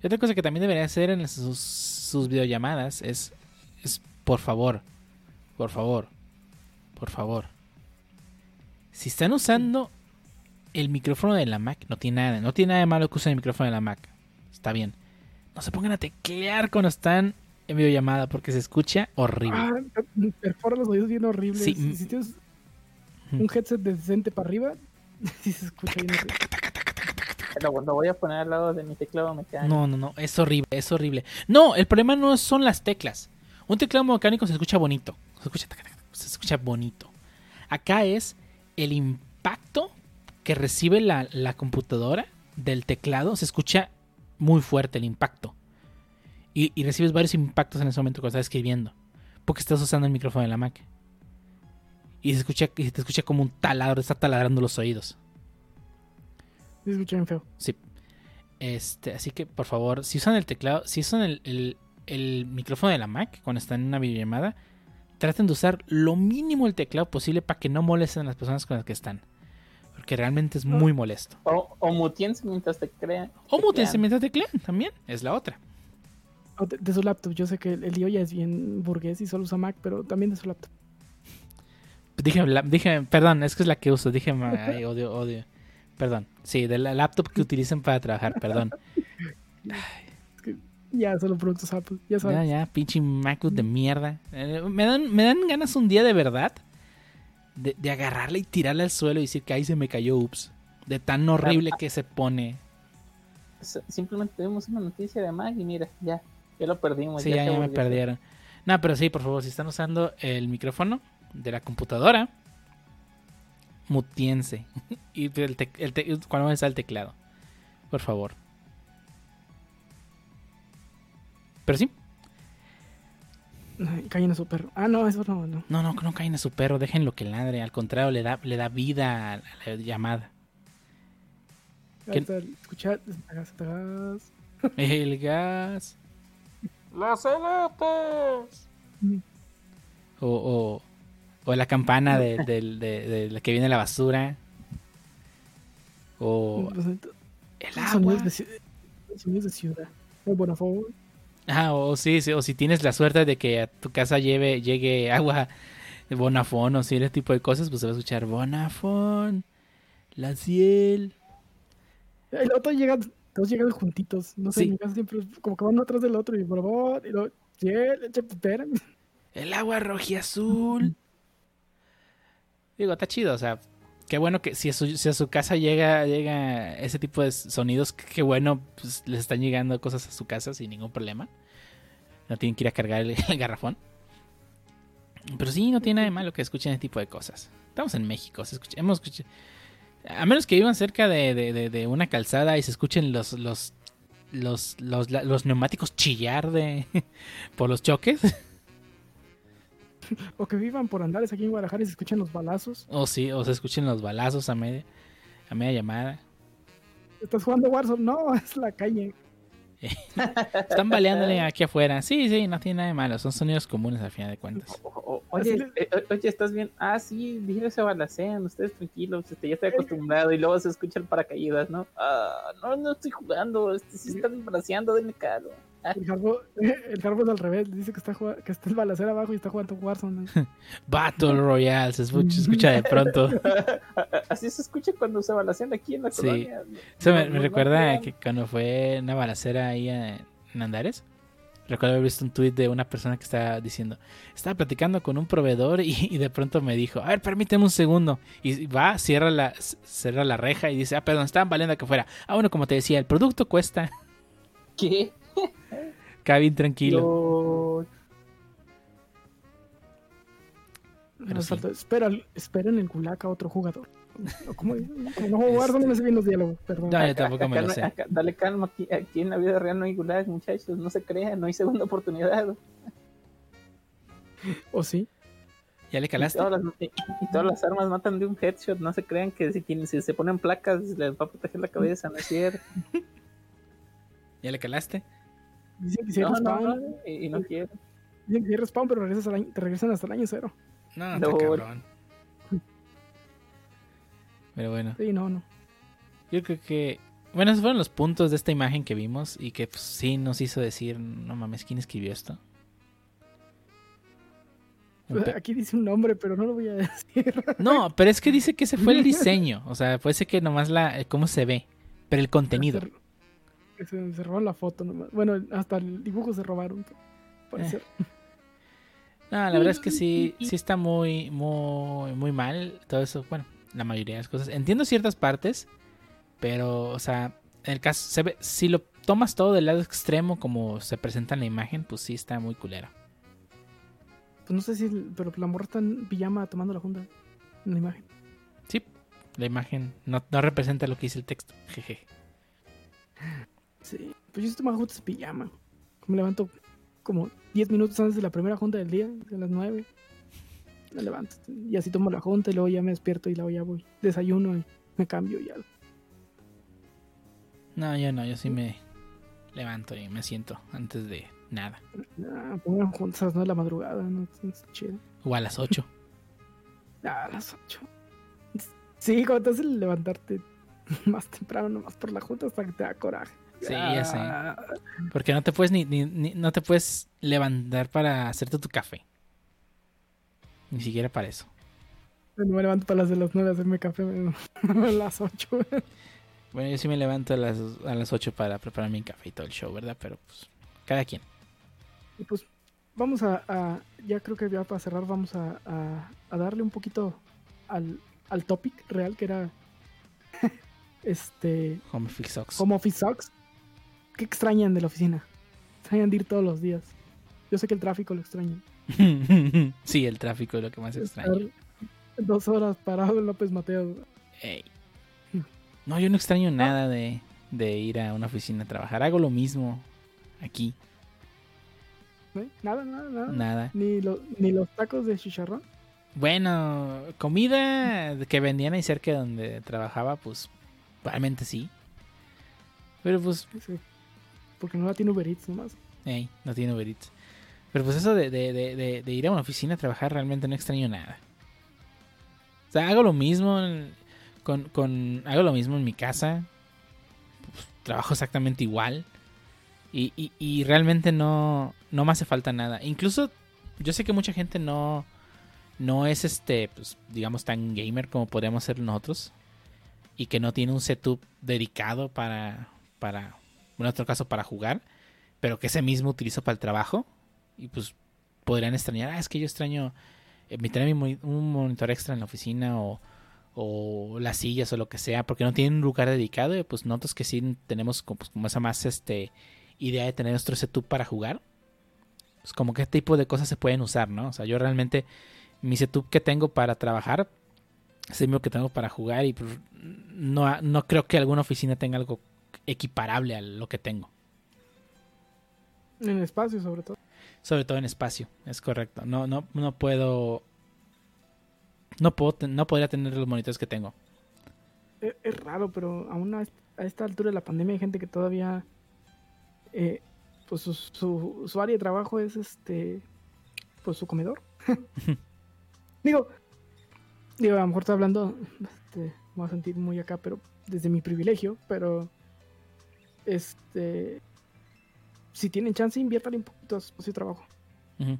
A: Y otra cosa que también debería hacer en sus, sus videollamadas es, es, por favor, por favor, por favor. Si están usando el micrófono de la Mac, no tiene nada, no tiene nada de malo que usen el micrófono de la Mac. Está bien. No se pongan a teclear cuando están en videollamada porque se escucha horrible.
C: Ah, perfora los oídos bien horribles.
A: Sí,
C: Si,
A: mm.
C: si tienes un headset decente para arriba, sí se escucha bien horrible.
B: Lo, lo voy a poner al lado de mi teclado mecánico.
A: No, no, no, es horrible, es horrible. No, el problema no son las teclas. Un teclado mecánico se escucha bonito. Se escucha, se escucha bonito. Acá es el impacto que recibe la, la computadora del teclado. Se escucha muy fuerte el impacto. Y, y recibes varios impactos en ese momento cuando estás escribiendo. Porque estás usando el micrófono de la Mac. Y se escucha, y te escucha como un taladro, está taladrando los oídos.
C: Se escucha bien feo.
A: Sí. Este, así que por favor, si usan el teclado, si usan el, el- el micrófono de la Mac cuando están en una videollamada, traten de usar lo mínimo el teclado posible para que no molesten a las personas con las que están. Porque realmente es muy molesto.
B: O, o mutiense mientras te crean.
A: O
B: te crean.
A: mientras teclean también, es la otra.
C: O de, de su laptop. Yo sé que el, el lío ya es bien burgués y solo usa Mac, pero también de su laptop.
A: Dije, la- dije, perdón, es que es la que uso, dije, ay, odio, odio. Perdón, sí, de la laptop que utilicen para trabajar, perdón.
C: Ya, solo productos Apple. Ya sabes.
A: Ya, ya, pinche MacBook de mierda. Eh, me, dan, me dan ganas un día de verdad de, de agarrarla y tirarla al suelo y decir que ahí se me cayó, ups. De tan horrible que se pone.
B: Simplemente tuvimos una noticia de Mac y mira, ya, ya lo perdimos.
A: Sí, ya, ya me perdieron. No, pero sí, por favor, si están usando el micrófono de la computadora, mutiense. y el tec- el te- cuando está el teclado. Por favor. Pero sí,
C: Ay, Callen a su perro. Ah, no, eso no, no.
A: no, no, no caen a su perro, déjenlo que ladre. Al contrario, le da, le da vida a la llamada.
C: Está, escuchar.
A: El gas.
B: ¡Las elotes!
A: O, o, o la campana de, de- de la que viene la basura. O el
C: Sonidos
A: agua.
C: de, ci- sonidos de ciudad. Buena favor.
A: Ah, o sí, sí, o si tienes la suerte de que a tu casa lleve, llegue agua de Bonafón o si ese tipo de cosas, pues se va a escuchar Bonafón, la ciel.
C: Y luego todos llegan, todos llegan juntitos. No sé,
A: Sí.
C: en mi casa siempre como que van uno atrás del otro y por favor. Y luego, sí, espera.
A: El agua rojiazul. Digo, está chido, o sea, qué bueno que si a su, casa llega, llega ese tipo de sonidos, qué bueno, pues les están llegando cosas a su casa sin ningún problema. No tienen que ir a cargar el, garrafón. Pero sí, no tiene nada de malo que escuchen ese tipo de cosas. Estamos en México, se escucha- hemos escuchado... A menos que vivan cerca de, una calzada y se escuchen los, los, los, los, los neumáticos chillar de, por los choques.
C: O que vivan por andares aquí en Guadalajara y se escuchan los balazos.
A: O sí, o se escuchen los balazos a media, a media llamada.
C: Estás jugando Warzone. No, es la calle.
A: Están baleándole aquí afuera. Sí, sí, no tiene nada de malo. Son sonidos comunes al final de cuentas.
B: O- o- oye,
C: le-
B: eh, oye, ¿estás bien? Ah, sí, dije se balacean, ustedes tranquilos, este, ya estoy acostumbrado y luego se escucha el paracaídas, ¿no? Ah, no, no estoy jugando, este, sí están balaceando, denme calo.
C: El Jarbo es al revés. Dice que está, jugando, que está el balacero abajo y está jugando Warzone.
A: Battle Royale, se escucha, se escucha de pronto.
B: Así se escucha cuando se balacean aquí en la
A: Sí.
B: colonia.
A: Eso me, recuerda que cuando fue una balacera ahí en, en Andares. Recuerdo haber visto un tuit de una persona que estaba diciendo, estaba platicando con un proveedor y, y de pronto me dijo, a ver, permíteme un segundo. Y va, cierra la, cierra la reja y dice, ah, perdón, estaban valiendo que fuera. Ah, bueno, como te decía, el producto cuesta.
B: ¿Qué?
A: Bien tranquilo.
B: Lo-
A: Pero
C: Nos
A: sí.
C: falta- espera, espera en el gulag a otro jugador. Como no juego Warzone, no me sé bien los diálogos, perdón.
A: No, yo tampoco me
B: acá
A: lo
B: no-
A: sé.
B: acá- dale calma, aquí, aquí en la vida real no hay gulag, muchachos, no se crean, no hay segunda oportunidad.
C: ¿O sí?
A: ¿Ya le
B: Y
A: calaste?
B: todas, las, y- y todas las armas matan de un headshot, no se crean que si, tienen, si se ponen placas les va a proteger la cabeza, no es cierto.
A: ¿Ya le calaste?
C: Dicen que si
B: No,
C: respawn,
B: no, y, y no quiero.
C: dicen que si respawn, pero regresas al año- te regresan hasta el año cero.
A: No,
B: No.
A: cabrón. Pero bueno,
C: Sí, no, no.
A: yo creo que... Bueno, esos fueron los puntos de esta imagen que vimos y que pues, sí nos hizo decir, no mames, ¿quién escribió esto?
C: Aquí dice un nombre, pero no lo voy a decir.
A: No, pero es que dice que ese fue el diseño. O sea, puede ser que nomás la, eh, cómo se ve, pero el contenido.
C: Se, se, robaron la foto nomás. Bueno, hasta el dibujo se robaron. Parece.
A: No, la verdad es que sí, sí está muy, muy, muy mal todo eso. Bueno, la mayoría de las cosas. Entiendo ciertas partes, pero, o sea, en el caso, se ve, si lo tomas todo del lado extremo como se presenta en la imagen, pues sí está muy culero.
C: Pues no sé si, pero la morra está en pijama tomando la junta en la imagen.
A: Sí, la imagen no, no representa lo que dice el texto. Jeje.
C: Sí. Pues yo estoy más juntas pijama. Me levanto como 10 minutos antes de la primera junta del día, a las 9. Me levanto. Y así tomo la junta y luego ya me despierto y luego ya voy. Desayuno y me cambio y algo.
A: No, yo no, yo sí me levanto y me siento antes de nada.
C: Ah, pongan juntas a las 9 de la madrugada, no, no es chido.
A: O a las 8.
C: Ah, a las 8. Sí, cuando te hace levantarte más temprano, nomás por la junta hasta que te da coraje.
A: Sí, ya sé.
C: Ah,
A: Porque no te puedes ni, ni- ni- no te puedes levantar para hacerte tu café. Ni siquiera para eso.
C: No me levanto para las de las 9 a hacerme café a las 8.
A: Bueno, yo sí me levanto a las, a las 8 para preparar mi café y todo el show, ¿verdad? Pero pues, cada quien.
C: Y pues vamos a, a- ya creo que ya para cerrar vamos a, a- a darle un poquito al, al topic real que era este
A: Home Fix Socks.
C: Home Office Sucks. ¿Qué extrañan de la oficina? Extrañan de ir todos los días. Yo sé que el tráfico lo extrañan.
A: sí, el tráfico es lo que más extraño.
C: Estar dos horas parado en López Mateo.
A: Ey. No, yo no extraño nada de, de ir a una oficina a trabajar. Hago lo mismo aquí.
C: ¿eh? Nada, nada, nada.
A: Nada.
C: Ni, lo- ni los tacos de chicharrón.
A: Bueno, comida que vendían ahí cerca de donde trabajaba, pues realmente sí. Pero pues
C: Sí. Porque no la tiene Uber Eats nomás.
A: Ey, no tiene Uber Eats. Pero pues eso de, ir a una oficina a trabajar realmente no extraño nada. O sea, hago lo mismo en- con, hago lo mismo en mi casa. Pues, trabajo exactamente igual. Y realmente no, no me hace falta nada. Incluso yo sé que mucha gente no, no es este, pues, digamos, tan gamer como podríamos ser nosotros. Y que no tiene un setup dedicado para, para, en otro caso, para jugar pero que ese mismo utilizo para el trabajo y pues podrían extrañar, ah, es que yo extraño eh, moni- un monitor extra en la oficina o, o las sillas o lo que sea, porque no tienen un lugar dedicado y pues nosotros que sí tenemos como, pues, esa más este idea de tener nuestro setup para jugar, pues como qué tipo de cosas se pueden usar, ¿no? O sea, yo realmente mi setup que tengo para trabajar es el mismo que tengo para jugar y pues, no, no creo que alguna oficina tenga algo equiparable a lo que tengo.
C: En espacio, sobre todo.
A: Sobre todo en espacio, es correcto. No, no, no puedo. No puedo, no podría tener los monitores que tengo.
C: Es, es raro, pero aún a, est- a esta altura de la pandemia hay gente que todavía. eh, pues su, su, su área de trabajo es este. Pues su comedor. digo. Digo, a lo mejor estoy hablando. Este, me voy a sentir muy acá, pero desde mi privilegio, pero. Este. Si tienen chance, inviértale un poquito a su trabajo.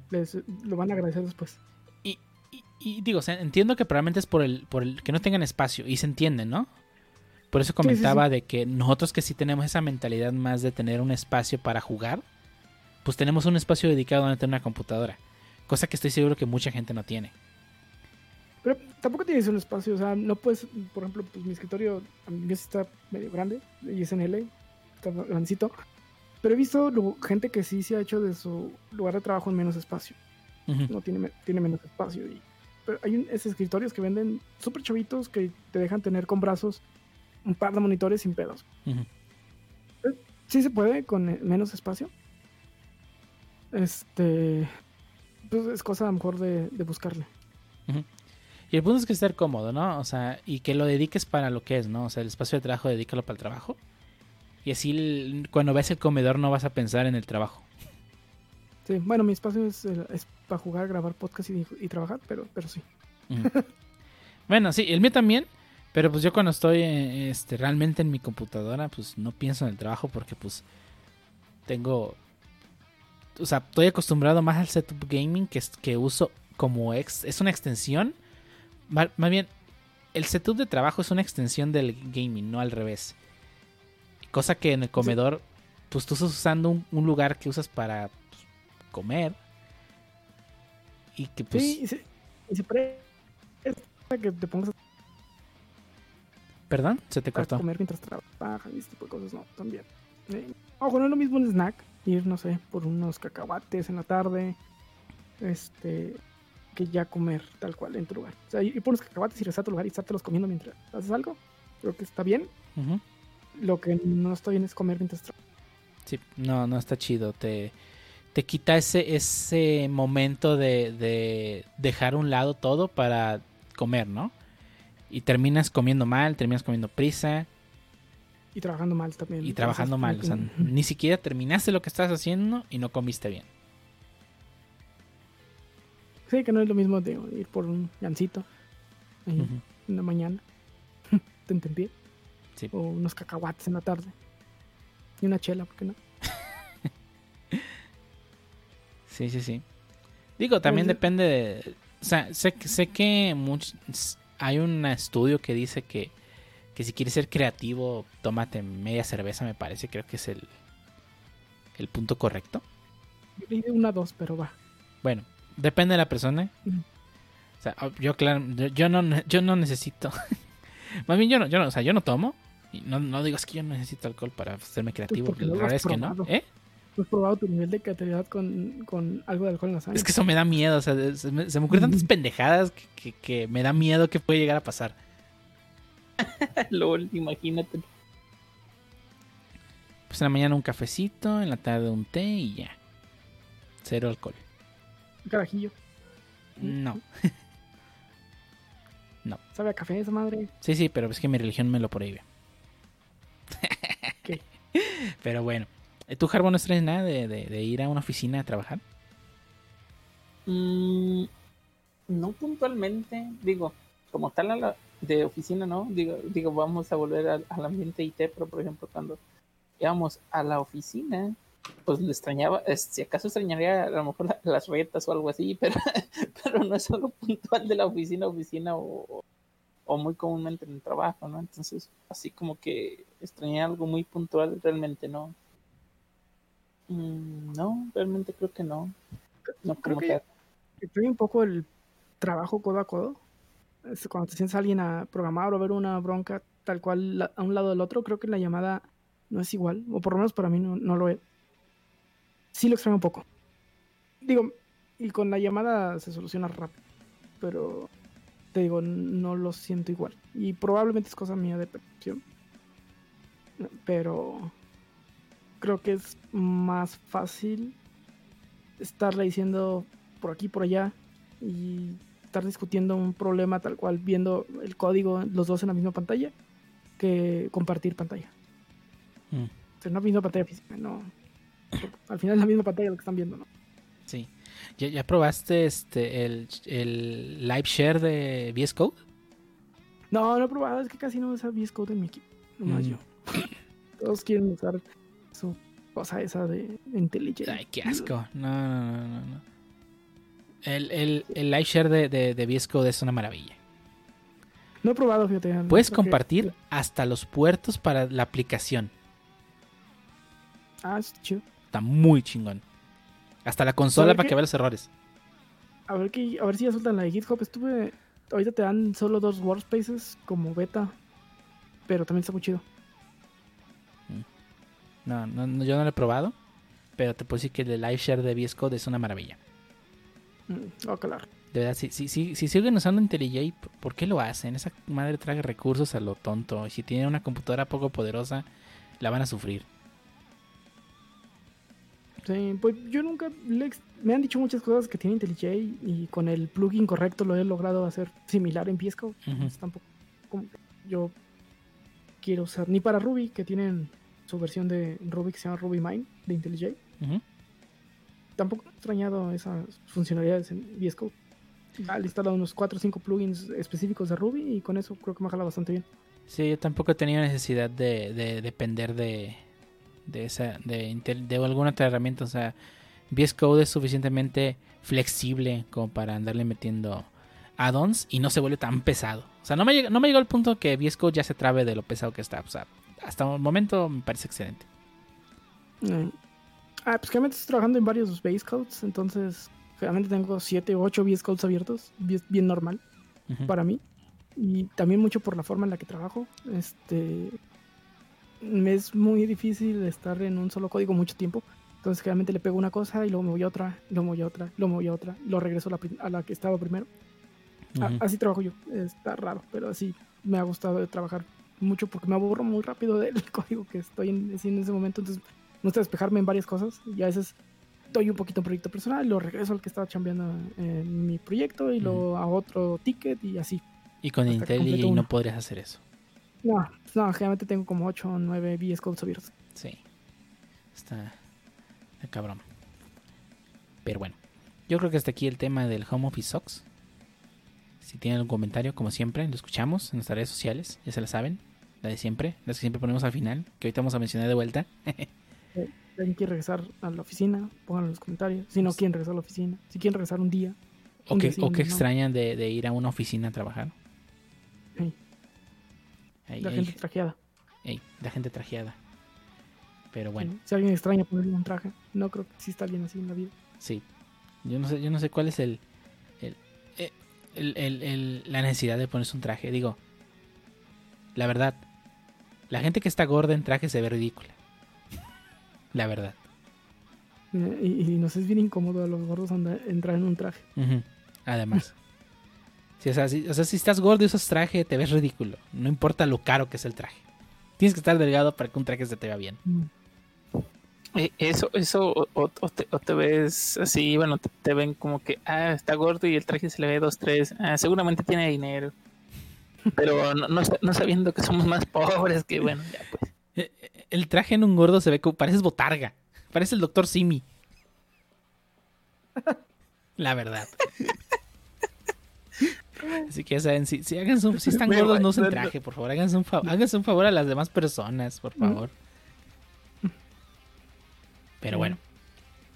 C: Les, lo van a agradecer después.
A: Y, y- y digo, entiendo que probablemente es por el, por el que no tengan espacio. Y se entiende, ¿no? Por eso
C: sí, sí.
A: comentaba de que nosotros que sí tenemos esa mentalidad más de tener un espacio para jugar, pues tenemos un espacio dedicado donde tener una computadora. Cosa que estoy seguro que mucha gente no tiene.
C: Pero tampoco tienes un espacio, o sea, no puedes, por ejemplo, pues mi escritorio, a mí está medio grande, y es en L, grandecito, Pero he visto gente que sí se ha hecho de su lugar de trabajo en menos espacio. No tiene, tiene menos espacio. Y, pero hay un- esos escritorios que venden súper chavitos que te dejan tener con brazos un par de monitores sin pedos.
A: Ujú.
C: Sí se puede con eh, menos espacio. Este. Pues es cosa a lo mejor de, de buscarle.
A: Y el punto es que estar cómodo, ¿no? O sea, y que lo dediques para lo que es, ¿no? O sea, el espacio de trabajo, dedícalo para el trabajo. Y así cuando ves el comedor no vas a pensar en el trabajo.
C: Sí, bueno, mi espacio es, eh, es para jugar, grabar podcast y, y trabajar, pero, pero sí.
A: Bueno, sí, el mío también. Pero pues yo cuando estoy eh, este, realmente en mi computadora, pues no pienso en el trabajo porque pues tengo... O sea, estoy acostumbrado más al setup gaming que, que uso como ex... Es una extensión. Más bien, el setup de trabajo es una extensión del gaming, no al revés. Cosa que en el comedor, pues tú estás usando un, un lugar que usas para pues, comer. Y que pues...
C: sí, y se, y se presta que te pongas
A: Perdón, se te
C: a
A: cortó.
C: comer mientras trabajas y ese tipo de cosas, no, también. Eh, ojo, no es lo mismo un snack, ir, no sé, por unos cacahuates en la tarde, este, que ya comer tal cual en tu lugar. O sea, ir por unos cacahuates y regresar a tu lugar y estártelos comiendo mientras haces algo, creo que está bien.
A: Ujú.
C: Lo que no está bien es comer mientras trabajas.
A: Sí, no, no está chido. Te, te quita ese, ese momento de, de dejar a un lado todo para comer, ¿no? Y terminas comiendo mal, terminas comiendo prisa
C: Y trabajando mal también.
A: y trabajando mal. O sea, ni siquiera terminaste lo que estás haciendo y no comiste bien.
C: Sí, que no es lo mismo de ir por un gancito ahí
A: Ujú.
C: en la mañana. Te entendí.
A: Sí.
C: O unos cacahuates en la tarde. Y una chela, ¿por qué no?
A: Sí, sí, sí. Digo, también depende de... O sea, sé, que- sé que much- hay un estudio que dice que, que si quieres ser creativo, tómate media cerveza, me parece. Creo que es el, el punto correcto.
C: Yo leí de una a dos, pero va.
A: Bueno, depende de la persona. O sea, yo claro, yo, yo no yo no necesito. Más bien yo no, yo no, o sea, yo no tomo. Y no, no digo es que yo no necesito alcohol para hacerme creativo.
C: porque no
A: la
C: lo
A: verdad
C: has
A: es que no.
C: probado.
A: ¿Eh?
C: ¿No has probado tu nivel de creatividad con, con algo de alcohol en la sangre?
A: Es que eso me da miedo. O sea, se me, se me ocurren tantas pendejadas que, que- que me da miedo que puede llegar a pasar.
B: LOL, imagínate.
A: Pues en la mañana un cafecito, en la tarde un té y ya. Cero alcohol.
C: Un carajillo.
A: No.
C: ¿Sabe a café esa madre?
A: Sí, sí, pero es que mi religión me lo prohíbe. Pero bueno. ¿Tú, Harbo, no extrañas nada de, de- ir a una oficina a trabajar?
B: Mm, no puntualmente, digo, como tal la, de oficina, ¿no? Digo, digo vamos a volver al, ambiente IT, pero por ejemplo, cuando íbamos a la oficina, pues le extrañaba, si acaso extrañaría a lo mejor la- las retas o algo así, pero, pero no es algo puntual de la oficina oficina o, o muy comúnmente en el trabajo, ¿no? Entonces, así como que extrañé algo muy puntual, realmente no. Mm, no, realmente creo que no. No,
C: Creo
B: como
C: que- Extraño un poco el trabajo codo a codo. Es cuando te sientes a alguien a programar o ver una bronca tal cual la- a un lado del otro, creo que la llamada no es igual. O por lo menos para mí no, no lo es. Sí lo extraño un poco. Digo, y con la llamada se soluciona rápido. Pero te digo, no lo siento igual. Y probablemente es cosa mía de percepción. Pero creo que es más fácil estarle diciendo por aquí, por allá y estar discutiendo un problema tal cual, viendo el código los dos en la misma pantalla, que compartir pantalla.
A: Mm,
C: O sea, una misma pantalla física, no. Al final es la misma pantalla lo que están viendo, ¿no?
A: ¿Ya, ya probaste este el, el live share de VS Code?
C: No, no he probado, es que casi no usa VS Code en mi equipo, nomás
A: Mm.
C: yo. Todos quieren usar su cosa esa de IntelliJ.
A: Ay, qué asco. No, no, no, no, no. El, el, el live share de, de, de VS Code es una maravilla.
C: No he probado, fíjate.
A: Puedes
C: que-
A: compartir hasta los puertos para la aplicación.
C: Ah, es chido.
A: Está muy chingón. Hasta la consola
C: ¿Sabe
A: para
C: qué?
A: que vea los errores.
C: A ver, que, a ver si ya sueltan la de GitHub. Estuve. Ahorita te dan solo dos workspaces como beta. Pero también está muy chido.
A: No, no, no, yo no lo he probado. Pero te puedo decir que el live share de VS Code es una maravilla.
C: Mm, oh, claro.
A: De verdad, si, si, si, si siguen usando IntelliJ, ¿por qué lo hacen? Esa madre trae recursos a lo tonto. Si tienen una computadora poco poderosa, la van a sufrir.
C: Sí, pues yo nunca le me han dicho muchas cosas que tiene IntelliJ y con el plugin correcto lo he logrado hacer similar en VS Code.
A: Ujú.
C: Entonces tampoco como yo quiero usar ni para Ruby que tienen su versión de Ruby que se llama Ruby Mine de IntelliJ.
A: Ujú.
C: Tampoco he extrañado esas funcionalidades en VS Code. Ah, le he instalado unos 4 o 5 plugins específicos de Ruby y con eso creo que me jala bastante bien.
A: Sí, yo tampoco he tenido necesidad de, de depender de, de esa de, de alguna otra herramienta. O sea, VS Code es suficientemente flexible como para andarle metiendo add-ons y no se vuelve tan pesado. O sea, no me, no me llegó al punto que VS Code ya se trabe de lo pesado que está. O sea, hasta el momento me parece excelente.
C: Mm. Ah, pues realmente estoy trabajando en varios base codes, entonces realmente tengo 7 o 8 VS codes abiertos, bien, bien normal para mí. Y también mucho por la forma en la que trabajo. Este es muy difícil estar en un solo código mucho tiempo. Entonces generalmente le pego una cosa y luego me voy a otra, y luego me voy a otra, y luego me voy a otra, y luego regreso a la, a la que estaba primero. A-
A: Ujú.
C: así trabajo yo. Está raro, pero así me ha gustado trabajar mucho porque me aburro muy rápido del código que estoy en, haciendo en ese momento. Entonces me gusta despejarme en varias cosas y a veces doy un poquito a un proyecto personal, lo regreso al que estaba chambeando en mi proyecto y luego a otro ticket y así.
A: Y con Intel
C: completo
A: no podrías hacer eso.
C: No, no, generalmente tengo como 8 o 9 VS Codes abiertos.
A: Sí. Está, está cabrón. Pero bueno. Yo creo que hasta aquí el tema del Home Office Socks. Si tienen algún comentario, como siempre, lo escuchamos en nuestras redes sociales. Ya se la saben. La de siempre. Las que siempre ponemos al final. Que ahorita vamos a mencionar de vuelta.
C: Si alguien quiere regresar a la oficina, pónganlo en los comentarios. Si no quieren regresar a la oficina, si quieren regresar un día.
A: o que,
C: día
A: o
C: no.
A: extrañan de, de ir a una oficina a trabajar.
C: La gente trajeada.
A: la gente trajeada. Pero bueno.
C: Sí, Si alguien extraña ponerle un traje, no creo que exista alguien así en la vida.
A: Sí. Yo no sé, yo no sé cuál es el, el, eh, el- el- la necesidad de ponerse un traje. Digo, la verdad, la gente que está gorda en traje se ve ridícula. La verdad.
C: Eh, Y, y nos es bien incómodo a los gordos andar- entrar en un traje.
A: Además. Sí, o, sea, si, o sea, si estás gordo y usas traje, te ves ridículo. No importa lo caro que es el traje. Tienes que estar delgado para que un traje se te vea bien.
C: Mm.
B: Eh, Eso, eso, o, te, o te ves así, bueno, te, te ven como que, ah, está gordo y el traje se le ve dos, tres, ah, seguramente tiene dinero. Pero no, no sabiendo que somos más pobres, que bueno, ya pues.
A: Eh, eh, El traje en un gordo se ve como pareces botarga. Parece el doctor Simi. La verdad. Así que ya saben, si, si, están
B: Me
A: gordos, no usen
B: no-
A: traje, por favor. Háganse un, fa- háganse un favor a las demás personas, por favor. Pero bueno,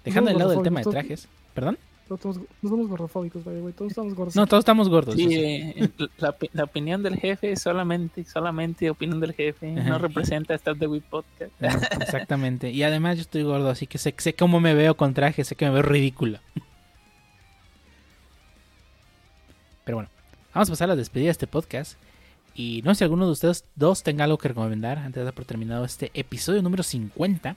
A: dejando de lado el tema de trajes. ¿Perdón?
C: Todos somos- no somos gordofóbicos, way, Todos estamos gordos.
A: No, todos estamos gordos.
B: Sí, eh, la, la opinión del jefe es solamente, solamente opinión del jefe,
A: Ajá.
B: no representa Start the Wii Podcast.
A: No, exactamente. Y además yo estoy gordo, así que sé, sé cómo me veo con traje, sé que me veo ridículo. Pero bueno, vamos a pasar a la despedida de este podcast. Y no sé si alguno de ustedes dos tenga algo que recomendar antes de dar por terminado este episodio número 50.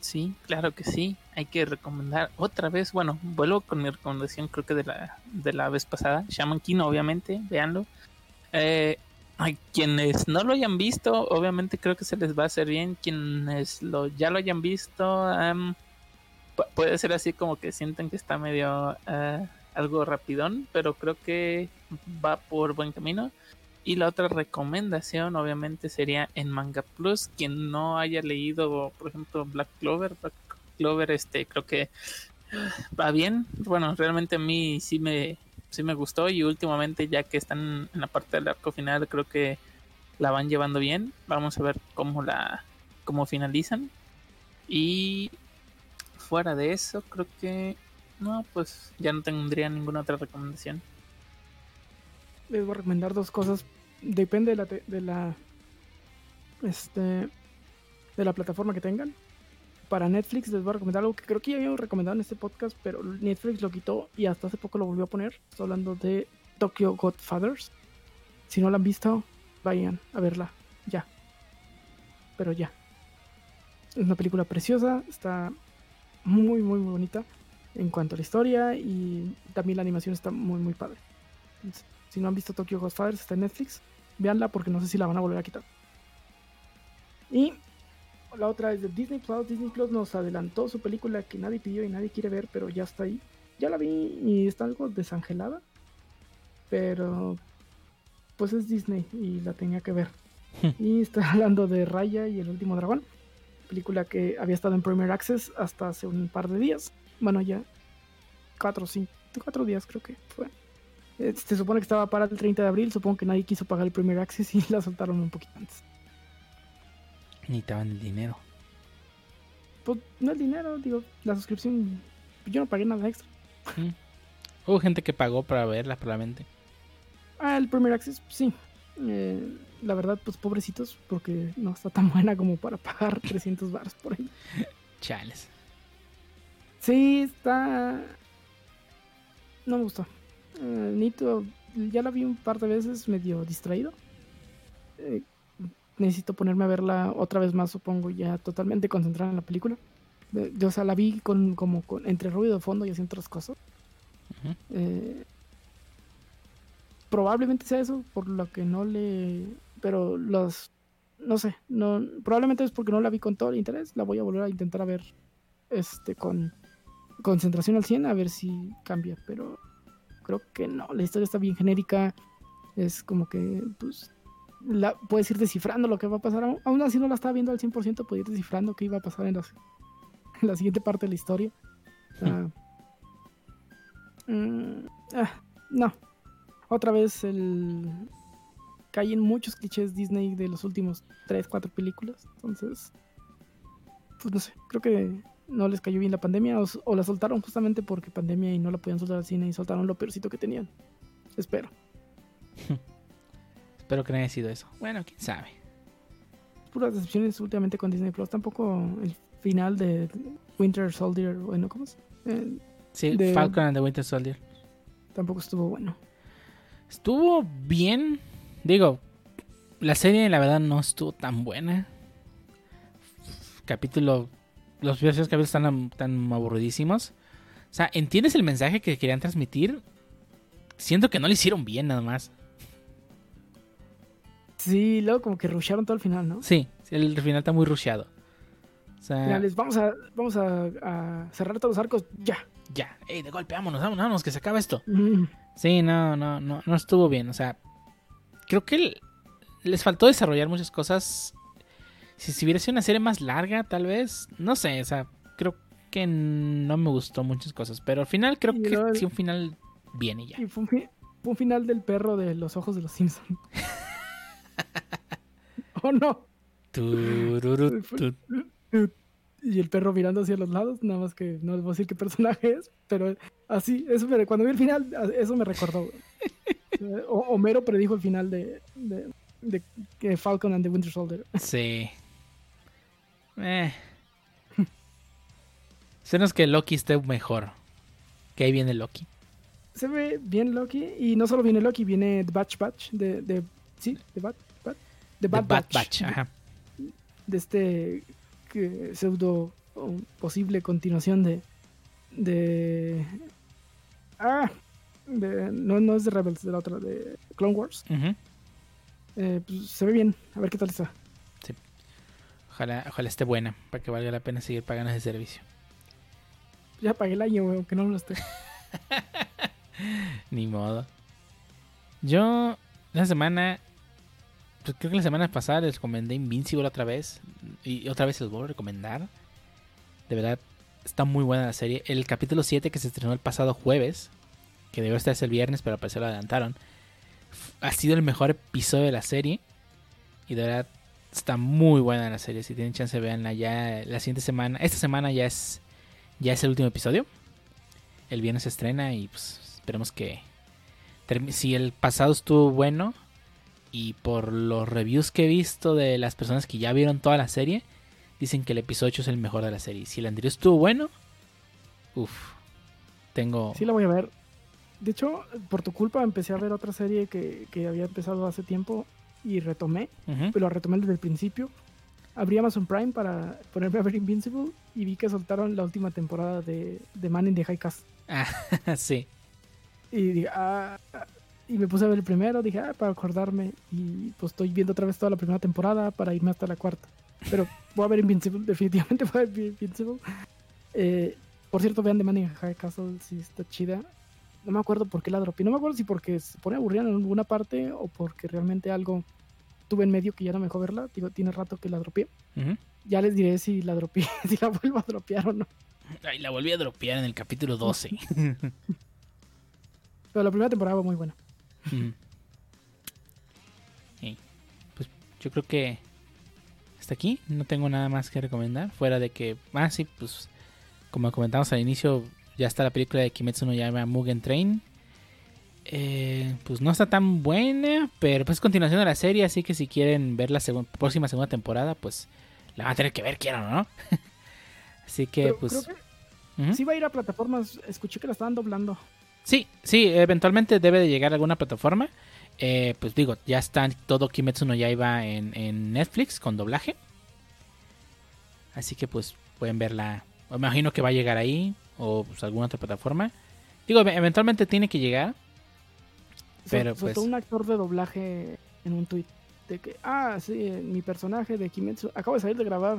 B: Sí, claro que sí. Hay que recomendar otra vez. Bueno, vuelvo con mi recomendación, creo que de la, de la vez pasada. Shaman King, obviamente, véanlo. Eh, quienes no lo hayan visto, obviamente creo que se les va a hacer bien. Quienes lo, ya lo hayan visto, pu- puede ser así como que sienten que está medio eh, algo rapidón, pero creo que va por buen camino. Y la otra recomendación, obviamente, sería en Manga Plus. Quien no haya leído, por ejemplo, Black Clover, Black Clover, este, creo que va bien. Bueno, realmente a mí sí me, sí me gustó. Y últimamente, ya que están en la parte del arco final, creo que la van llevando bien. Vamos a ver cómo la, cómo finalizan. Y fuera de eso, creo que no, pues ya no tendría ninguna otra recomendación.
C: Les voy a recomendar dos cosas. Depende de la, de la este de la plataforma que tengan. Para Netflix les voy a recomendar algo que creo que ya habíamos recomendado en este podcast, pero Netflix lo quitó y hasta hace poco lo volvió a poner. Estoy hablando de Tokyo Godfathers. Si no la han visto, vayan a verla ya. Pero ya. Es una película preciosa, está muy, muy, muy bonita en cuanto a la historia y también la animación está muy, muy padre. Si no han visto Tokyo Ghostfighters, está en Netflix. Véanla porque no sé si la van a volver a quitar. Y la otra es de Disney Plus. Disney Plus nos adelantó su película que nadie pidió y nadie quiere ver, pero ya está ahí. Ya la vi y está algo desangelada. Pero pues es Disney y la tenía que ver. y está hablando de Raya y el último dragón. Película que había estado en Premier Access hasta hace un par de días. Bueno, ya cuatro, cinco, cuatro días creo que fue. Eh, se supone que estaba para el 30 de abril. Supongo que nadie quiso pagar el Premier Access y la soltaron un poquito antes.
A: Necesitaban el dinero.
C: Pues no el dinero, digo, la suscripción. Yo no pagué nada extra.
A: Hubo gente que pagó para verla, probablemente.
C: Ah, el Premier Access, sí. Eh, la verdad, pues pobrecitos, porque no está tan buena como para pagar 300 baros por ahí.
A: Chales.
C: Sí, está. No me gustó. Eh, Nito, ya la vi un par de veces medio distraído. Eh, necesito ponerme a verla otra vez más, supongo, ya totalmente concentrada en la película. Eh, yo, o sea, la vi con, como con, entre ruido de fondo y haciendo otras cosas. eh, probablemente sea eso, por lo que no le... Pero los... No sé, no, probablemente es porque no la vi con todo el interés. La voy a volver a intentar a ver este con concentración al 100 a ver si cambia, pero creo que no, la historia está bien genérica, es como que pues la, puedes ir descifrando lo que va a pasar, aún, así no la estaba viendo al 100%, puedes ir descifrando qué iba a pasar en, las, en la siguiente parte de la historia. O sea, mm, ah, no, otra vez el cae en muchos clichés Disney de los últimos 3, 4 películas, entonces pues no sé, creo que no les cayó bien la pandemia o, o, la soltaron justamente porque pandemia y no la podían soltar al cine y soltaron lo peorcito que tenían. Espero.
A: Espero que no haya sido eso. Bueno, quién sabe.
C: Puras decepciones últimamente con Disney Plus. Tampoco el final de Winter Soldier, bueno, ¿cómo es?
A: Sí, de, Falcon and the Winter Soldier.
C: Tampoco estuvo bueno.
A: Estuvo bien. Digo, la serie la verdad no estuvo tan buena. Capítulo los primeros capítulos están tan aburridísimos. O sea, ¿entiendes el mensaje que querían transmitir? Siento que no lo hicieron bien nada más.
C: Sí, luego como que rushearon todo el final, ¿no?
A: Sí, el final está muy rusheado.
C: O sea, Finales, vamos a, vamos a, a, cerrar todos los arcos ya.
A: Ya, Ey, de golpe, vámonos, vámonos, vámonos, que se acaba esto. Mm. Sí, no, no, no, no estuvo bien. O sea, creo que les faltó desarrollar muchas cosas si, si, hubiera sido una serie más larga, tal vez. No sé, o sea, creo que no me gustó muchas cosas. Pero al final creo y que el... sí, un final bien y ya.
C: Y fue un, fue un, final del perro de los ojos de los Simpsons. ¿O no?
A: Tururu.
C: Y el perro mirando hacia los lados, nada más que no les voy a decir qué personaje es, pero así, eso me, cuando vi el final, eso me recordó. Homero predijo el final de, de, de Falcon and the Winter Soldier.
A: Sí. Eh. Senos que Loki esté mejor. Que ahí viene Loki.
C: Se ve bien Loki. Y no solo viene Loki, viene The Batch Batch. De, de, sí, The Bad, Bad, The Bad,
A: The Bad Batch. Batch. Ajá.
C: De, de este que, pseudo posible continuación de. De. Ah. De, no, no es de Rebels, de la otra, de Clone Wars.
A: Uh -huh.
C: eh, pues, se ve bien. A ver qué tal está.
A: Ojalá, ojalá esté buena, para que valga la pena seguir pagando ese servicio.
C: Ya pagué el año, aunque no lo esté.
A: Ni modo. Yo, esta semana, pues creo que la semana pasada les recomendé Invincible otra vez. Y otra vez les vuelvo a recomendar. De verdad, está muy buena la serie. El capítulo 7 que se estrenó el pasado jueves, que debió estar el viernes, pero al parecer lo adelantaron, ha sido el mejor episodio de la serie. Y de verdad, Está muy buena la serie. Si tienen chance, veanla ya la siguiente semana. Esta semana ya es ya es el último episodio. El viernes se estrena y pues esperemos que si el pasado estuvo bueno y por los reviews que he visto de las personas que ya vieron toda la serie, dicen que el episodio 8 es el mejor de la serie. Si el anterior estuvo bueno, uff, tengo...
C: Sí, la voy a ver. De hecho, por tu culpa empecé a ver otra serie que, que había empezado hace tiempo y retomé, uh -huh. pero la retomé desde el principio. abrí Amazon Prime para ponerme a ver Invincible y vi que soltaron la última temporada de, de Man in the High Castle.
A: Ah, sí.
C: Y ah, y me puse a ver el primero, dije, ah, para acordarme. Y pues estoy viendo otra vez toda la primera temporada para irme hasta la cuarta. Pero voy a ver Invincible, definitivamente voy a ver Invincible. Eh, por cierto, vean The Man in the High Castle, si está chida. No me acuerdo por qué la dropeé. No me acuerdo si porque se pone aburrida en alguna parte o porque realmente algo tuve en medio que ya no me dejó verla. Digo, tiene rato que la dropeé. Ya les diré si la dropeé, si la vuelvo a dropear o no.
A: Ay, la volví a dropear en el capítulo 12.
C: Pero la primera temporada fue muy buena.
A: Sí. Pues yo creo que hasta aquí no tengo nada más que recomendar. Fuera de que, ah, sí, pues como comentamos al inicio, ya está la película de Kimetsu no Yaiba Mugen Train. Eh, pues no está tan buena, pero pues es continuación de la serie, así que si quieren ver la segun- próxima segunda temporada, pues la van a tener que ver, quieran o no. así que
C: Pero
A: pues...
C: creo que sí va a ir a plataformas. Escuché que la estaban doblando.
A: Sí, sí, eventualmente debe de llegar a alguna plataforma. Eh, pues digo, ya está todo Kimetsu no Yaiba en, en Netflix con doblaje. Así que pues pueden verla. Me imagino que va a llegar ahí o pues, alguna otra plataforma. Digo, eventualmente tiene que llegar. Pero,
C: soltó
A: pues-
C: un actor de doblaje en un tweet de que, ah, sí, eh, mi personaje de Kimetsu, acabo de salir de grabar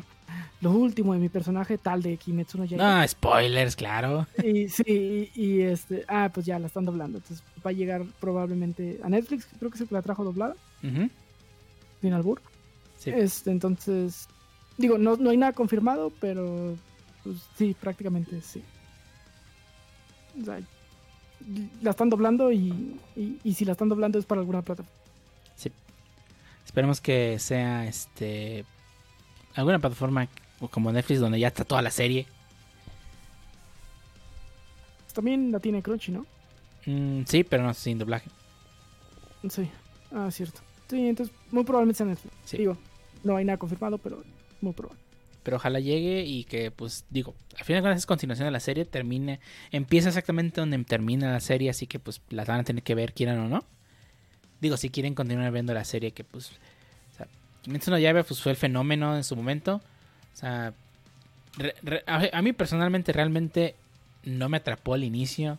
C: lo último de mi personaje tal de Kimetsu no Yaiba.
A: No, spoilers, claro.
C: Y sí, y, y, este, ah, pues ya la están doblando, entonces va a llegar probablemente a Netflix, creo que se la trajo doblada, sin albur.
A: sí.
C: Este, entonces, digo, no, no hay nada confirmado, pero pues, sí, prácticamente sí. O sea, la están doblando y, y, y si la están doblando es para alguna plataforma.
A: Esperemos que sea este alguna plataforma como Netflix donde ya está toda la serie.
C: También la tiene Crunchy, ¿no?
A: Mm, sí, pero no sin doblaje.
C: Sí, ah, cierto. Sí, entonces muy probablemente sea Netflix.
A: Sí.
C: Digo, no hay nada confirmado, pero muy probable.
A: Pero ojalá llegue y que pues digo al final de cuentas es continuación de la serie termine empieza exactamente donde termina la serie así que pues las van a tener que ver quieran o no. Digo si quieren continuar viendo la serie que pues o sea, Kimetsu no Yaiba pues fue el fenómeno en su momento. O sea a, a mí personalmente realmente no me atrapó al inicio.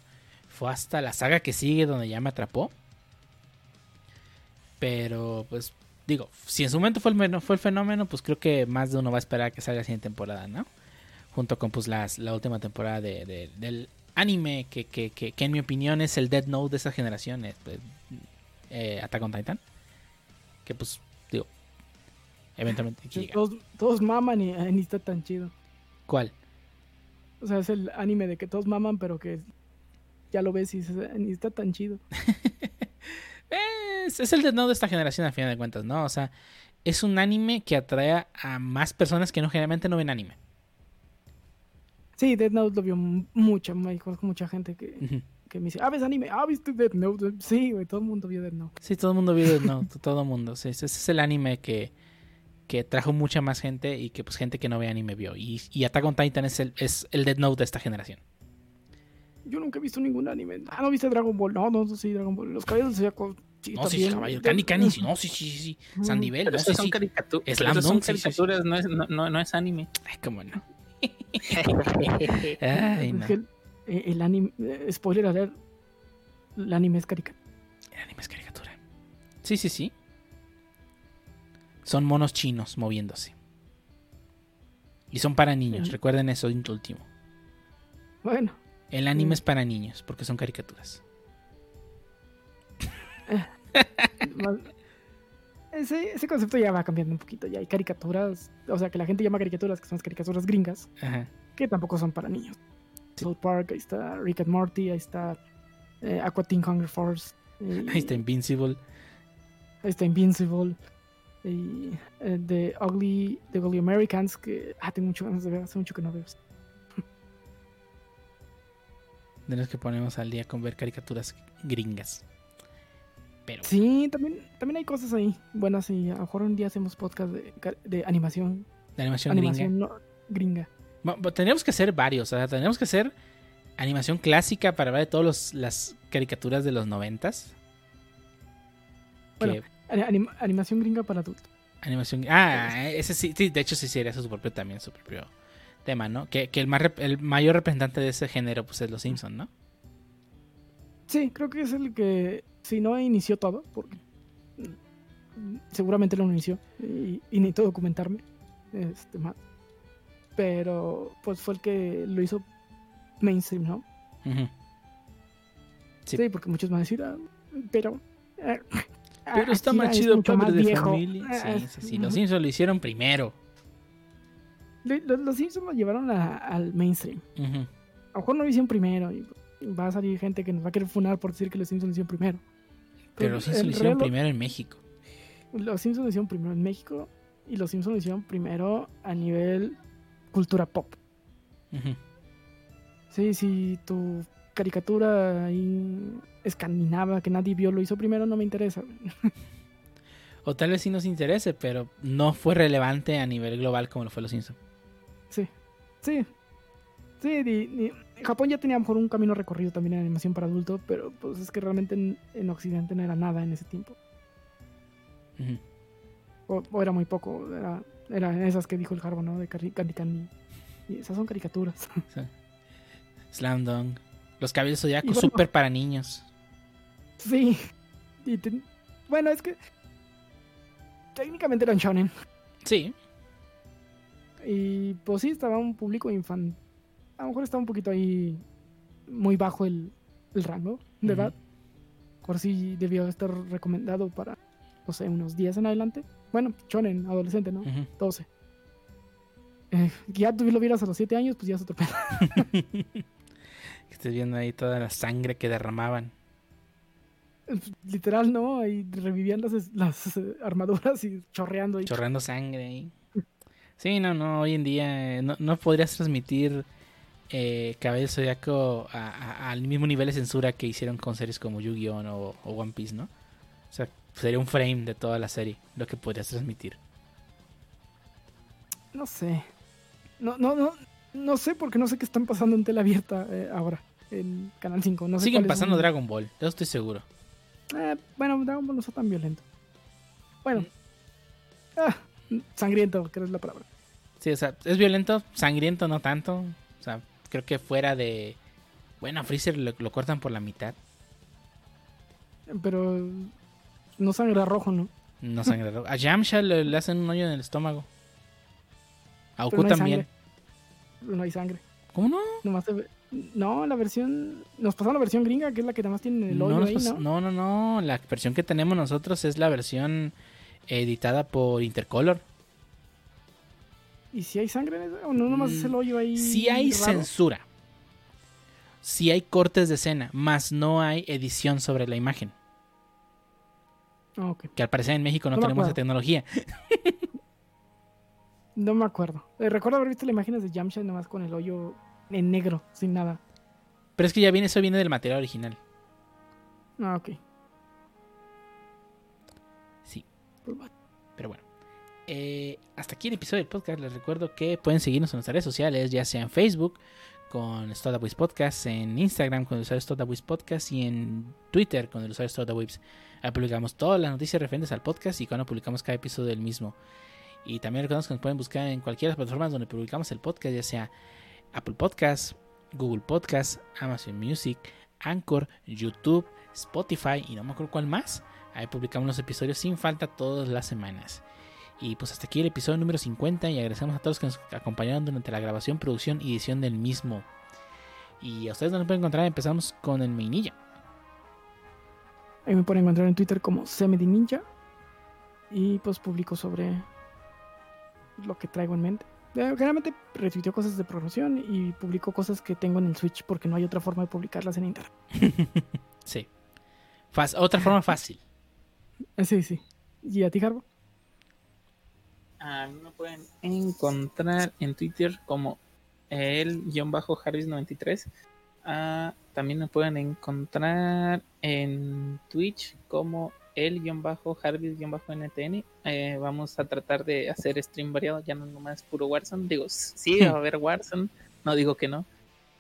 A: Fue hasta la saga que sigue donde ya me atrapó. Pero pues digo, si en su momento fue el, fue el fenómeno, pues creo que más de uno va a esperar que salga la siguiente temporada, ¿no? Junto con pues las, la última temporada de, de- del anime que, que, que, que en mi opinión es el Dead Note de esa generación, eh, pues, eh, Attack on Titan. Que pues, digo, eventualmente
C: todos, todos maman y ni está tan chido.
A: ¿Cuál?
C: O sea, es el anime de que todos maman, pero que ya lo ves y dices, "Eh, ni está tan chido.
A: Es, es el Dead Note de esta generación al final de cuentas, ¿no? O sea, es un anime que atrae a más personas que no generalmente no ven anime.
C: Sí, Death Note lo vio mucha, mucha gente que, que me dice, ah, ¿ves anime? Ah, ¿viste Death Note? Sí, güey, todo el mundo vio Death Note.
A: Sí, todo el mundo vio Death Note, todo el mundo. Sí, ese es el anime que, que trajo mucha más gente y que pues gente que no ve anime vio. Y, y Attack on Titan es el, es el Dead Note de esta generación.
C: Yo nunca he visto ningún anime. Ah, ¿no viste Dragon Ball? No, no, sí, Dragon Ball. Los caballeros del Zodiaco, sí,
A: No, sí, caballero. Candy Candy, sí, no, sí, sí, sí. sí. Sandivel, no, sí,
B: son,
A: sí. Slam
B: son
A: Dunk, sí, sí, sí.
B: caricaturas, No, es, no, no, no es anime.
A: Ay, cómo no. Ay,
C: Es
A: no.
C: que el, eh, el anime, eh, spoiler alert, el anime es caricatura.
A: El anime es caricatura. Sí, sí, sí. Son monos chinos moviéndose. Y son para niños, recuerden eso último.
C: Bueno,
A: El anime
C: Mm.
A: es para niños, porque son caricaturas.
C: ese, ese concepto ya va cambiando un poquito. Ya hay caricaturas, o sea, que la gente llama caricaturas, que son las caricaturas gringas,
A: Ajá.
C: que tampoco son para niños.
A: Sí.
C: South Park, ahí está Rick and Morty, ahí está eh, Aqua Teen Hunger Force.
A: Ahí está Invincible.
C: ahí está Invincible. Y eh, The Ugly, The Ugly Americans, que ah, tengo mucho ganas de ver, hace mucho que no veo.
A: De los que ponemos al día con ver caricaturas gringas. Pero
C: Sí, también, también hay cosas ahí buenas y a lo mejor un día hacemos podcast de, de animación,
A: de animación,
C: animación
A: gringa.
C: no- gringa.
A: Bueno, pues tendríamos que hacer varios. O sea, tendríamos que hacer animación clásica para ver todas las caricaturas de los noventas.
C: Bueno,
A: Que-
C: Ani- anim- animación gringa para adultos.
A: Animación. Ah, ese sí, sí, de hecho sí sería su propio también, su propio tema, ¿no? Que, que el, más el mayor representante de ese género pues es Los Simpson, ¿no?
C: Sí, creo que es el que, si no inició todo, porque seguramente lo inició y, y necesito documentarme este, más. Pero pues fue el que lo hizo mainstream, ¿no?
A: Sí.
C: Sí, porque muchos van a decir, "Ah, pero... eh,
A: Pero está más
C: es
A: chido
C: mucho
A: Padre
C: más
A: de
C: viejo".
A: Familia. Sí,
C: Ah,
A: es así.
C: ujú.
A: Los Simpson lo hicieron primero.
C: Lo- lo- Los Simpsons lo llevaron a- al mainstream.
A: Ujú.
C: A lo mejor no lo hicieron primero y va a salir gente que nos va a querer funar por decir que los Simpsons lo hicieron primero.
A: Pero los Simpson
C: en
A: lo hicieron primero en México.
C: Los Simpsons lo hicieron primero en México y los Simpsons lo hicieron primero a nivel cultura pop.
A: Ujú.
C: Sí, si tu caricatura ahí escandinava que nadie vio lo hizo primero, no me interesa.
A: O tal vez sí nos interese, pero no fue relevante a nivel global como lo fue Los Simpson.
C: Sí, sí. Sí, di- Japón ya tenía a lo mejor un camino recorrido también en animación para adultos, pero pues es que realmente en, en Occidente no era nada en ese tiempo. O, o era muy poco, era, era esas que dijo el Jarbo, ¿no? De Candy Candy. Y esas son caricaturas.
A: Slam Dunk. Los cabellos zodiacos
C: bueno-
A: súper para niños.
C: sí. Y bueno, es que técnicamente eran shonen.
A: Sí.
C: Y pues sí, estaba un público infantil. A lo mejor estaba un poquito ahí muy bajo el, el rango de
A: Ujú.
C: edad. Por si debió estar recomendado para, no sé, unos 10 en adelante. Bueno, shonen, adolescente, ¿no?
A: Ujú.
C: 12. Eh, que ya tú lo vieras a los 7 años, pues ya es otro pedo.
A: Que estés viendo ahí toda la sangre que derramaban.
C: Literal, ¿no? Ahí revivían las, las eh, armaduras y chorreando. Y...
A: Chorrando sangre ahí. Sí, no, no, hoy en día eh, no, no podrías transmitir eh, Cabello a- a- al mismo nivel de censura que hicieron con series como Yu-Gi-Oh! o, o One Piece, ¿no? O sea, sería un frame de toda la serie lo que podrías transmitir.
C: No sé. No, no, no. No sé porque no sé qué están pasando en tela abierta eh, ahora. En Canal 5. No sé
A: Siguen pasando
C: son-
A: Dragon Ball, eso estoy seguro.
C: Eh, bueno, Dragon Ball no está tan violento. Bueno.
A: Mm.
C: Ah, sangriento, creo es la palabra.
A: Sí, o sea, es violento, sangriento no tanto. O sea, creo que fuera de... Bueno, a Freezer lo, lo cortan por la mitad.
C: Pero no sangra rojo, ¿no?
A: No sangra. rojo. A Yamcha le, le hacen un hoyo en el estómago. A Goku
C: no
A: también.
C: sangre. No hay sangre.
A: ¿Cómo no?
C: Nomás se ve- No, la versión... Nos pasó la versión gringa, que es la que nada más tiene el hoyo ahí, ¿no?
A: no, no, no. La versión que tenemos nosotros es la versión editada por Intercolor.
C: ¿Y si hay sangre en eso? ¿O no nomás es el hoyo ahí
A: Si hay
C: raro?
A: censura. Si hay cortes de escena, más no hay edición sobre la imagen.
C: Ah, ok.
A: Que al parecer en México no, tenemos esa tecnología.
C: No me acuerdo. Eh, recuerdo haber visto las imágenes de Yamcha nomás con el hoyo en negro, sin nada.
A: Pero es que ya viene, eso viene del material original.
C: Ah, ok.
A: Sí.
C: Pues.
A: Pero bueno. Eh, hasta aquí el episodio del podcast. Les recuerdo que pueden seguirnos en nuestras redes sociales, ya sea en Facebook con Stodawiz Podcast, en Instagram con el usuario Stodawiz Podcast y en Twitter con el usuario Stodawiz. Ahí publicamos todas las noticias referentes al podcast y cuando publicamos cada episodio del mismo. Y también recordamos que nos pueden buscar en cualquiera de las plataformas donde publicamos el podcast, ya sea Apple Podcast, Google Podcast, Amazon Music, Anchor, YouTube, Spotify y no me acuerdo cuál más. Ahí publicamos los episodios sin falta todas las semanas. Y pues hasta aquí el episodio número 50 y agradecemos a todos los que nos acompañaron durante la grabación, producción y edición del mismo. Y a ustedes no nos pueden encontrar, empezamos con el Mainilla.
C: Ahí me pueden encontrar en Twitter como Ninja. Y pues publico sobre lo que traigo en mente. Eh, Generalmente retuiteo cosas de programación y publico cosas que tengo en el Switch porque no hay otra forma de publicarlas en internet.
A: Sí. Otra forma fácil.
C: Eh, Sí, sí. ¿Y a ti, Garbo?
B: A mí me pueden encontrar en Twitter como el-harris93. Ah, también me pueden encontrar en Twitch como el-harvis-ntn. Eh, vamos a tratar de hacer stream variado, ya no nomás puro Warzone. Digo, sí, va a haber Warzone, no digo que no,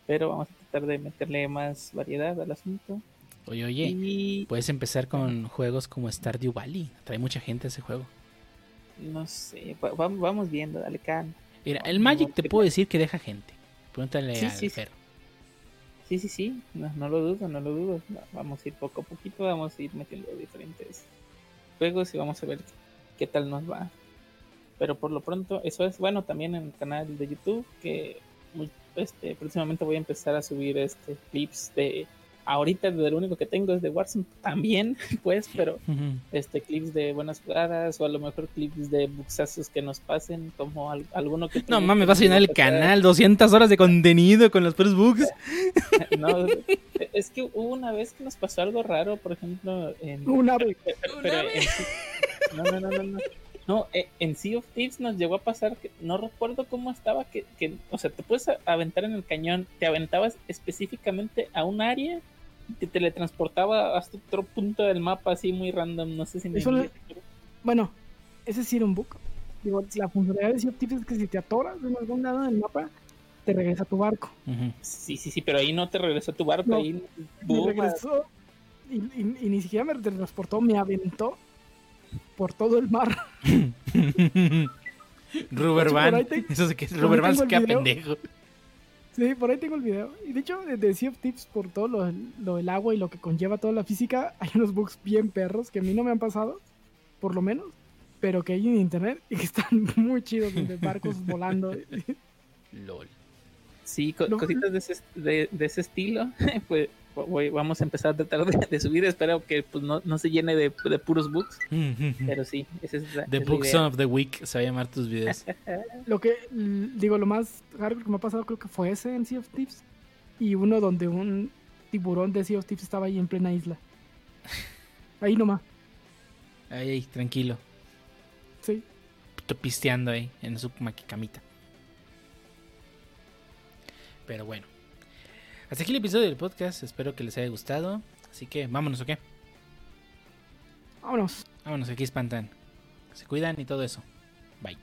B: pero vamos a tratar de meterle más variedad al asunto.
A: Oye, oye,
B: Y
A: puedes empezar con juegos como Stardew Valley. Trae mucha gente ese juego.
B: No sé, va- va- vamos viendo, dale calma.
A: Mira, el Magic te puedo decir que deja gente. Pregúntale
B: Sí,
A: al
B: sí, sí. Sí, sí, sí, no, no lo dudo, no lo dudo. Va- Vamos a ir poco a poquito, vamos a ir metiendo diferentes juegos y vamos a ver qué tal nos va. Pero por lo pronto, eso es bueno también en el canal de YouTube, que muy- este, próximamente voy a empezar a subir este clips de... Ahorita lo único que tengo es de Warzone también, pues, pero este clips de buenas jugadas o a lo mejor clips de buxazos que nos pasen como al- alguno que
A: No mames, vas a llenar el canal. 200 horas de contenido con los puros bugs.
B: no, es que hubo una vez que nos pasó algo raro por ejemplo en
C: Una vez.
B: pero- pero en sí- no no no no no no eh, en Sea of Thieves nos llegó a pasar que no recuerdo cómo estaba que, que o sea te puedes a- aventar en el cañón te aventabas específicamente a un área y te teletransportaba hasta otro punto del mapa así muy random no sé si me
C: le- Bueno, ese sí era un bug. Digo, la funcionalidad de Sea of Thieves es que si te atoras en algún lado del mapa, te regresa a tu barco.
B: Sí sí sí pero ahí no te regresó tu barco
C: No,
B: ahí
C: Me regresó y, y- y ni siquiera me transportó, me aventó por todo el mar.
A: Rubber Band.
C: te-
A: Eso que
C: ahí
A: Rubber Band queda pendejo.
C: Sí, por ahí tengo el video. Y de hecho, de, de Sea of Tips, por todo lo, lo del agua y lo que conlleva toda la física, hay unos bugs bien perros que a mí no me han pasado, por lo menos, pero que hay en internet y que están muy chidos, de barcos volando.
A: LOL.
B: Sí, co-
C: No.
B: cositas de ese, de, de ese estilo. Pues voy- vamos a empezar a tratar de, de subir. Espero que pues, no, no se llene de, de puros bugs. Pero sí, esa es la,
A: The
B: es
A: Book. Son of the Week se va a llamar tus videos.
C: Lo que, digo, lo más raro que me ha pasado creo que fue ese en Sea of Tips. Y uno donde un tiburón de Sea of Tips estaba ahí en plena isla. Ahí nomás,
A: Ahí, ahí, tranquilo.
C: sí.
A: Estoy pisteando ahí en su maquicamita. Pero bueno. Hasta aquí el episodio del podcast. Espero que les haya gustado. Así que vámonos, ¿o qué?
C: Vámonos.
A: Vámonos, aquí espantan. Se cuidan y todo eso. Bye.